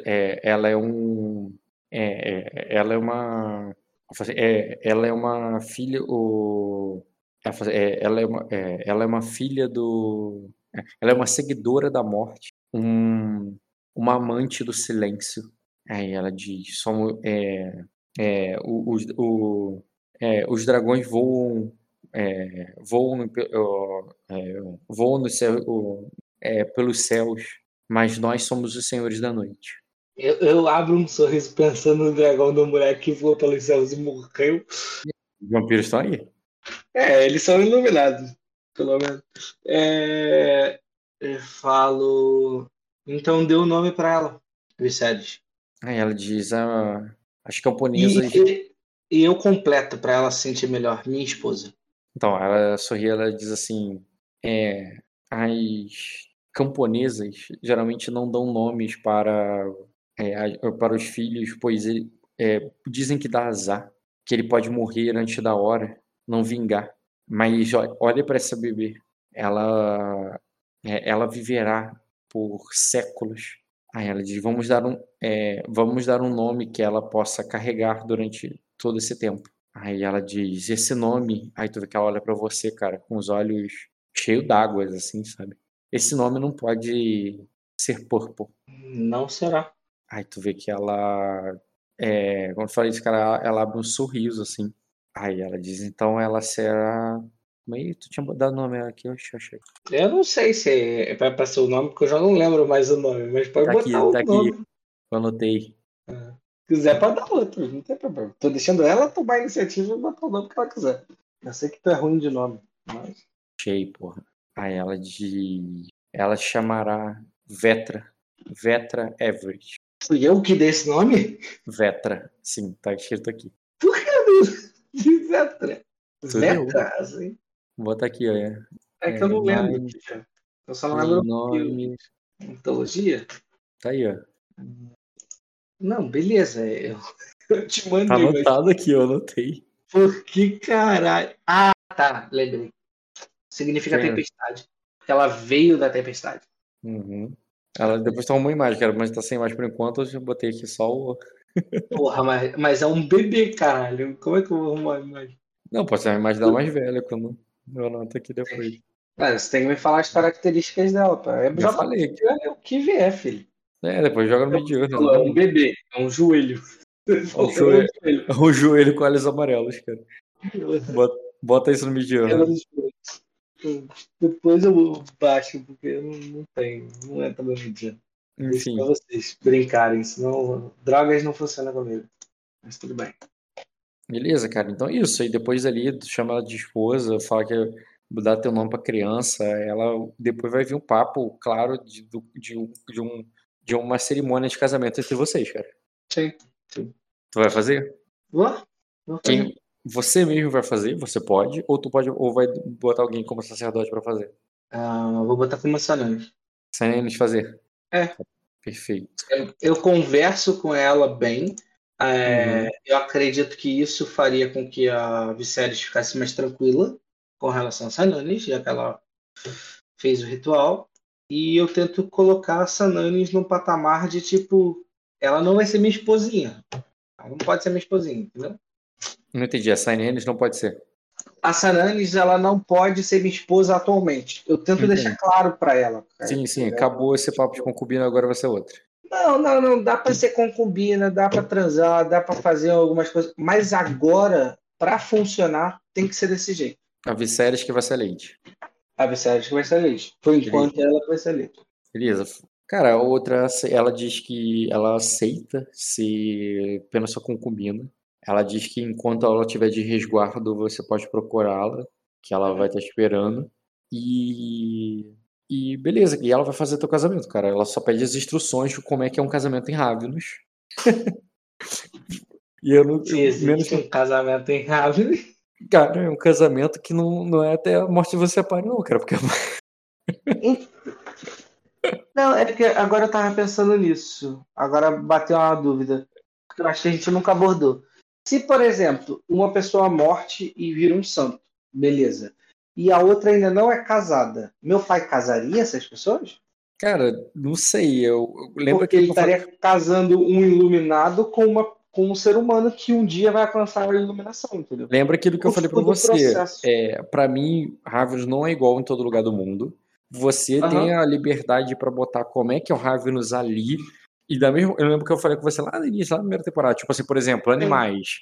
é, ela é um é, é, ela é uma é, ela é uma filha o é, ela é uma é, ela é uma filha do é, ela é uma seguidora da morte um, uma amante do silêncio. Aí ela diz somos é, é, o, o, é, os dragões voam, é, voam, é, voam no céu, é, pelos céus, mas nós somos os senhores da noite. Eu, eu, abro um sorriso pensando no dragão do moleque que voou pelos céus e morreu. Os vampiros estão aí. É, eles são iluminados, pelo menos. É, eu falo. Então dê o nome para ela, Viserys. Aí ela diz: ah, as camponesas. E, e eu completo para ela se sentir melhor, minha esposa. Então, ela sorri, ela diz assim: é, as camponesas geralmente não dão nomes para, é, para os filhos, pois ele, é, dizem que dá azar, que ele pode morrer antes da hora, não vingar. Mas olha para essa bebê, ela, é, ela viverá por séculos Aí ela diz: vamos dar um, é, vamos dar um nome que ela possa carregar durante todo esse tempo. Aí ela diz: esse nome. Aí tu vê que ela olha para você, cara, com os olhos cheios d'água, assim, sabe? Esse nome não pode ser Purple. Não será. Aí tu vê que ela. É, quando eu falei isso, cara, ela abre um sorriso, assim. Aí ela diz: então ela será mas tu tinha dado o nome aqui, eu achei. Eu não sei se é para ser o nome, porque eu já não lembro mais o nome, mas pode tá botar aqui, o tá nome. Aqui. Eu anotei. É. quiser, pode dar outro, não tem problema. Tô deixando ela tomar a iniciativa e botar o nome que ela quiser. Eu sei que tu é ruim de nome, mas. Achei, porra. Aí ela de. Ela chamará Vetra. Vetra Everett. Fui eu que dei esse nome? Vetra. Sim, tá escrito aqui. Por que? De Vetra. Tu Vetra, assim. Vou botar aqui, ó. É, É que eu não É, lembro. mas- tia. Eu só não lembro. nome. Mitologia? Tá aí, ó. Não, beleza. Eu, eu te mandei. Tá mas anotado aqui, eu anotei. Por que caralho? Ah, tá. Lembrei. Significa Sim. tempestade. Ela veio da tempestade. Uhum. Ela depois tá uma imagem, cara, mas tá sem imagem por enquanto. Eu já botei aqui só o. Porra, mas, mas é um bebê, caralho. Como é que eu vou arrumar a imagem? Não, pode ser uma imagem dela mais velha quando eu anoto aqui depois. Cara, você tem que me falar as características dela, pá. Eu Já falei aqui. É o que vier, filho. É, depois joga no Mediano. Falou, é um bebê, é um joelho. Falou, joelho. É um joelho. O joelho com olhos amarelos, cara. Bota, bota isso no Mediano. Depois eu baixo, porque eu não, não tenho. Não é também. Deixa Enfim, pra vocês brincarem, senão drogas não funcionam comigo. Mas tudo bem. beleza, cara. Então isso. Aí depois ali, chama ela de esposa, fala que mudar teu nome pra criança. Ela depois vai vir um papo, claro, de, do- de, de, um, de uma cerimônia de casamento entre vocês, cara. Sim. Tu vai fazer? Vou? Vou fazer. Quem você mesmo vai fazer, você pode, ou tu pode, ou vai botar alguém como sacerdote pra fazer. Ah, eu vou botar como sanante. Sem eles fazer. É. Perfeito. Eu, eu converso com ela bem. É, Uhum. Eu acredito que isso faria com que a Viserys ficasse mais tranquila com relação a Sananis, já que ela fez o ritual. E eu tento colocar a Sananis num patamar de tipo, ela não vai ser minha esposinha. Ela não pode ser minha esposinha, entendeu? Não entendi. A Sign Enes não pode ser. A Sananis, ela não pode ser minha esposa atualmente. Eu tento Entendi. deixar claro pra ela. cara. Sim, sim. Acabou esse papo de concubina, agora vai ser outra. Não, não, não. Dá pra ser concubina, dá pra transar, dá pra fazer algumas coisas. Mas agora, pra funcionar, tem que ser desse jeito. A Viserys que vai ser Lady. A Viserys que vai ser eleita. Por enquanto, ela vai ser eleita. Beleza. Cara, a outra, ela diz que ela aceita ser apenas sua concubina. Ela diz que enquanto ela estiver de resguardo, você pode procurá-la, que ela vai estar esperando. E. E beleza, e ela vai fazer teu casamento, cara. Ela só pede as instruções de como é que é um casamento em Ravenous. e eu não. Se eu- menos existe um casamento em Raven. Cara, é um casamento que não, não é até a morte de você pare, não, cara. Porque Não, é porque agora eu tava pensando nisso. Agora bateu uma dúvida. Que eu acho que a gente nunca abordou. Se, por exemplo, uma pessoa morte e vira um santo, beleza. E a outra ainda não é casada, meu pai casaria essas pessoas? Cara, não sei. Eu, eu lembro Porque que ele estaria casando um iluminado com, uma, com um ser humano que um dia vai alcançar a iluminação, entendeu? Lembra aquilo que eu O falei pra tipo você. É, para mim, Ravenous não é igual em todo lugar do mundo. Você Aham. tem a liberdade pra botar como é que é o Ravenous ali. E da mesma, eu lembro que eu falei com você lá no início, lá na primeira temporada, tipo assim, por exemplo, animais.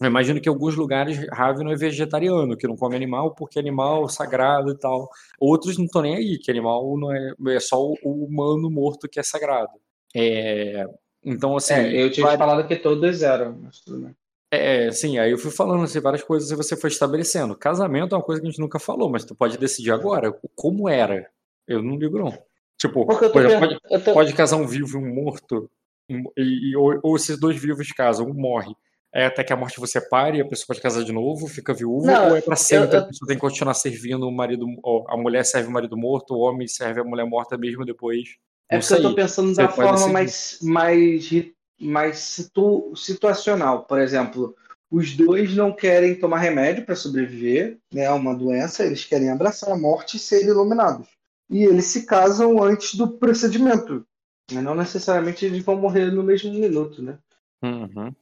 Eu imagino que em alguns lugares Ravenous é vegetariano, que não come animal porque animal é sagrado e tal. Outros não estão nem aí, que animal não é, é só o, o humano morto que é sagrado. É, então, assim, É, eu tinha vai- falado que todos eram, mas tudo bem. é, sim, aí eu fui falando assim, várias coisas e você foi estabelecendo. Casamento é uma coisa que a gente nunca falou, mas tu pode decidir agora como era. Eu não ligo, não. Tipo, eu exemplo, pode, eu tô- pode casar um vivo e um morto, e, e- ou, ou esses dois vivos casam, um morre. É até que a morte você pare e a pessoa pode casar de novo, fica viúva, Não, ou é pra sempre, eu- a pessoa tem que continuar servindo o marido, a mulher serve o marido morto, o homem serve a mulher morta mesmo depois. É porque eu tô pensando da forma mais, mais, mais situ- situacional. Por exemplo, os dois não querem tomar remédio para sobreviver né, a uma doença, eles querem abraçar a morte e ser iluminados. E eles se casam antes do procedimento. Mas não necessariamente eles vão morrer no mesmo minuto, né? Uhum.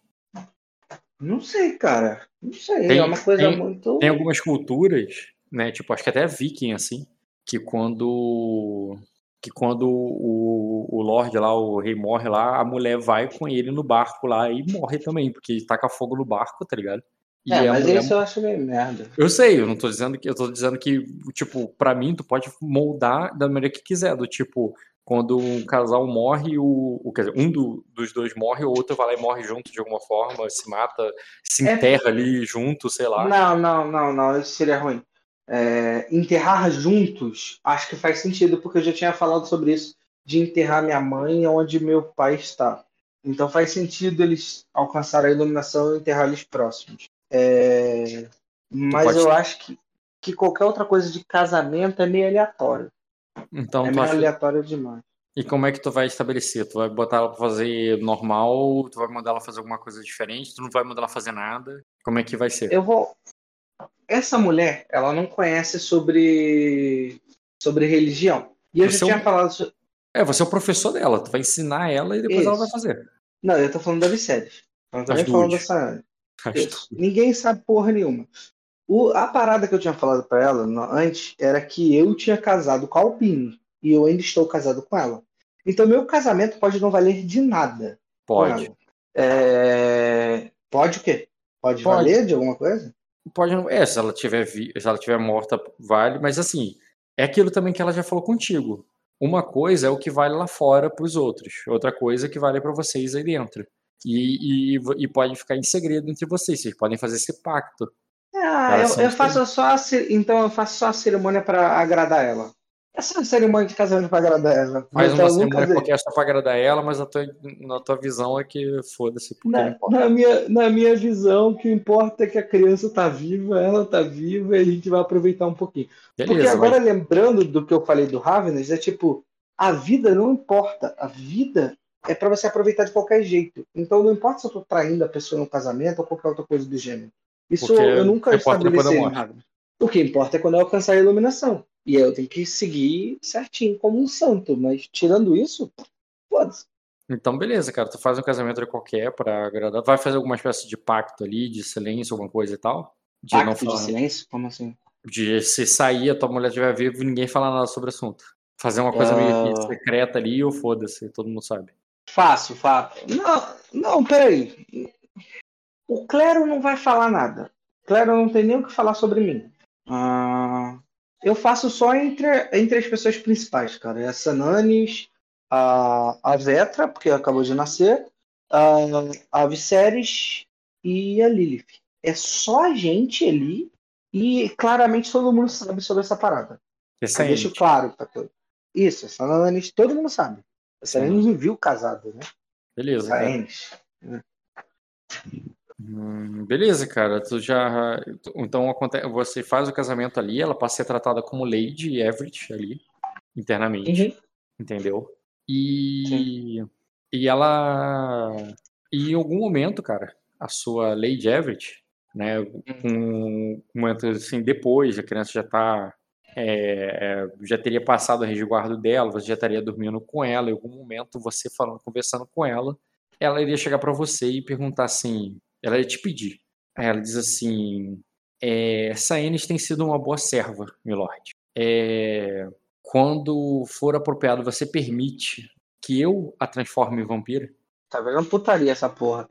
Não sei, cara. Não sei. Tem- é uma coisa tem- muito. Tem algumas culturas, né? Tipo, acho que até viking, assim, que quando. Que quando o, o Lorde lá, o rei morre lá, a mulher vai com ele no barco lá e morre também, porque taca fogo no barco, tá ligado? É, a mas isso eu acho meio merda. Eu sei, eu não tô dizendo que eu tô dizendo que, tipo, pra mim tu pode moldar da maneira que quiser, do tipo, quando um casal morre, o, o dizer, um do, dos dois morre, o outro vai lá e morre junto de alguma forma, se mata, se É- enterra ali junto, sei lá. Não, não, não, não, isso seria ruim. É, enterrar juntos, acho que faz sentido, porque eu já tinha falado sobre isso, de enterrar minha mãe onde meu pai está. Então faz sentido eles alcançarem a iluminação e enterrar eles próximos. É, mas pode- eu acho que, que qualquer outra coisa de casamento é meio aleatório. Então, é meio acha- aleatório demais. E como é que tu vai estabelecer? Tu vai botar ela pra fazer normal? Tu vai mandar ela fazer alguma coisa diferente? Tu não vai mandar ela fazer nada? Como é que vai ser? Eu vou. Essa mulher, ela não conhece sobre sobre religião. E eu Você já é um- tinha falado. so- É, você é o professor dela, tu vai ensinar ela e depois ela Isso. vai fazer. Não, eu tô falando da Viserys. Eu não tô As nem falando dessa. Ninguém sabe porra nenhuma. O, a parada que eu tinha falado pra ela antes era que eu tinha casado com a Alpine e eu ainda estou casado com ela. Então meu casamento pode não valer de nada. Pode. É, Pode o quê? Pode, Pode. valer de alguma coisa? Pode não. É, se ela tiver vi... se ela tiver morta, vale, mas assim, é aquilo também que ela já falou contigo. Uma coisa é o que vale lá fora pros outros, outra coisa é que vale pra vocês aí dentro. E, e, e pode ficar em segredo entre vocês, vocês podem fazer esse pacto. Ah, eu, eu faço só a, então eu faço só a cerimônia pra agradar ela. Essa é cerimônia de casamento pra agradar ela. Faz Então, uma cerimônia qualquer só pra agradar ela, mas a tua, na tua visão é que foda-se. porque Na, na minha, na minha visão, o que importa é que a criança tá viva, ela tá viva e a gente vai aproveitar um pouquinho. Porque Beleza, agora, mas lembrando do que eu falei do Ravenous, é tipo, a vida não importa. A vida é pra você aproveitar de qualquer jeito. Então não importa se eu tô traindo a pessoa no casamento ou qualquer outra coisa do gênero. Isso Porque eu nunca não da estabeleci. Ravenous. O que importa é quando eu alcançar a iluminação. E aí eu tenho que seguir certinho como um santo. Mas tirando isso, foda-se. Então, beleza, cara. Tu faz um casamento de qualquer pra agradar. Vai fazer alguma espécie de pacto ali, de silêncio, alguma coisa e tal? De não Pacto de falar. silêncio? Como assim? De se sair, a tua mulher estiver viva e ninguém falar nada sobre o assunto. Fazer uma coisa meio que Ah. secreta ali ou foda-se, todo mundo sabe. Faço, faço. Não, não, peraí. O clero não vai falar nada. O clero não tem nem o que falar sobre mim. Ah, eu faço só entre, entre as pessoas principais, cara. É a Sananis, a, a Vetra, porque acabou de nascer, a, a Viserys e a Lilith. É só a gente ali e claramente todo mundo sabe sobre essa parada. Esse Eu deixo claro pra todos. Isso, a Sananis todo mundo sabe. A Sananis me viu casado, né? beleza. Hum, beleza, cara. Tu já. Então você faz o casamento ali, ela passa a ser tratada como Lady Everett ali, internamente. Uhum. entendeu? E e ela e em algum momento, cara, a sua Lady Everett, né, um momento assim depois, a criança já tá é, é, já teria passado o resguardo dela, você já estaria dormindo com ela, em algum momento você falando, conversando com ela, ela iria chegar para você e perguntar assim, ela ia te pedir. Aí ela diz assim, é, Saenis tem sido uma boa serva, milord. É, quando for apropriado, você permite que eu a transforme em vampira? Tá vendo putaria essa porra.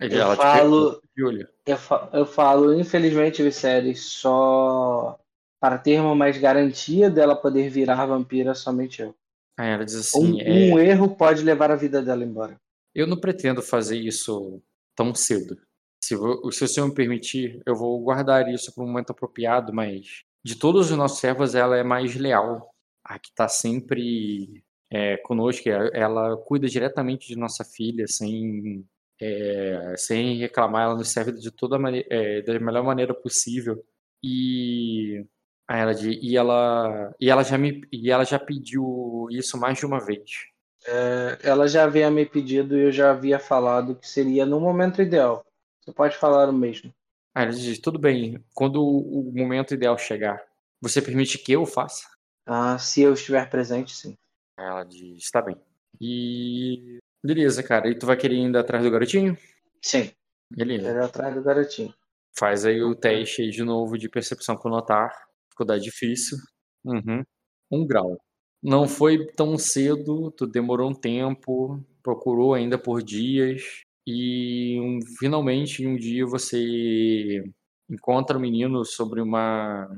Ele- Eu ela te falo- pergunta. Eu, fa- eu falo, infelizmente, Viserys, só para termos mais garantia dela poder virar vampira, somente eu. Aí ela diz Um, assim, é, um erro pode levar a vida dela embora. eu não pretendo fazer isso tão cedo. Se, se o senhor me permitir, eu vou guardar isso para um momento apropriado, mas de todos os nossos servos, ela é mais leal. A que está sempre é, conosco, ela, ela cuida diretamente de nossa filha, sem, é, sem reclamar, ela nos serve de toda mane- é, da melhor maneira possível. E aí ela, di- e ela e ela já me e ela já pediu isso mais de uma vez. É, ela já havia me pedido e eu já havia falado que seria no momento ideal. Você pode falar o mesmo. Aí ela diz, tudo bem, quando o momento ideal chegar, você permite que eu faça? Ah, se eu estiver presente, sim. Aí ela diz, tá bem. E beleza, cara. E tu vai querer ir atrás do garotinho? Sim. Beleza. Ele é atrás do garotinho. Faz aí o teste aí de novo de percepção com notar. Dificuldade difícil. Uhum. Um grau. Não foi tão cedo, tu demorou um tempo, procurou ainda por dias e um- finalmente um dia você encontra o menino sobre uma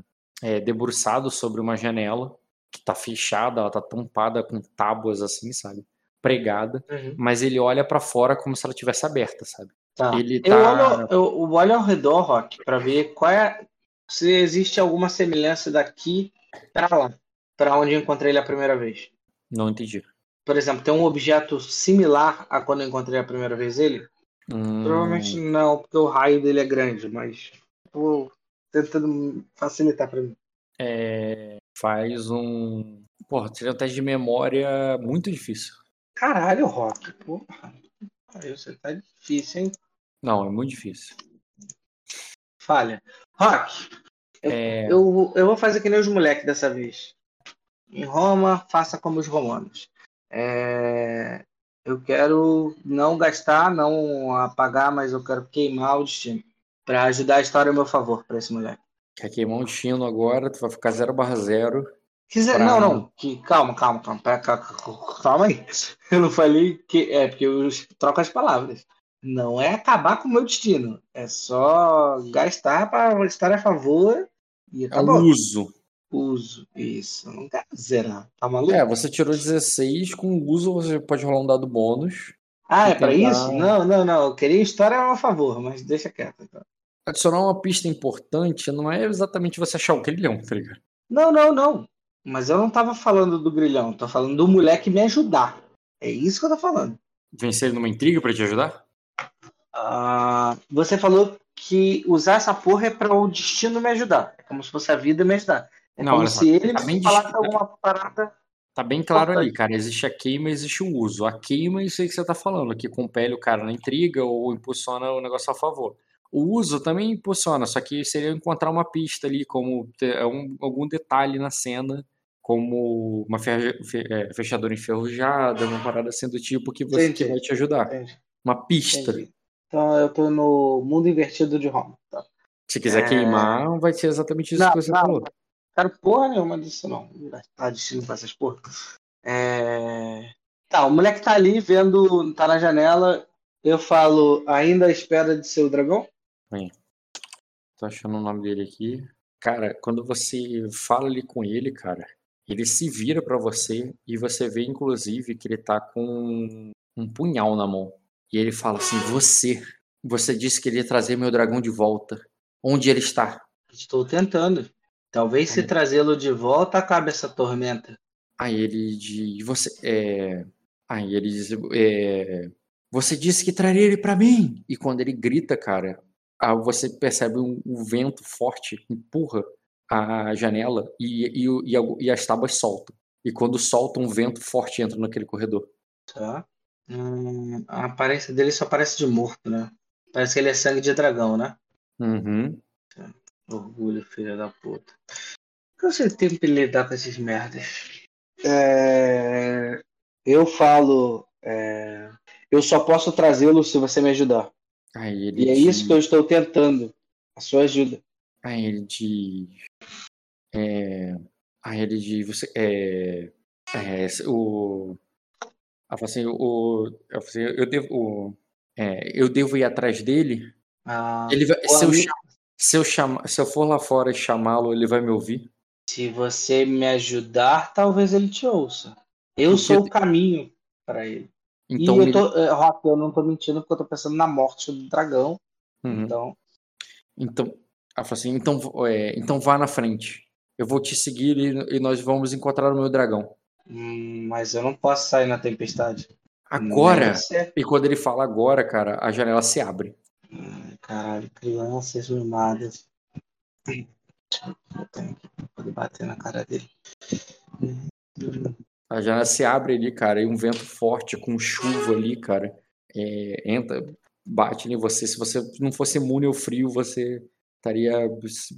é, debruçado sobre uma janela que tá fechada, ela tá tampada com tábuas assim, sabe? Pregada, Uhum. mas ele olha pra fora como se ela tivesse aberta, sabe? Tá. Ele Eu, tá- olho, eu, eu olho ao redor, Rock, pra ver qual é, se existe alguma semelhança daqui pra lá, pra onde eu encontrei ele a primeira vez. Não entendi. Por exemplo, tem um objeto similar a quando eu encontrei a primeira vez ele? Hum, Provavelmente não, porque o raio dele é grande, mas tô tentando facilitar pra mim. é, faz um. Porra, seria um teste de memória muito difícil. Caralho, Rock, porra. Aí você tá difícil, hein? Não, é muito difícil. Falha. Rock, É, eu, eu vou fazer que nem os moleques dessa vez. Em Roma, faça como os romanos. É, eu quero não gastar, não apagar, mas eu quero queimar o destino. Pra ajudar a história a meu favor, pra esse moleque. quer queimar um destino agora, tu vai ficar 0 barra 0. Quiser, Pra- não, não. Que, calma, calma, calma. Ca- Calma aí. Eu não falei que. É, porque eu troco as palavras. Não é acabar com o meu destino. É só gastar para estar a favor e É acabou. o uso. Uso. Isso. Não quero zerar. Tá maluco? É, você tirou 16, com o uso você pode rolar um dado bônus. ah, é e pra tentar- isso? Não, não, não. Eu queria história a favor, mas deixa quieto. então. Adicionar uma pista importante não é exatamente você achar o grilhão, tá ligado? Não, não, não. Mas eu não tava falando do grilhão. Tô falando do moleque me ajudar. É isso que eu tô falando. Vencer ele numa intriga pra te ajudar? Ah, você falou que usar essa porra é para o destino me ajudar. Como se fosse a vida me ajudar. É Não, como só, se ele tá bem falasse distinto. alguma parada. Tá bem claro ali, cara. Existe a queima, existe o uso. A queima é isso aí que você tá falando, que compele o cara na intriga ou impulsiona o negócio a favor. O uso também impulsiona, só que seria encontrar uma pista ali, como é um- algum detalhe na cena, como uma é, fechadura enferrujada, uma parada assim do tipo que você que vai te ajudar. Entendi. Uma pista. Entendi. Então eu tô no mundo invertido de Roma. Tá. Se quiser É. queimar, vai ser exatamente isso Não, que você não. falou. Quero porra nenhuma disso, não. Tá destino pra essas porra. É... Tá, o moleque tá ali vendo, tá na janela. Eu falo, ainda à espera de ser o dragão? Tô achando o nome dele aqui. Cara, quando você fala ali com ele, cara, ele se vira pra você e você vê, inclusive, que ele tá com um punhal na mão. E ele fala assim: Você, você disse que ele ia trazer meu dragão de volta. Onde ele está? Estou tentando. Talvez se Tá bom. trazê-lo de volta acabe essa tormenta. Aí ele diz: Você. É... Aí ele diz: é... Você disse que traria ele pra mim. E quando ele grita, cara, você percebe um, um vento forte empurra a janela e, e, e, e as tábuas soltam. E quando solta, um vento forte entra naquele corredor. Tá. Hum, a aparência dele só parece de morto, né? Parece que ele é sangue de dragão, né? Uhum. Orgulho, filha da puta. Por que você tem que lidar com esses merdas? É, Eu falo. é, Eu só posso trazê-lo se você me ajudar. Aí ele E é diz, isso que eu estou tentando. A sua ajuda. Aí ele diz. É... Aí ele diz. Você, é... É... O. Fala assim, o... assim, eu devo. o- é, eu devo ir atrás dele. Ah, Ele vai, se, eu, ami- cha- se, eu chama, se eu for lá fora e chamá-lo, ele vai me ouvir? Se você me ajudar, talvez ele te ouça. Eu Porque sou o caminho para ele. Então, e eu me- tô, é, Rock, eu não tô mentindo porque eu tô pensando na morte do dragão. Uhum. Então, então, ela assim, então, é, então vá na frente. Eu vou te seguir e, e nós vamos encontrar o meu dragão. hum, mas eu não posso sair na tempestade. Agora! E quando ele fala agora, cara, a janela se abre. Ai, Caralho, crianças mimadas. Eu tenho que poder bater na cara dele. A janela se abre ali, cara, e um vento forte com chuva ali, cara, é, entra, bate em você. Se você não fosse imune ao frio, você estaria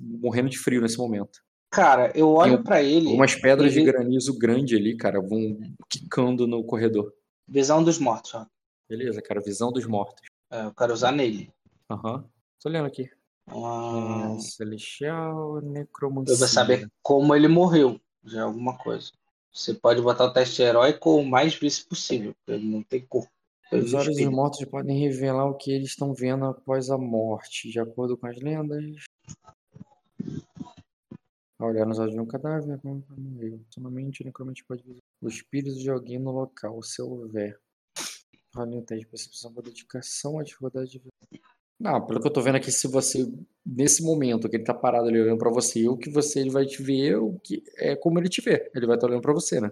morrendo de frio nesse momento. Cara, eu olho pra ele. Umas pedras de ele- granizo grande ali, cara, vão quicando no corredor. Visão dos mortos, ó. Beleza, cara, visão dos mortos. É, eu quero usar nele. Aham. Tô olhando aqui. Ah, É, celestial, necromancia. eu vou saber como ele morreu. Já é alguma coisa. Você pode botar o teste heróico o mais vice possível, porque ele não tem corpo. Os olhos dos mortos podem revelar o que eles estão vendo após a morte, de acordo com as lendas. Ao olhar nos olhos de um cadáver, somente necromante pode ver o espírito de alguém no local, se houver. Olha o teste de percepção com dedicação, a dificuldade de. Não, pelo que eu tô vendo aqui, se você, nesse momento que ele tá parado ali olhando pra você, o que você ele vai te ver o que é como ele te vê. Ele vai estar olhando pra você, né?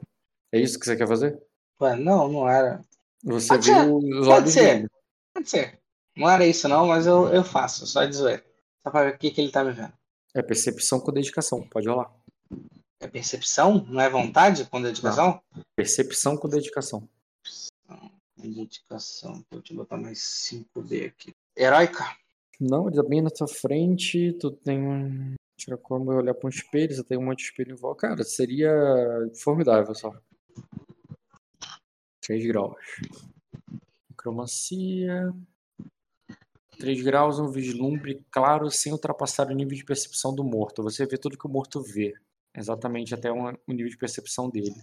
É isso que você quer fazer? Ué, não, não era. Você Pode vê ser, os pode olhos ser. dele. Pode ser. Não era isso, não, mas eu, eu faço, só de zoeira. Só pra ver o que, que ele tá me vendo. É percepção com dedicação, pode rolar. É percepção? Não é vontade com dedicação? Percepção com dedicação. Dedicação. Deixa eu botar mais 5D aqui. Heróica? Não, ele tá bem na tua frente, tu tem um. Tira como eu olhar pra um espelho, você tem um monte de espelho em volta. Cara, seria formidável só. 3 graus. Cromancia. 3 graus, um vislumbre claro sem ultrapassar o nível de percepção do morto. Você vê tudo que o morto vê. Exatamente até um- o nível de percepção dele.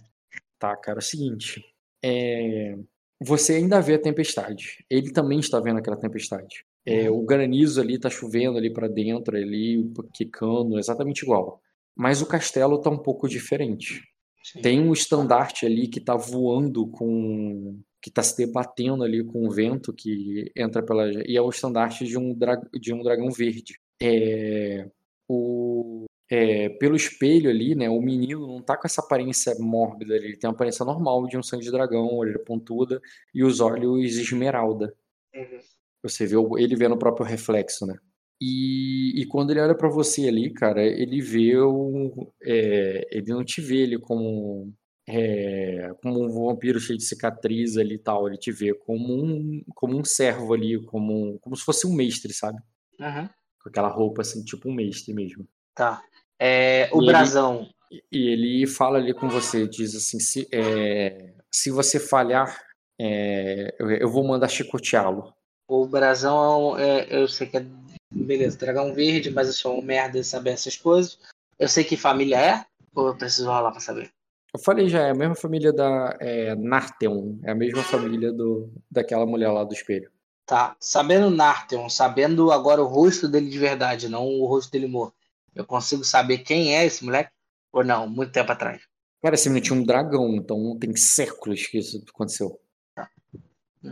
Tá, cara, é o seguinte. É, Você ainda vê a tempestade. Ele também está vendo aquela tempestade. É, o granizo ali tá chovendo ali para dentro, ali quicando, exatamente igual. Mas o castelo tá um pouco diferente. Sim. Tem um estandarte ali que tá voando com. que tá se debatendo ali com o vento que entra pela. E é o estandarte de um, dra... de um dragão verde. É, o, é, pelo espelho ali, né? O menino não tá com essa aparência mórbida ali, ele tem uma aparência normal de um sangue de dragão, orelha pontuda e os olhos esmeralda. Uhum. Você vê o- ele vendo o próprio reflexo, né? E, e quando ele olha pra você ali, cara, ele vê um, é, ele não te vê ele como é, como um vampiro cheio de cicatriz ali e tal. Ele te vê como um como um servo ali, como um- como se fosse um mestre, sabe? Uhum. Com aquela roupa assim, tipo um mestre mesmo. Tá. É, o E ele- brasão. E ele fala ali com você, diz assim, se, é, se você falhar, é, eu, eu vou mandar chicoteá-lo. O brasão é, eu sei que é. Beleza, dragão verde, mas eu sou um merda em saber essas coisas. Eu sei que família é, ou eu preciso rolar pra saber? Eu falei já, é a mesma família da é, Nartheon, é a mesma família do, daquela mulher lá do espelho. Tá. Sabendo Nartheon, sabendo agora o rosto dele de verdade, não o rosto dele morto. Eu consigo saber quem é esse moleque? Ou não? Muito tempo atrás. Cara, esse menino tinha um dragão, então tem séculos que isso aconteceu.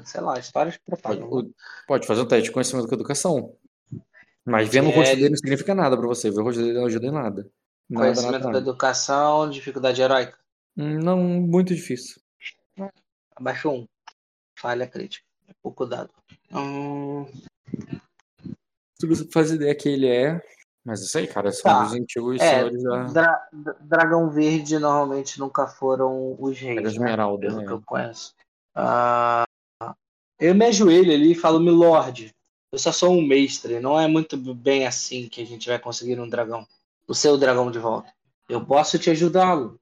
Sei lá, histórias Pode, propagam. o- pode fazer um teste de conhecimento com educação. Mas vendo o rosto É, dele não significa nada pra você, ver o rosto dele não ajuda em nada. Nada, Conhecimento nada, da nada. educação, dificuldade heróica. Hum, Não, muito difícil. Abaixo um. Falha crítica. É pouco dado. Hum, Se você faz ideia que ele é. Mas isso aí, cara, são Tá. os antigos É, senhores da. dra- dra- dragão verde normalmente nunca foram os reis. Era né? esmeralda, Pelo né? que eu conheço. Ah, eu me ajoelho ali e falo, Milord, eu só sou um mestre. Não é muito bem assim que a gente vai conseguir um dragão. O seu dragão de volta. Eu posso te ajudá-lo.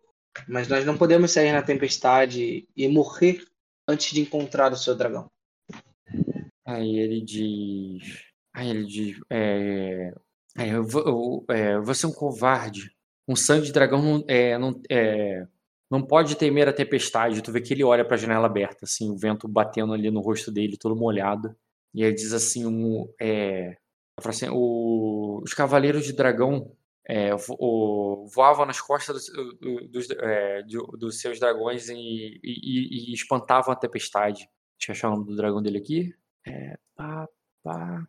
Mas nós não podemos sair na tempestade e morrer antes de encontrar o seu dragão. Aí ele diz. Aí ele diz. É, é, eu eu- é, você é um covarde. Um sangue de dragão não, é, não, é, não pode temer a tempestade. Tu vê que ele olha pra janela aberta, assim, o vento batendo ali no rosto dele, todo molhado. E ele diz assim: um, é, assim, o- os cavaleiros de dragão é, o- voavam nas costas dos, dos, é, dos seus dragões e, e- e- espantavam a achar o nome do dragão dele aqui. É, pá, pá.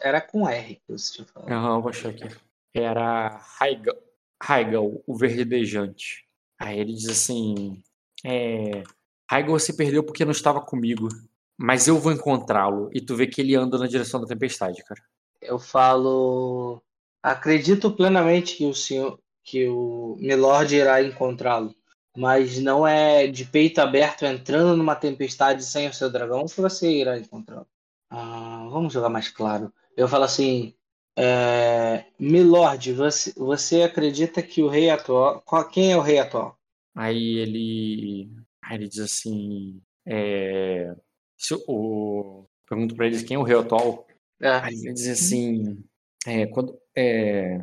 Era com R que você tinha falado. Aham, vou achar aqui. Era Raigal, Raigal, o verdejante. Aí ele diz assim: é, Raigal se perdeu porque não estava comigo, mas eu vou encontrá-lo. E tu vê que ele anda na direção da tempestade, cara. Eu falo. Acredito plenamente que o senhor, que o Milord irá encontrá-lo. Mas não é de peito aberto entrando numa tempestade sem o seu dragão que você irá encontrá-lo. Ah, vamos jogar mais claro. Eu falo assim. É, Milord, você, você acredita que o rei atual. qual- quem é o rei atual? Aí ele, aí ele diz assim: é, se o- pergunto pra eles quem é o rei atual. É, Aí ele diz assim, é, quando, é,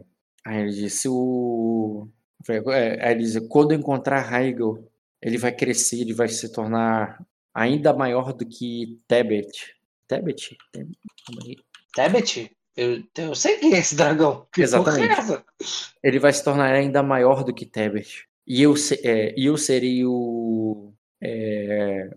aí ele diz, se o, é, aí ele diz, quando encontrar Heigl, ele vai crescer, ele vai se tornar ainda maior do que Tebet. Tebet? Tebet? Eu, eu sei quem é esse dragão. Que Exatamente. é essa? Ele vai se tornar ainda maior do que Tebet. E eu, é, eu serei o. é,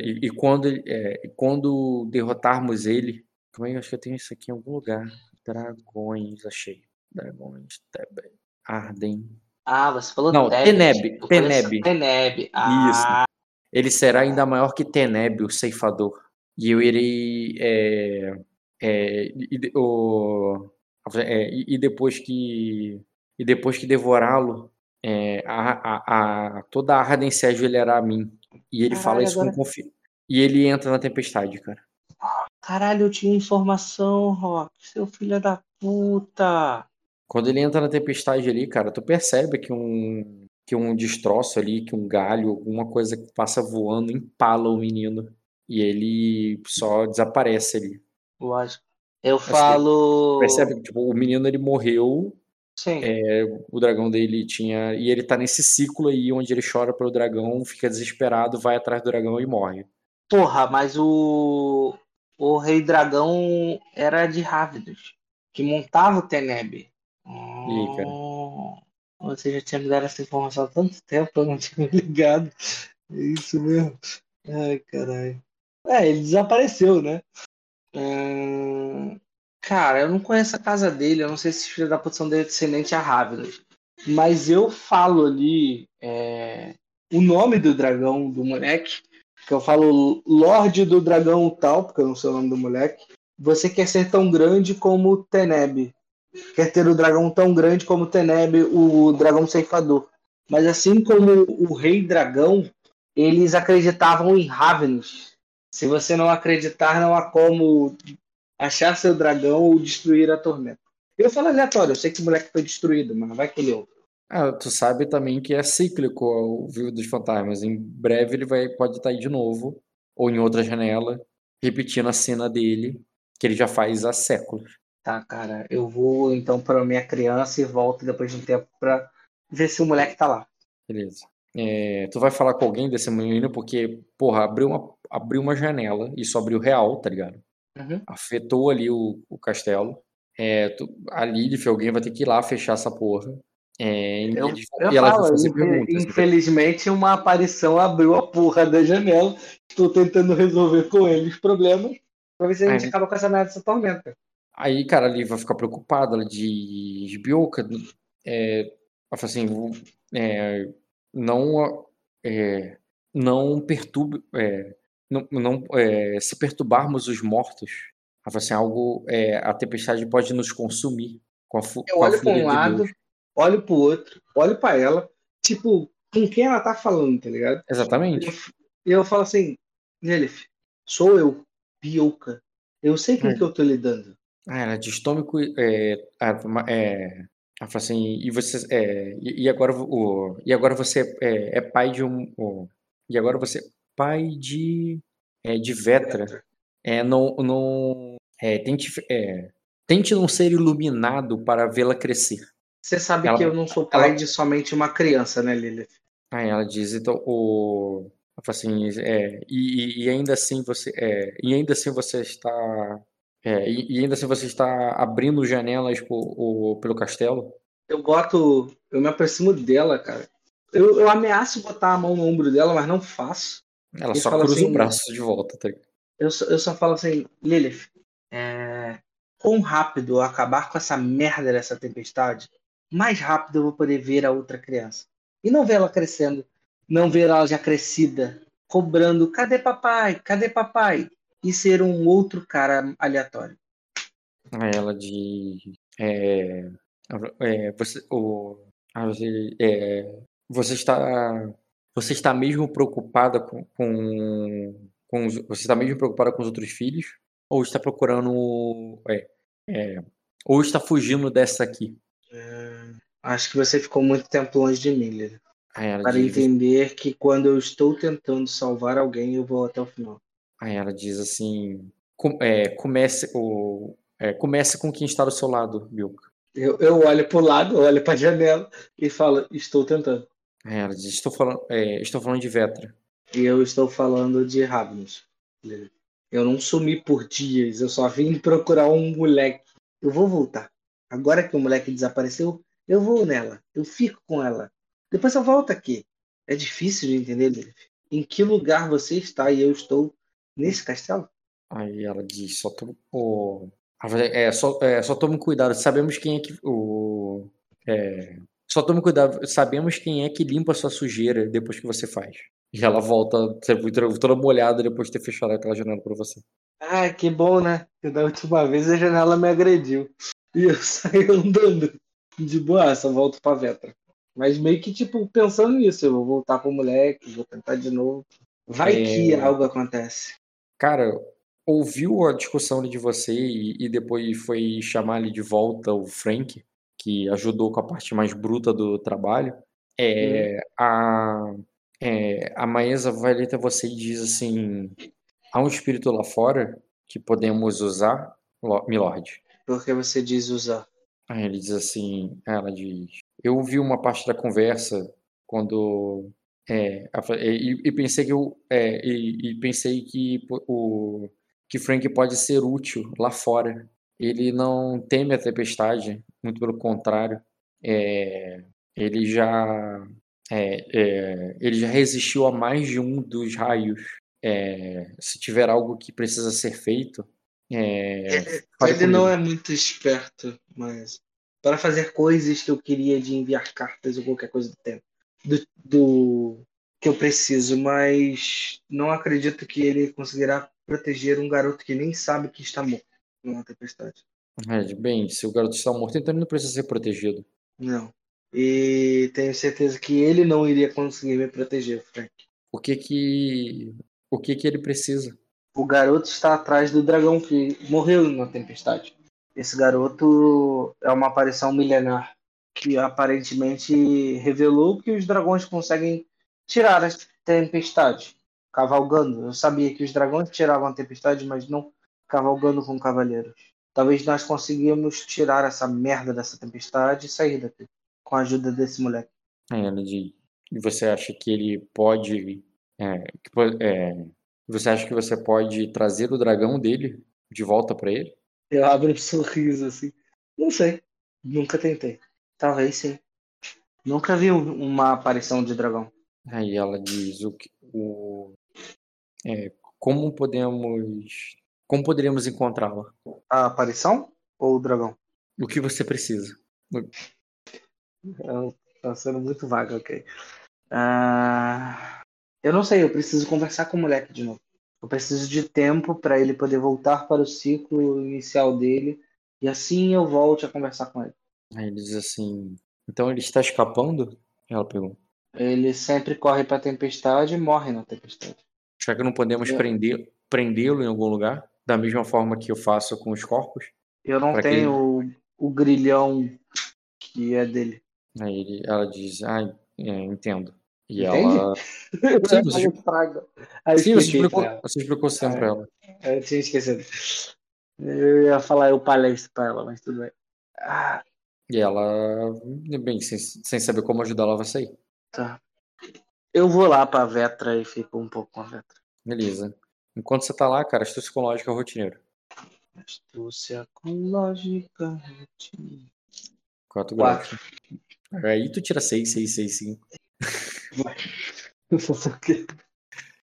e, e quando, é, quando derrotarmos ele. Como é que eu acho que eu tenho isso aqui em algum lugar? Dragões, achei. Dragões, Tebet. Arden. Ah, você falou Não. Teneb, Teneb. Teneb. Ah, Ele será ainda maior que Teneb, o ceifador. E eu irei. é, é, e, o, é, e- depois que. E depois que devorá-lo, é, a, a, a- toda a Arden se ajoelhará a mim. E ele fala Caralho, isso com agora- confiança. E ele entra na tempestade, cara. caralho, eu tinha informação, Rock. Seu filho da puta. Quando ele entra na tempestade ali, cara, tu percebe que um que um destroço ali, que um galho, alguma coisa que passa voando empala o menino e ele só desaparece ali. Lógico. Eu que falo. Percebe tipo, o menino ele morreu, Sim. é, o dragão dele tinha e ele tá nesse ciclo aí onde ele chora pelo dragão, fica desesperado, vai atrás do dragão e morre. Porra, mas o. O Rei Dragão era de Rávidos, que montava o Teneb. Ih, cara. Oh, Você já tinha me dado essa informação há tanto tempo, eu não tinha me ligado. É isso mesmo. Ai, caralho. É, ele desapareceu, né? Hum, Cara, eu não conheço a casa dele, eu não sei se filho da posição dele é descendente a Rávidos. Mas eu falo ali é, o nome do dragão do moleque, que eu falo Lorde do Dragão tal, porque eu não sei o nome do moleque. Você quer ser tão grande como Teneb. Quer ter o dragão tão grande como Teneb, o dragão ceifador. Mas assim como o Rei Dragão, eles acreditavam em Ravenous. Se você não acreditar, não há como achar seu dragão ou destruir a tormenta. Eu falo aleatório, eu sei que o moleque foi destruído, mas vai que ele ouve. Ah, tu sabe também que é cíclico o Vivo dos Fantasmas. Em breve ele vai pode estar aí de novo ou em outra janela, repetindo a cena dele que ele já faz há séculos. Tá, cara, eu vou então para minha criança e volto depois de um tempo pra ver se o moleque tá lá. Beleza. É, tu vai falar com alguém desse menino porque, porra, abriu uma, abriu uma janela, isso abriu real, tá ligado? Uhum. Afetou ali o, o castelo. É, tu, a Lilith, alguém vai ter que ir lá fechar essa porra. É, e Eu, eles- eu e ela falo, perguntas. infelizmente uma aparição abriu a porra da janela. Estou tentando resolver com ele os problemas pra ver se a gente É. acaba com essa merda dessa tormenta. Aí, cara, ali vai ficar preocupada, ela diz, Bioca, é, ela fala assim, "Vo- é, não, é, não perturbe, é, não, não, é, se perturbarmos os mortos, assim, algo, é, a tempestade pode nos consumir com a, fu- Eu com olho pra fúria um de lado, Deus." olho pro outro, olho pra ela, tipo, com quem ela tá falando, tá ligado? Exatamente. E eu falo assim, Lilith, sou eu, Bioka. Eu sei com É. que eu tô lidando. Ah, tome cu- é, ma- é, ela fala assim, e você, é, e, agora, o, e agora você é, é pai de um, o- e agora você é pai de, é, de Vetra. É, não, não, é, tente, é, tente não ser iluminado para vê-la crescer. Você sabe Ela- que eu não sou pai ela- de somente uma criança, né, Lilith? Aí ela diz, então, o, assim, é, e, e- ainda assim você, é, e ainda assim você está, é, e, e ainda assim você está abrindo janelas o- pelo castelo? Eu boto. Eu me aproximo dela, cara. Eu, eu ameaço botar a mão no ombro dela, mas não faço. Ela só cruza assim, o braço de volta, tá? Eu só, eu só falo assim, Lilith, é, quão rápido eu acabar com essa merda dessa tempestade, mais rápido eu vou poder ver a outra criança. E não ver ela crescendo, não ver ela já crescida, cobrando, cadê papai? Cadê papai? E ser um outro cara aleatório. Ela diz. É, é, você, o, é, você está. Você está mesmo preocupada com, com, com os- Você está mesmo preocupada com os outros filhos? Ou está procurando. É, é, ou está fugindo dessa aqui? Acho que você ficou muito tempo longe de mim, ela Para diz, entender que quando eu estou tentando salvar alguém, eu vou até o final. aí ela diz assim. com- é, comece, o, é, comece com quem está do seu lado, Bilka. Eu, eu olho pro lado, olho pra janela e falo, estou tentando. Ela diz, estou falando, é, estou falando de Vetra. E eu estou falando de Ravens. Eu não sumi por dias, eu só vim procurar um moleque. eu vou voltar. Agora que o moleque desapareceu, eu vou nela. Eu fico com ela. Depois eu volto aqui. É difícil de entender, Lilith. Em que lugar você está e eu estou nesse castelo? Aí ela diz, só toma. Oh, é, só, é, só tome cuidado. Sabemos quem é que. O, é, só tome cuidado. Sabemos quem é que limpa a sua sujeira depois que você faz. E ela volta toda molhada depois de ter fechado aquela janela para você. Ah, que bom, né? Que da última vez a janela me agrediu. E eu saí andando de boa, só volto pra Vetra. Mas meio que, tipo, pensando nisso, eu vou voltar pro moleque, vou tentar de novo. Vai é... que algo acontece. Cara, ouviu a discussão de você e, e depois foi chamar ele de volta o Frank, que ajudou com a parte mais bruta do trabalho. É, hum. a, é, a Maesa vai até você e diz assim: há um espírito lá fora que podemos usar, Milord. Por que você diz usar? Aí ele diz assim, ela diz, eu ouvi uma parte da conversa quando é, e, e, pensei que eu é, e, e, pensei que o que Frank pode ser útil lá fora. Ele não teme a tempestade, muito pelo contrário. É, ele já é, é, ele já resistiu a mais de um dos raios. É, se tiver algo que precisa ser feito, é, ele, ele não é muito esperto, mas para fazer coisas que eu queria de enviar cartas ou qualquer coisa do tempo, do, do que eu preciso, mas não acredito que ele conseguirá proteger um garoto que nem sabe que está morto numa tempestade. É, bem, se o garoto está morto, então ele não precisa ser protegido. Não. E tenho certeza que ele não iria conseguir me proteger, Frank. O que que o que que ele precisa? O garoto está atrás do dragão que morreu na tempestade. Esse garoto é uma aparição milenar que aparentemente revelou que os dragões conseguem tirar a tempestade cavalgando. Eu sabia que os dragões tiravam a tempestade, mas não cavalgando com cavaleiros. Talvez nós conseguimos tirar essa merda dessa tempestade e sair daqui com a ajuda desse moleque. É, de... Você acha que ele pode. É, que, é, você acha que você pode trazer o dragão dele de volta para ele? Eu abro um sorriso assim. Não sei. Nunca tentei. Talvez sim. Nunca vi uma aparição de dragão. Aí ela diz o, o é, como podemos como poderíamos encontrá-la? A aparição ou o dragão? O que você precisa? Tá sendo muito vaga, ok. Uh, eu não sei, eu preciso conversar com o moleque de novo. Eu preciso de tempo para ele poder voltar para o ciclo inicial dele e assim eu volte a conversar com ele. Aí ele diz assim: Então ele está escapando? Ela pergunta. Ele sempre corre para a tempestade e morre na tempestade. Será que não podemos é. prender, prendê-lo em algum lugar? Da mesma forma que eu faço com os corpos? Eu não tenho que... o, o grilhão que é dele. Aí ele, ela diz, ah, é, entendo. E Entende? ela. Sim, você, Aí Sim, você explicou, você explicou sempre pra ela. Eu tinha esquecido. Eu ia falar eu palestro pra ela, mas tudo bem. Ah. E ela, bem, sem, sem saber como ajudar, ela vai sair. Tá. Eu vou lá pra Vetra e fico um pouco com a Vetra. Beleza. Enquanto você tá lá, cara, astúcia com lógica rotineiro. Astúcia com lógica rotineiro. Quatro graus. Aí tu tira 6, 6, 6, 5.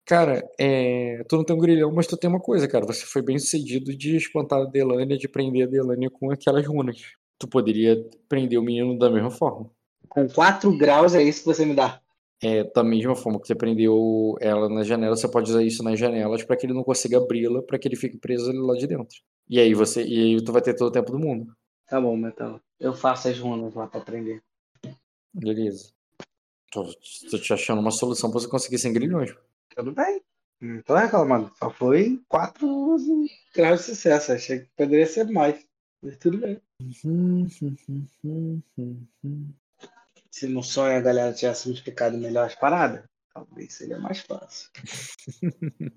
Cara, é... tu não tem um grilhão, mas tu tem uma coisa, cara. Você foi bem sucedido de espantar a Delânia, de prender a Delânia com aquelas runas. Tu poderia prender o menino da mesma forma. Com 4 graus é isso que você me dá. É, da mesma forma que você prendeu ela na janela, você pode usar isso nas janelas para que ele não consiga abri-la, para que ele fique preso lá de dentro. E aí você, e aí tu vai ter todo o tempo do mundo. Tá bom, Metal. Eu faço as runas lá para prender. Beleza. Tô, tô te achando uma solução pra você conseguir sem grilhões. Tudo bem. Não tô reclamando. Só foi quatro graus de sucesso. Achei que poderia ser mais. Mas tudo bem. Se no sonho a galera tivesse me explicado melhor as paradas, talvez seria mais fácil.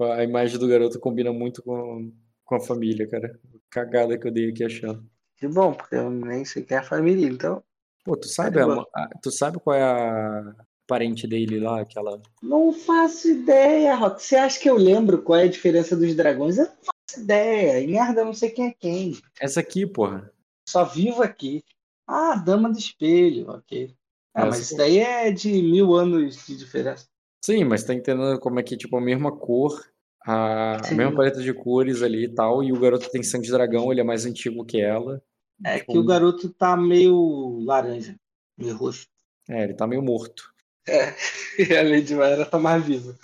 a imagem do garoto combina muito com, com a família, cara. Cagada que eu dei aqui achando. Que bom, porque eu nem sequer família, então Pô, tu sabe, a, tu sabe qual é a parente dele lá, aquela. Não faço ideia, Rock. Você acha que eu lembro qual é a diferença dos dragões? Eu não faço ideia. E merda, eu não sei quem é quem. Essa aqui, porra. Só vivo aqui. Ah, Dama do Espelho, ok. Ah, mas isso daí é de mil anos de diferença. Sim, mas tá entendendo como é que, tipo, a mesma cor, a, a mesma paleta de cores ali e tal, e o garoto tem sangue de dragão, ele é mais antigo que ela. É Tipo, que o garoto tá meio laranja, meio roxo. É, ele tá meio morto. É, e a Lady Mayra tá mais viva.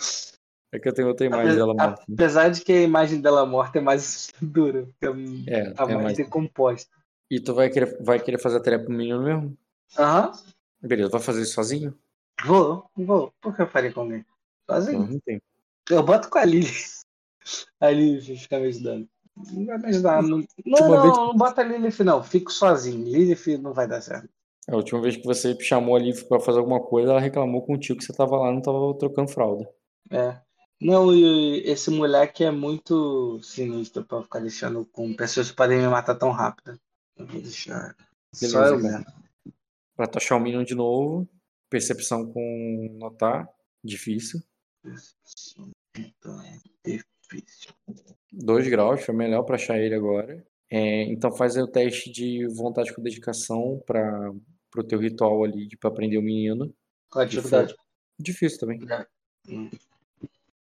É que eu tenho outra imagem dela morta. Apesar de que a imagem dela morta é mais dura, porque É, tá é mais mais. decomposta. E tu vai querer, vai querer fazer a tarefa pro menino mesmo? Aham, Beleza, vai fazer isso sozinho? vou, vou. Por que eu faria com alguém? Sozinho. Não, não tem. Eu boto com a Lily. A Lily fica me ajudando. Não vai me ajudar. Não, não, não, vez- não bota a Lilith, não. Fico sozinho. Lilith não vai dar certo. A última vez que você chamou ali pra fazer alguma coisa, ela reclamou contigo que você tava lá e não tava trocando fralda. É. Não, e esse moleque é muito sinistro pra ficar deixando com pessoas que podem me matar tão rápido. Vou deixar. Só Beleza, eu mesmo. Pra tu achar o menino de novo, percepção com notar, difícil. Então é difícil. 2 graus, foi melhor pra achar ele agora. É, então faz aí o teste de vontade com dedicação para pro teu ritual ali de pra aprender o menino. Qual a dificuldade? Difícil também. Hum.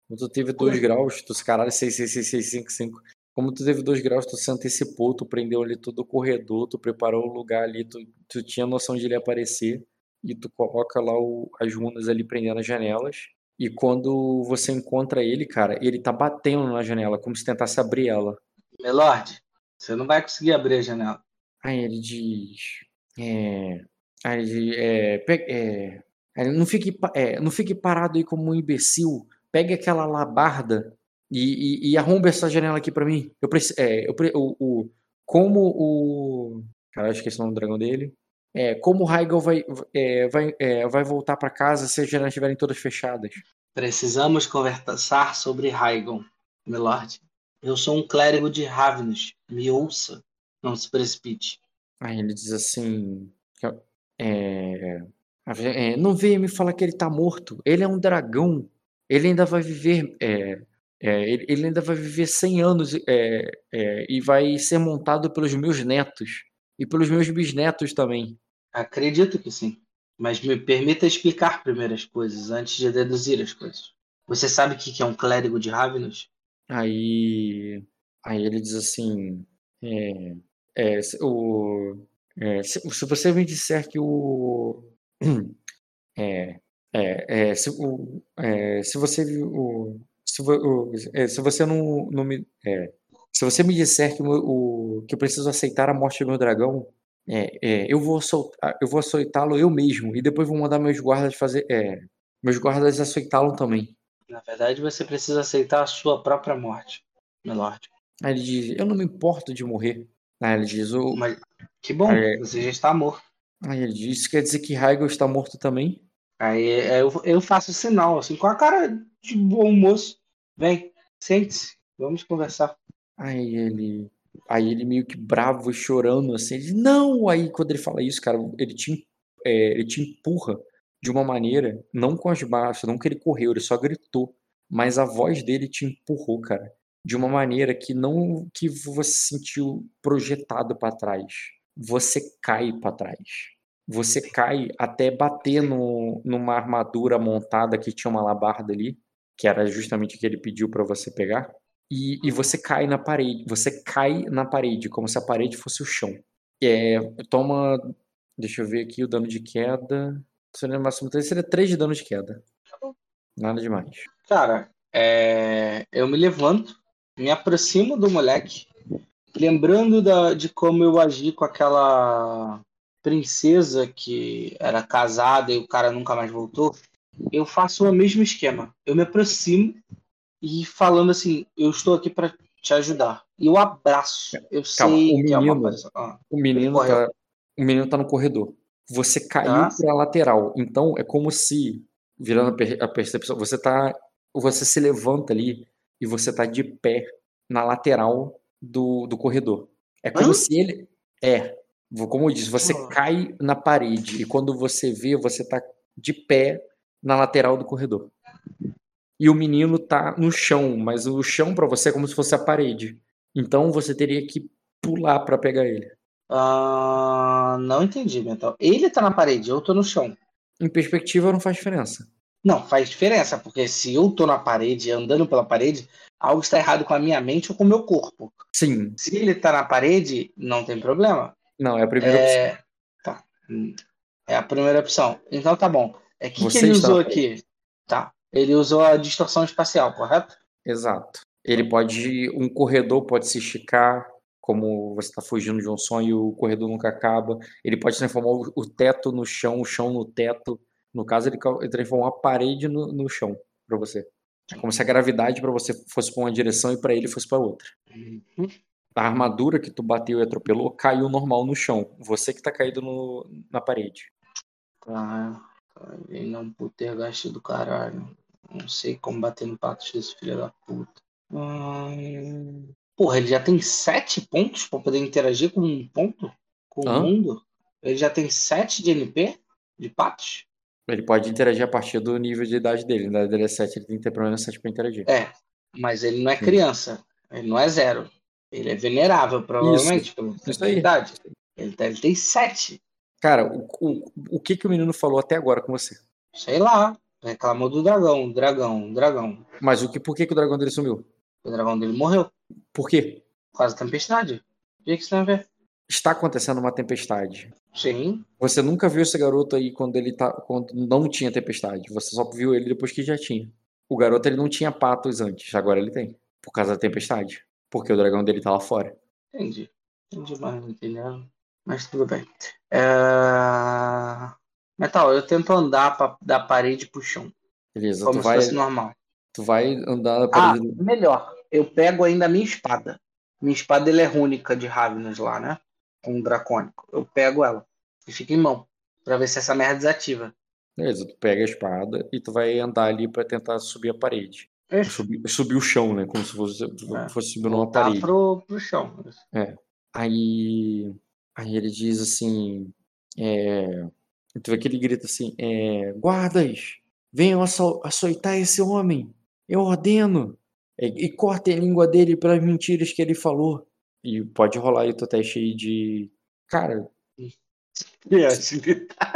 Como tu teve 2 graus, tu caralho, 6, 6, 6, 6, 5, 5. Como tu teve 2 graus, tu se antecipou, tu prendeu ali todo o corredor, tu preparou o lugar ali, tu, tu tinha noção de ele aparecer. E tu coloca lá o- as runas ali prendendo as janelas. E quando você encontra ele, cara, ele tá batendo na janela, como se tentasse abrir ela. Melord, você não vai conseguir abrir a janela. Aí ele diz. É. Aí ele diz. É, é, não, fique, é, não fique parado aí como um imbecil. Pegue aquela labarda e, e, e arrombe essa janela aqui pra mim. Eu preciso. É, eu, pre- o, o, como o. Cara, eu esqueci o nome do dragão dele. É, como o Raigel vai, é, vai, é, vai voltar pra casa se as janelas estiverem todas fechadas? Precisamos conversar sobre Raigon, Milord. Eu sou um clérigo de Ravnus. Me ouça. Não se precipite. Aí ele diz assim. É, é, não venha me falar que ele tá morto. Ele é um dragão. Ele ainda vai viver. é, é, ele, ele ainda vai viver 100 anos é, é, e vai ser montado pelos meus netos. E pelos meus bisnetos também. Acredito que sim. Mas me permita explicar primeiro as coisas, antes de deduzir as coisas. Você sabe o que é um clérigo de Ravnus? Aí, aí ele diz assim: é, é, se, o, é, se, se você me disser que o. Se, o, se você. O, se, vo- é, se você não, não me. é, se você me disser que, o, que eu preciso aceitar a morte do meu dragão, é, é, eu vou soltar, eu vou açoitá-lo eu mesmo e depois vou mandar meus guardas fazer. É, meus guardas açoitá-lo também. Na verdade, você precisa aceitar a sua própria morte, Milord. Aí ele diz: Eu não me importo de morrer. Aí ele diz: o, Mas que bom, É. você já está morto. Aí ele diz: Isso quer dizer que Raigel está morto também? Aí é, eu, eu faço sinal, assim, com a cara de bom moço. Vem, sente-se, vamos conversar. Aí ele. Aí ele meio que bravo chorando assim. Ele Não! Aí quando ele fala isso, cara, ele te, é, ele te empurra de uma maneira, não com as baixas, não que ele correu, ele só gritou. Mas a voz dele te empurrou, cara. De uma maneira que não que você se sentiu projetado para trás. Você cai para trás. Você cai até bater no, numa armadura montada que tinha uma labarda ali, que era justamente o que ele pediu para você pegar. E, e você cai na parede. Você cai na parede, como se a parede fosse o chão. É, toma. Deixa eu ver aqui o dano de queda. Se lembro, máximo 3 seria 3 de dano de queda. Nada demais. Cara, é, eu me levanto, me aproximo do moleque, lembrando da- de como eu agi com aquela princesa que era casada e o cara nunca mais voltou. Eu faço o mesmo esquema. Eu me aproximo e falando assim, eu estou aqui para te ajudar. E eu abraço. Eu Calma, sei o que é uma menino- coisa. Ah, O menino, tá, o menino tá no corredor. Você caiu Tá. pra lateral. Então é como se, virando a per- a percepção, você tá. Você se levanta ali e você tá de pé na lateral do, do corredor. É como se ele. É. Como eu disse, você Ah. cai na parede e quando você vê, você tá de pé na lateral do corredor. E o menino tá no chão, mas o chão pra você é como se fosse a parede. Então você teria que pular pra pegar ele. Ah, não entendi, Mental. Ele tá na parede, eu tô no chão. Em perspectiva não faz diferença. Não, faz diferença, porque se eu tô na parede, andando pela parede, algo está errado com a minha mente ou com o meu corpo. Sim. Se ele tá na parede, não tem problema. Não, é a primeira opção. É, tá. Hum, É a primeira opção. Então tá bom. É que, que ele está usou aqui? Tá. Ele usou a distorção espacial, correto? Exato. Ele pode. Um corredor pode se esticar, como você está fugindo de um sonho e o corredor nunca acaba. Ele pode transformar o, teto no chão, o chão no teto. No caso, ele, transformou a parede no, no chão para você. É como se a gravidade para você fosse para uma direção e para ele fosse para outra. Uhum. A armadura que tu bateu e atropelou caiu normal no chão. Você que tá caído no, na parede. Tá. Ele não putergaste do caralho. Não sei como bater no pato desse filho da puta. Hum... Porra, ele já tem sete pontos pra poder interagir com um ponto? Com Hã? o mundo? Ele já tem sete de NP? De patos? Ele pode interagir a partir do nível de idade dele. Na idade dele é 7, ele tem que ter pelo menos 7 pra interagir. É. Mas ele não é criança. Ele não é zero. Ele é venerável, provavelmente, pela Isso idade. Ele, tá- ele tem sete. Cara, o, o, o que, que o menino falou até agora com você? Sei lá. Reclamou do dragão, dragão, dragão. Mas o que, por que, que o dragão dele sumiu? O dragão dele morreu. Por quê? Por causa da tempestade. O que que tem a ver? Está acontecendo uma tempestade. Sim. Você nunca viu esse garoto aí quando ele tá. quando não tinha tempestade. Você só viu ele depois que já tinha. O garoto ele não tinha patos antes, agora ele tem. Por causa da tempestade. Porque o dragão dele tá lá fora. Entendi. Entendi, mas não entendeu. Mas tudo bem. É... Metal, eu tento andar pra, da parede pro chão. Beleza, Como tu se vai, fosse normal. tu vai andar na Ah, parede. melhor. Eu pego ainda a minha espada. Minha espada ela é rúnica de Ravnus lá, né? Com o dracônico. Eu pego ela e fica em mão. Pra ver se essa merda desativa. Beleza, tu pega a espada e tu vai andar ali pra tentar subir a parede. Subir, subir o chão, né? Como se fosse, É. fosse subir numa parede. pro, pro chão. Aí, aí ele diz assim, é, tu vê que ele grita assim, é, guardas, venham aço- açoitar esse homem, eu ordeno, e, e cortem a língua dele pelas mentiras que ele falou. E pode rolar aí o teu teste aí de, cara,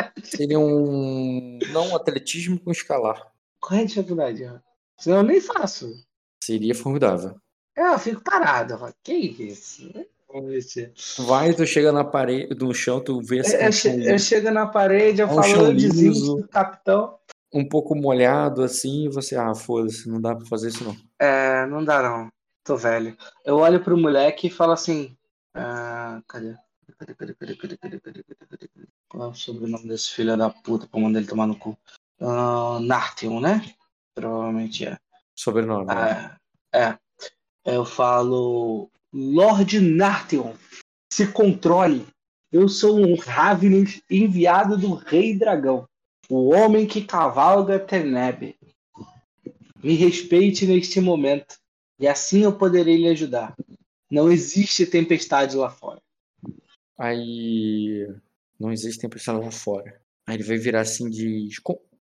seria um, não atletismo com escalar, Qual é a dificuldade? Senão eu nem faço. seria formidável. É, Eu fico parado. Que isso? vai, tu chega na parede, no chão, tu vê essa. Eu, eu chego na parede, eu é um falo, eu desisto do capitão. Um pouco molhado assim, e você, ah, foda-se, não dá pra fazer isso não. É, não dá não. Tô velho. Eu olho pro moleque e falo assim. Ah, cadê? Cadê, cadê, cadê, cadê, cadê, cadê, cadê, Qual é o sobrenome desse filho da puta pra mandar ele tomar no cu? Uh, né? Provavelmente é. Sobrenome. Ah, é. Eu falo. Lord Nartheon, se controle. Eu sou um Ravnus enviado do Rei Dragão, o homem que cavalga Terneb. Me respeite neste momento, e assim eu poderei lhe ajudar. Não existe tempestade lá fora. Aí não existe tempestade lá fora. Aí ele vai virar assim de.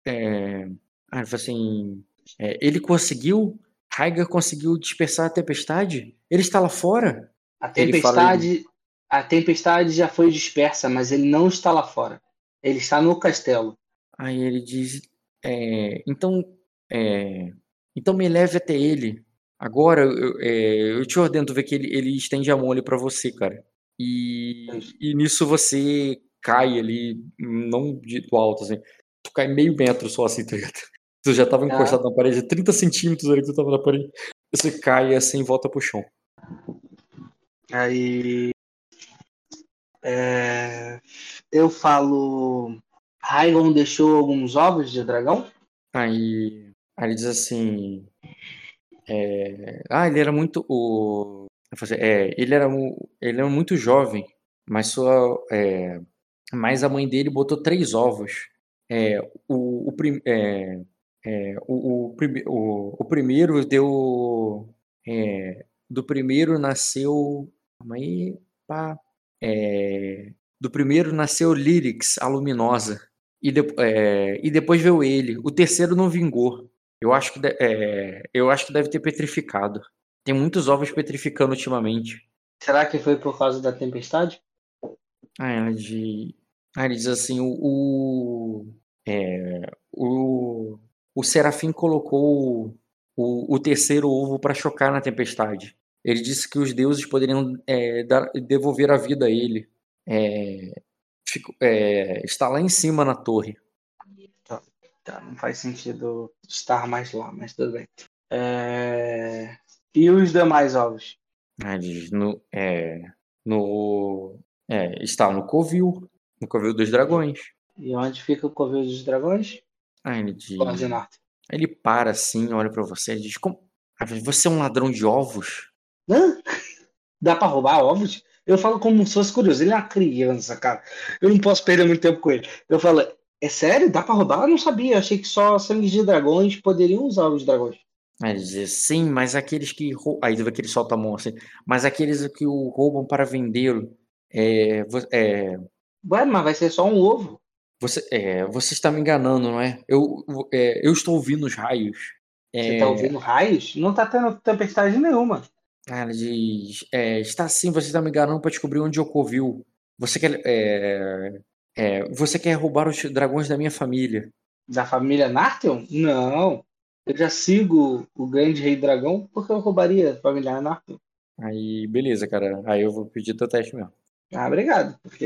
É... Ah, ele assim. é, ele conseguiu. Raigar conseguiu dispersar a tempestade? Ele está lá fora? A tempestade, a tempestade já foi dispersa, mas ele não está lá fora. Ele está no castelo. Aí ele diz. é, então. é, então me leve até ele. Agora eu, é, eu te ordeno tu ver que ele, ele estende a mão ali pra você, cara. E, e nisso você cai ali, não de, do alto, assim. Tu cai meio metro só assim, tá ligado? Tu já tava encostado na parede, 30 centímetros ali que tu tava na parede. Você cai assim e volta pro chão. Aí é, eu falo. Raigon deixou alguns ovos de dragão? Aí, aí ele diz assim. é, ah, ele era muito. O, é, ele, era, ele era muito jovem, mas sua. é, mas a mãe dele botou três ovos. É, o, o, prim- é, é, o, o, o, o primeiro deu. é, do primeiro nasceu. Calma aí. Pá, é, do primeiro nasceu Lyrics, a luminosa. E, de- é, e depois veio ele. O terceiro não vingou. Eu acho que, de- é, eu acho que deve ter petrificado. Tem muitos ovos petrificando ultimamente. Será que foi por causa da tempestade? Ah, ela de. Ah, ele diz assim, o. O, é, o, o Serafim colocou o, o terceiro ovo para chocar na tempestade. Ele disse que os deuses poderiam é, dar, devolver a vida a ele. É, fico, é, está lá em cima na torre. Tá, tá, não faz sentido estar mais lá, mas tudo bem. É, E os demais ovos? Ah, diz, no, é, no, é, está no covil, no covil dos dragões. E onde fica o covil dos dragões? Ah, ele diz, ele para assim, olha pra você e diz, como, Ah, você é um ladrão de ovos? Hã? Dá pra roubar ovos? Eu falo como se fosse curioso. Ele é uma criança, cara. Eu não posso perder muito tempo com ele. Eu falo, é sério? Dá pra roubar? Eu não sabia. Eu achei que só sangue de dragões poderiam usar os dragões. Aí ele diz, sim, mas aqueles que rou- aí vê que ele solta a mão assim, mas aqueles que o roubam para vendê-lo, é, é, Ué, mas vai ser só um ovo. Você, é, você está me enganando, não é? Eu, é, eu estou ouvindo os raios. Você É, tá ouvindo raios? Não tá tendo tempestade nenhuma. Ah, Ela diz, é, está assim, você está me enganando para descobrir onde ocorreu. Você quer, é, você quer roubar os dragões da minha família. Da família Nartheon? Não. Eu já sigo o grande rei dragão porque eu roubaria a família Nartheon. Aí, beleza, cara. Aí eu vou pedir teu teste mesmo. Ah, obrigado. Porque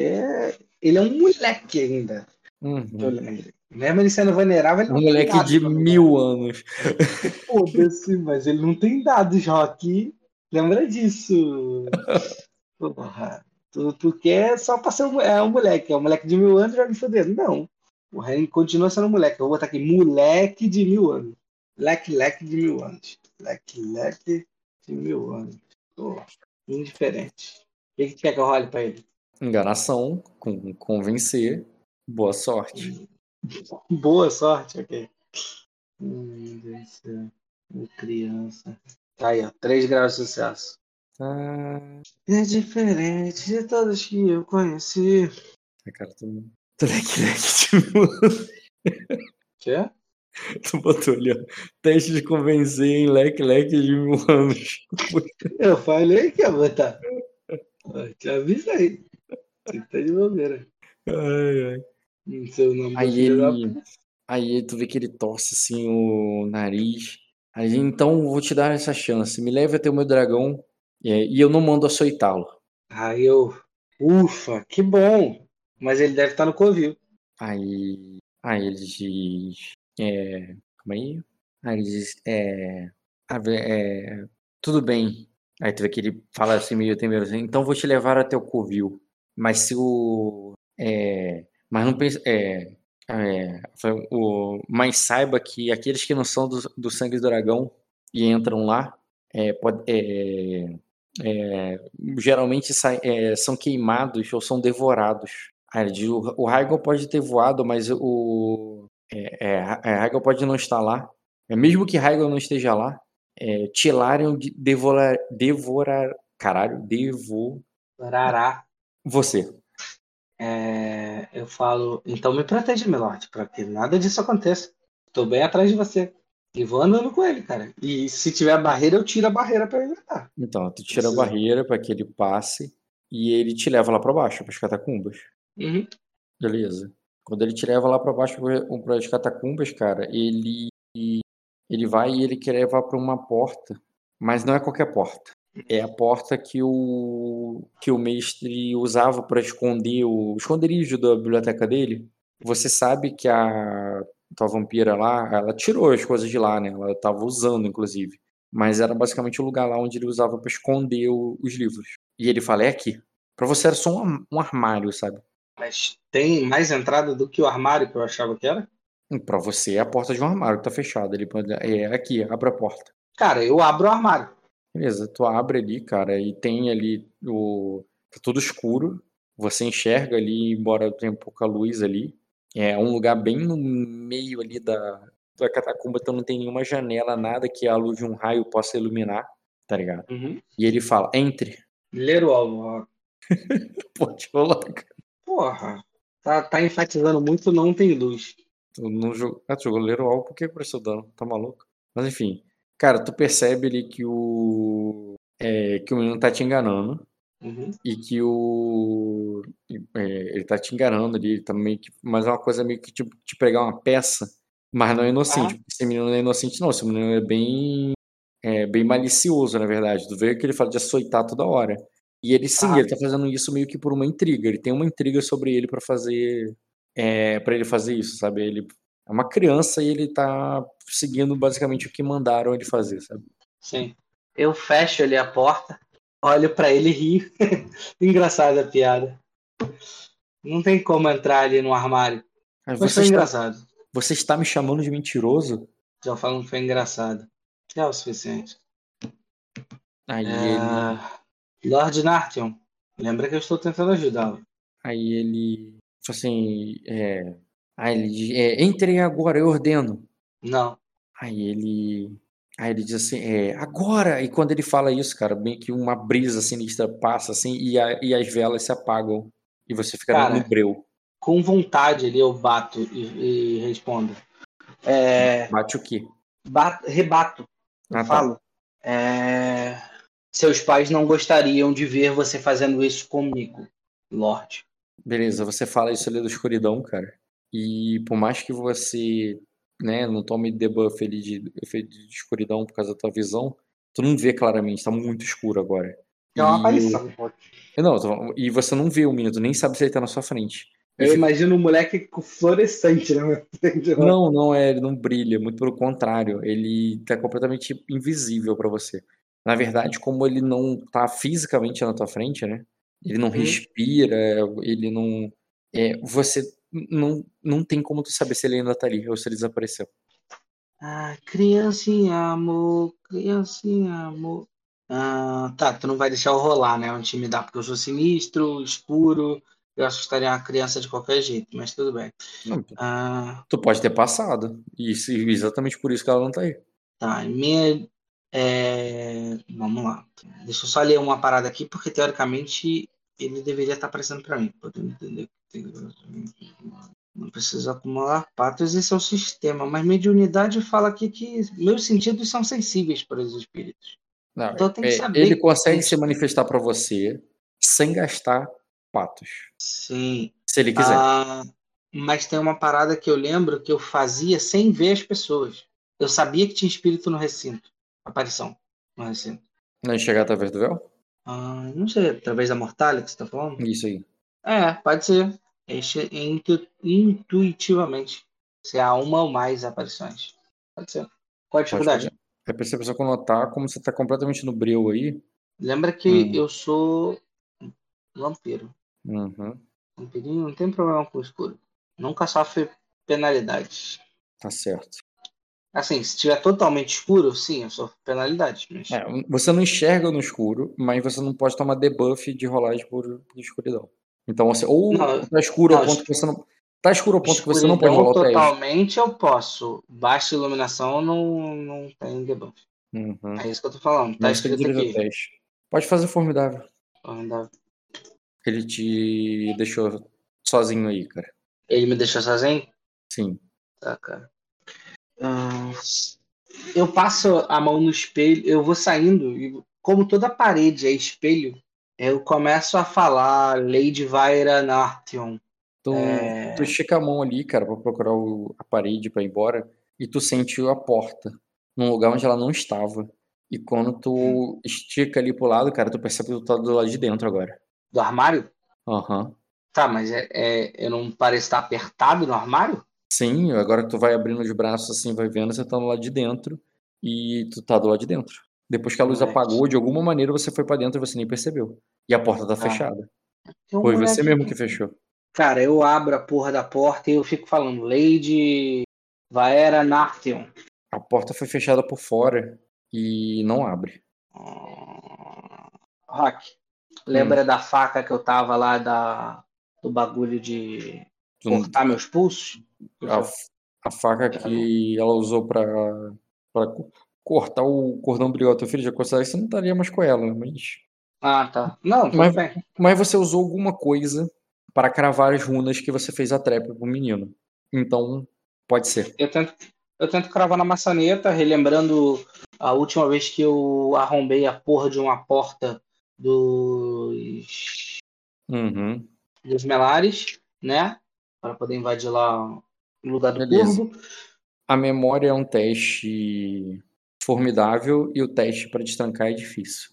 ele é um moleque ainda. Uhum. Mesmo ele sendo vulnerável, ele Um não tem moleque dados de mil anos. Foda-se, mas ele não tem dados, Rock. Lembra disso. Porra. Tu, tu quer só pra ser um, é um moleque. É um moleque de mil anos, vai me foder. Não. O Ren continua sendo moleque. Eu vou botar aqui, moleque de mil anos. Leque, leque de mil anos. Leque, leque de mil anos. Pô, indiferente. O que, que quer que eu role pra ele? Enganação, com, convencer. Boa sorte. Boa sorte, ok. Hum, Deus do céu. Criança. Tá aí, ó. 3 graus de sucesso. Ah, É diferente de todos que eu conheci. cara, tu, tu leque, leque de mil anos. Quê? Tu botou ali, ó. Teste de convencer em leque, leque de mil anos. Eu falei que ia botar. Te avisei. Você tá de bobeira. Ai, ai. Não sei o nome do Aí da ele. Aí tu vê que ele torce assim o nariz. Aí então vou te dar essa chance. Me leve até o meu dragão é, e eu não mando açoitá-lo. Aí eu. Ufa, que bom. Mas ele deve estar no covil. Aí. Aí ele diz. É, calma aí. Aí ele diz. É, é, tudo bem. Aí tu vê que ele fala assim meio temeroso. assim, Então vou te levar até o covil. Mas se o. É, mas não pense. É, é, o, mas saiba que aqueles que não são do, do sangue do dragão e entram lá. É, pode, é, é, geralmente é, são queimados ou são devorados. Diz, o, o pode ter voado, mas o Raigon pode não estar lá. É, mesmo que Raigon não esteja lá, é, Tilarion de- devorar, devorar, caralho, devo Rará. você. É, eu falo. Então me proteja, Milord, para que nada disso aconteça. Tô bem atrás de você. E vou andando com ele, cara. E se tiver barreira, eu tiro a barreira pra ele andar. Então, tu tira a Precisa. barreira para que ele passe e ele te leva lá para baixo, para as catacumbas. Uhum. Beleza. Quando ele te leva lá para baixo para as catacumbas, cara, ele ele vai e ele quer levar para uma porta, mas não é qualquer porta. É a porta que o que o mestre usava para esconder o esconderijo da biblioteca dele. Você sabe que a tua vampira lá, ela tirou as coisas de lá, né? Ela estava usando, inclusive. Mas era basicamente o lugar lá onde ele usava para esconder o- os livros. E ele fala: é aqui. Para você era só um, um armário, sabe? Mas tem mais entrada do que o armário que eu achava que era? Pra você é a porta de um armário que tá fechada. Ele pode. É aqui, abre a porta. Cara, eu abro o armário. Beleza, tu abre ali, cara, e tem ali o. Tá tudo escuro. Você enxerga ali, embora tenha pouca luz ali. É um lugar bem no meio ali da, da catacumba, então não tem nenhuma janela, nada que a luz de um raio possa iluminar, tá ligado? Uhum. E ele fala: entre. Ler o alvo. ó. Pode rolar, cara. Porra. Tá, tá enfatizando muito, não tem luz. Tu não jogou. Ah, tu jogou ler o alvo, por que prestou dano? Tá maluco? Mas enfim. Cara, tu percebe ali que o. É, que o menino tá te enganando. Uhum. E que o. é, ele tá te enganando ali, ele tá meio que. Mas é uma coisa meio que te pregar uma peça, mas não é inocente. porque Esse menino não é inocente, não. Esse menino é bem. É, bem malicioso, na verdade. Tu vê que ele fala de açoitar toda hora. E ele sim, Ah. ele tá fazendo isso meio que por uma intriga. Ele tem uma intriga sobre ele pra fazer. É, para ele fazer isso, sabe? Ele é uma criança e ele tá seguindo basicamente o que mandaram ele fazer, sabe? Sim. Eu fecho ali a porta, olho pra ele e rio. Engraçada a piada. Não tem como entrar ali no armário. Aí Mas você, foi está, engraçado. você está me chamando de mentiroso? Já falando que foi engraçado. Já é o suficiente. Aí ele. É... Lord Nartion, lembra que eu estou tentando ajudá-lo. Aí ele. Tipo assim. É, aí ele diz: é, Entrem agora, eu ordeno. Não. Aí ele. Aí ele diz assim: é, agora! E quando ele fala isso, cara, bem que uma brisa sinistra passa assim e, a- e as velas se apagam. E você fica Cara. no breu. Com vontade ali eu bato e, e respondo. É... Bate o quê? Bato, rebato. Eu Ah, tá. falo. É... Seus pais não gostariam de ver você fazendo isso comigo, Lorde. Beleza, você fala isso ali da escuridão, cara. E por mais que você, né, não tome debuff ali de efeito de escuridão por causa da tua visão, tu não vê claramente, tá muito escuro agora. É uma E- aparição. pô. Não, e você não vê o menino, tu nem sabe se ele tá na sua frente. E Eu imagino um moleque fluorescente frente. Não, não é, ele não brilha, muito pelo contrário, ele tá completamente invisível pra você. Na verdade, como ele não tá fisicamente na tua frente, né? Ele não Uhum. respira, ele não. É, você não, não tem como tu saber se ele ainda tá ali ou se ele desapareceu. Ah, criancinha, amor, criancinha, amor. Ah, tá, tu não vai deixar eu rolar, né? Um time dá porque eu sou sinistro, escuro. Eu assustaria uma criança de qualquer jeito, mas tudo bem. Não, Ah, tu pode ter passado. E exatamente por isso que ela não tá aí. tá, minha. é, Vamos lá. Deixa eu só ler uma parada aqui, porque teoricamente ele deveria estar aparecendo pra mim. Podendo entender que tem- Não precisa acumular patos, esse é o sistema. Mas mediunidade fala aqui que meus sentidos são sensíveis para os espíritos. Não, Então tem que é, saber ele que consegue tem- se manifestar pra você sem gastar patos. Sim. Se ele quiser. Ah, mas tem uma parada que eu lembro que eu fazia sem ver as pessoas. Eu sabia que tinha espírito no recinto. Aparição no recinto. Não enxergar através do véu? Ah, não sei, através da mortalha que você tá falando? Isso aí. É, pode ser. Este- intu- intuitivamente. Se há uma ou mais aparições. Pode ser. Qual a dificuldade? É pra você pessoa notar como você tá completamente no breu aí. Lembra que Hum. eu sou vampiro. Uhum, Vampirinho não tem problema com o escuro. Nunca sofre penalidades. tá certo. Assim, se tiver totalmente escuro, sim, eu sofro penalidades. Mas... É, você não enxerga no escuro, mas você não pode tomar debuff de rolagem por, escuridão. Então, você, ou Não, tá escuro ao não, ponto que você não. Tá escuro ao ponto que você não pode rolar o teste. totalmente eu posso. Baixa iluminação não, não tem debuff. Uhum. É isso que eu tô falando. Tá Não escrito ao aqui. teste. Pode fazer formidável. Ainda- Ele te deixou sozinho aí, cara. Ele me deixou sozinho? Sim. Tá, cara. Ah, eu passo a mão no espelho, eu vou saindo, e como toda parede é espelho, eu começo a falar Lady Vaira Nartion. Tu, É. tu estica a mão ali, cara, pra procurar o- a parede pra ir embora, e tu sentiu a porta num lugar onde ela não estava. E quando tu estica ali pro lado, cara, tu percebe que tu tá do lado de dentro agora. Do armário? Aham. Tá, mas é, é- eu não pareço estar apertado no armário? Sim, agora que tu vai abrindo os braços assim, vai vendo, você tá do lado de dentro e tu tá do lado de dentro. Depois que a luz Moleque. apagou, de alguma maneira você foi pra dentro e você nem percebeu. E a porta tá Ah. fechada. Um Foi você mesmo que fechou. Cara, eu abro a porra da porta e eu fico falando Lady Vaera Nartion. A porta foi fechada por fora e não abre. Ah, Rock, lembra da faca que eu tava lá da, do bagulho de cortar meus pulsos? A, a faca que ela usou co- cortar o cordão umbilical do teu filho, já consegue, você não estaria mais com ela, mas. Ah, tá. Não, tudo Mas- bem. Mas você usou alguma coisa para cravar as runas que você fez a trap pro menino. Então, pode ser. Eu tento, eu tento cravar na maçaneta, relembrando A última vez que eu arrombei a porra de uma porta dos, Uhum. dos Melares, né? Para poder invadir lá o lugar do Beleza. Curvo. A memória é um teste formidável e o teste para destrancar é difícil.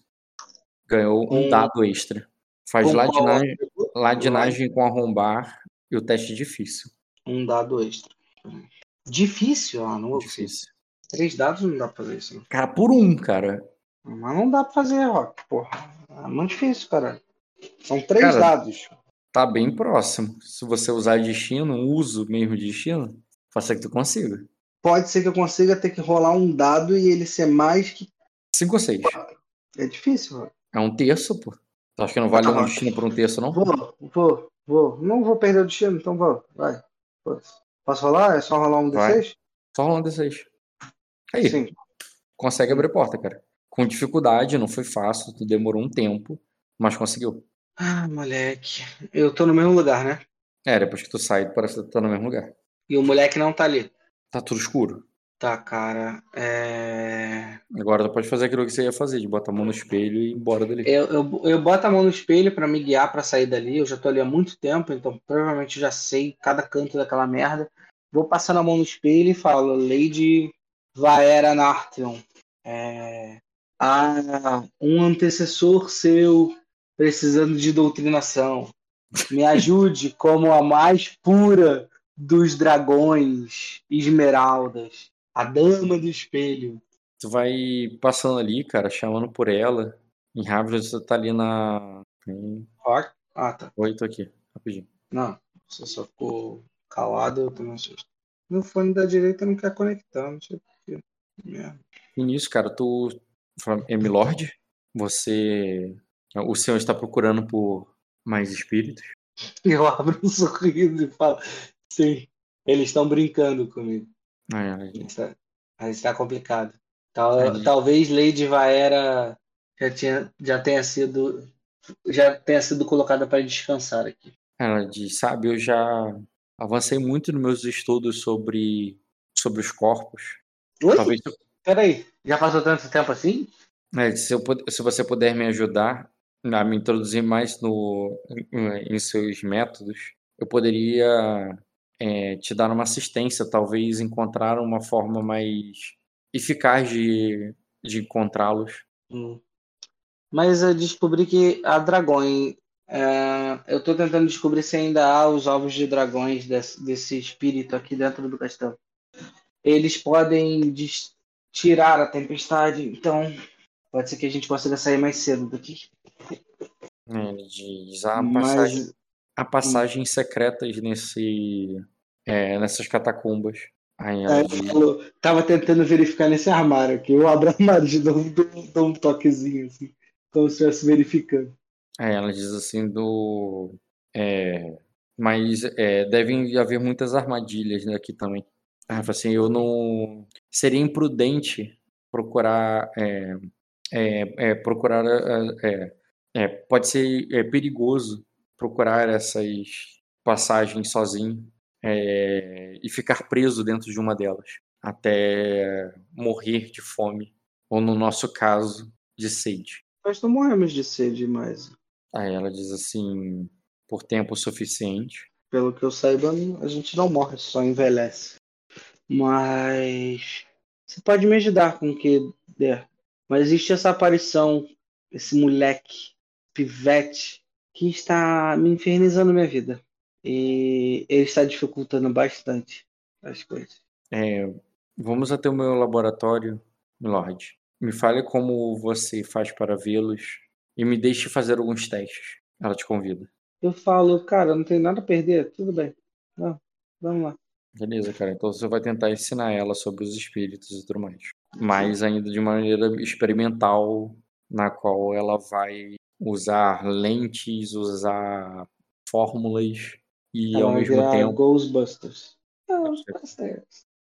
Ganhou um Um- dado extra. Faz Com ladinagem, ladinagem com arrombar e o teste é difícil. Um dado extra. Difícil? Ah, não. Difícil. Três dados não dá pra fazer isso. Não. Cara, por um, cara. Mas não dá pra fazer, Rock, porra. É muito difícil, cara. São três Cara, dados. Tá bem próximo. Se você usar destino, um uso mesmo de destino, pode ser que tu consiga. Pode ser que eu consiga ter que rolar um dado e ele ser mais que. 5 ou 6. É difícil, Rock. É um terço, pô. Tu acha que não vale Tá um destino por um terço, não? Vou, vou, vou. Não vou perder o destino, então vou. Vai. Posso rolar? É só rolar um Vai. D6? Só rolando D6. Aí, Sim. consegue abrir porta, cara. Com dificuldade, não foi fácil, tu demorou um tempo, mas conseguiu. Ah, moleque. Eu tô no mesmo lugar, né? É, depois que tu sai, parece que tu tá no mesmo lugar. E o moleque não tá ali. Tá tudo escuro. Tá, cara. É. Agora tu pode fazer aquilo que você ia fazer, de botar a mão no espelho e ir embora dali. Eu, eu, eu boto a mão no espelho pra me guiar pra sair dali. Eu já tô ali há muito tempo, então provavelmente já sei cada canto daquela merda. Vou passando a mão no espelho e falo, Lady Vaera Nartheon. É... Ah, um antecessor seu precisando de doutrinação. Me ajude como a mais pura dos dragões esmeraldas. A dama do espelho. Tu vai passando ali, cara, chamando por ela. Em Harvard você tá ali na. Em... Ah, tá. Oi, tô aqui, rapidinho. Não, você só ficou calado, eu um susto. Meu fone da direita não quer conectar, não sei porquê. Merda. E nisso, cara, tu. É Milord? Você. O senhor está procurando por mais espíritos? Eu abro um sorriso e falo, sim, eles estão brincando comigo. Aí Isso é- Mas está complicado. Tal- Entendi. talvez Lady Vaera já, tinha, já tenha sido já tenha sido colocada para descansar aqui. ela diz, sabe, eu já avancei muito nos meus estudos sobre, sobre os corpos. Oi? Talvez Peraí, já passou tanto tempo assim? É, se, eu se você puder me ajudar a me introduzir mais no, em, seus métodos, eu poderia é, te dar uma assistência, talvez encontrar uma forma mais eficaz de, de encontrá-los. Hum. Mas eu descobri que a dragões. é, eu tô tentando descobrir se ainda há os ovos de dragões desse, desse espírito aqui dentro do castelo. Eles podem tirar a tempestade, então pode ser que a gente consiga sair mais cedo daqui. É, Ele diz a passagem, Mas há passagens secretas nesse, é, nessas catacumbas. Aí aí ela diz, falou, tava tentando verificar nesse armário aqui. Eu abro o armário e dou, dou- dou um toquezinho, assim, como se estivesse verificando. Aí ela diz assim do. é, mas é, devem haver muitas armadilhas aqui também. Aí Ela fala assim, eu não. Seria imprudente procurar. é, é, é, procurar. É, pode ser é, perigoso procurar essas passagens sozinho é, e ficar preso dentro de uma delas até morrer de fome, ou no nosso caso, de sede. Nós não morremos de sede, mas Aí ela diz assim, por tempo suficiente. Pelo que eu saiba, a gente não morre, só envelhece. Mas você pode me ajudar com o que der. Mas existe essa aparição, esse moleque, pivete, que está me infernizando minha vida. E ele está dificultando bastante as coisas. É, vamos até o meu laboratório, Milord. Me fale como você faz para vê-los e me deixe fazer alguns testes. Ela te convida. Eu falo, cara, não tem nada a perder, tudo bem. Não, vamos lá. Beleza, cara. Então você vai tentar ensinar ela sobre os espíritos e tudo mais. Mas ainda de maneira experimental, na qual ela vai usar lentes, usar fórmulas e Ela ao mesmo tempo Ghostbusters. Os Ghostbusters.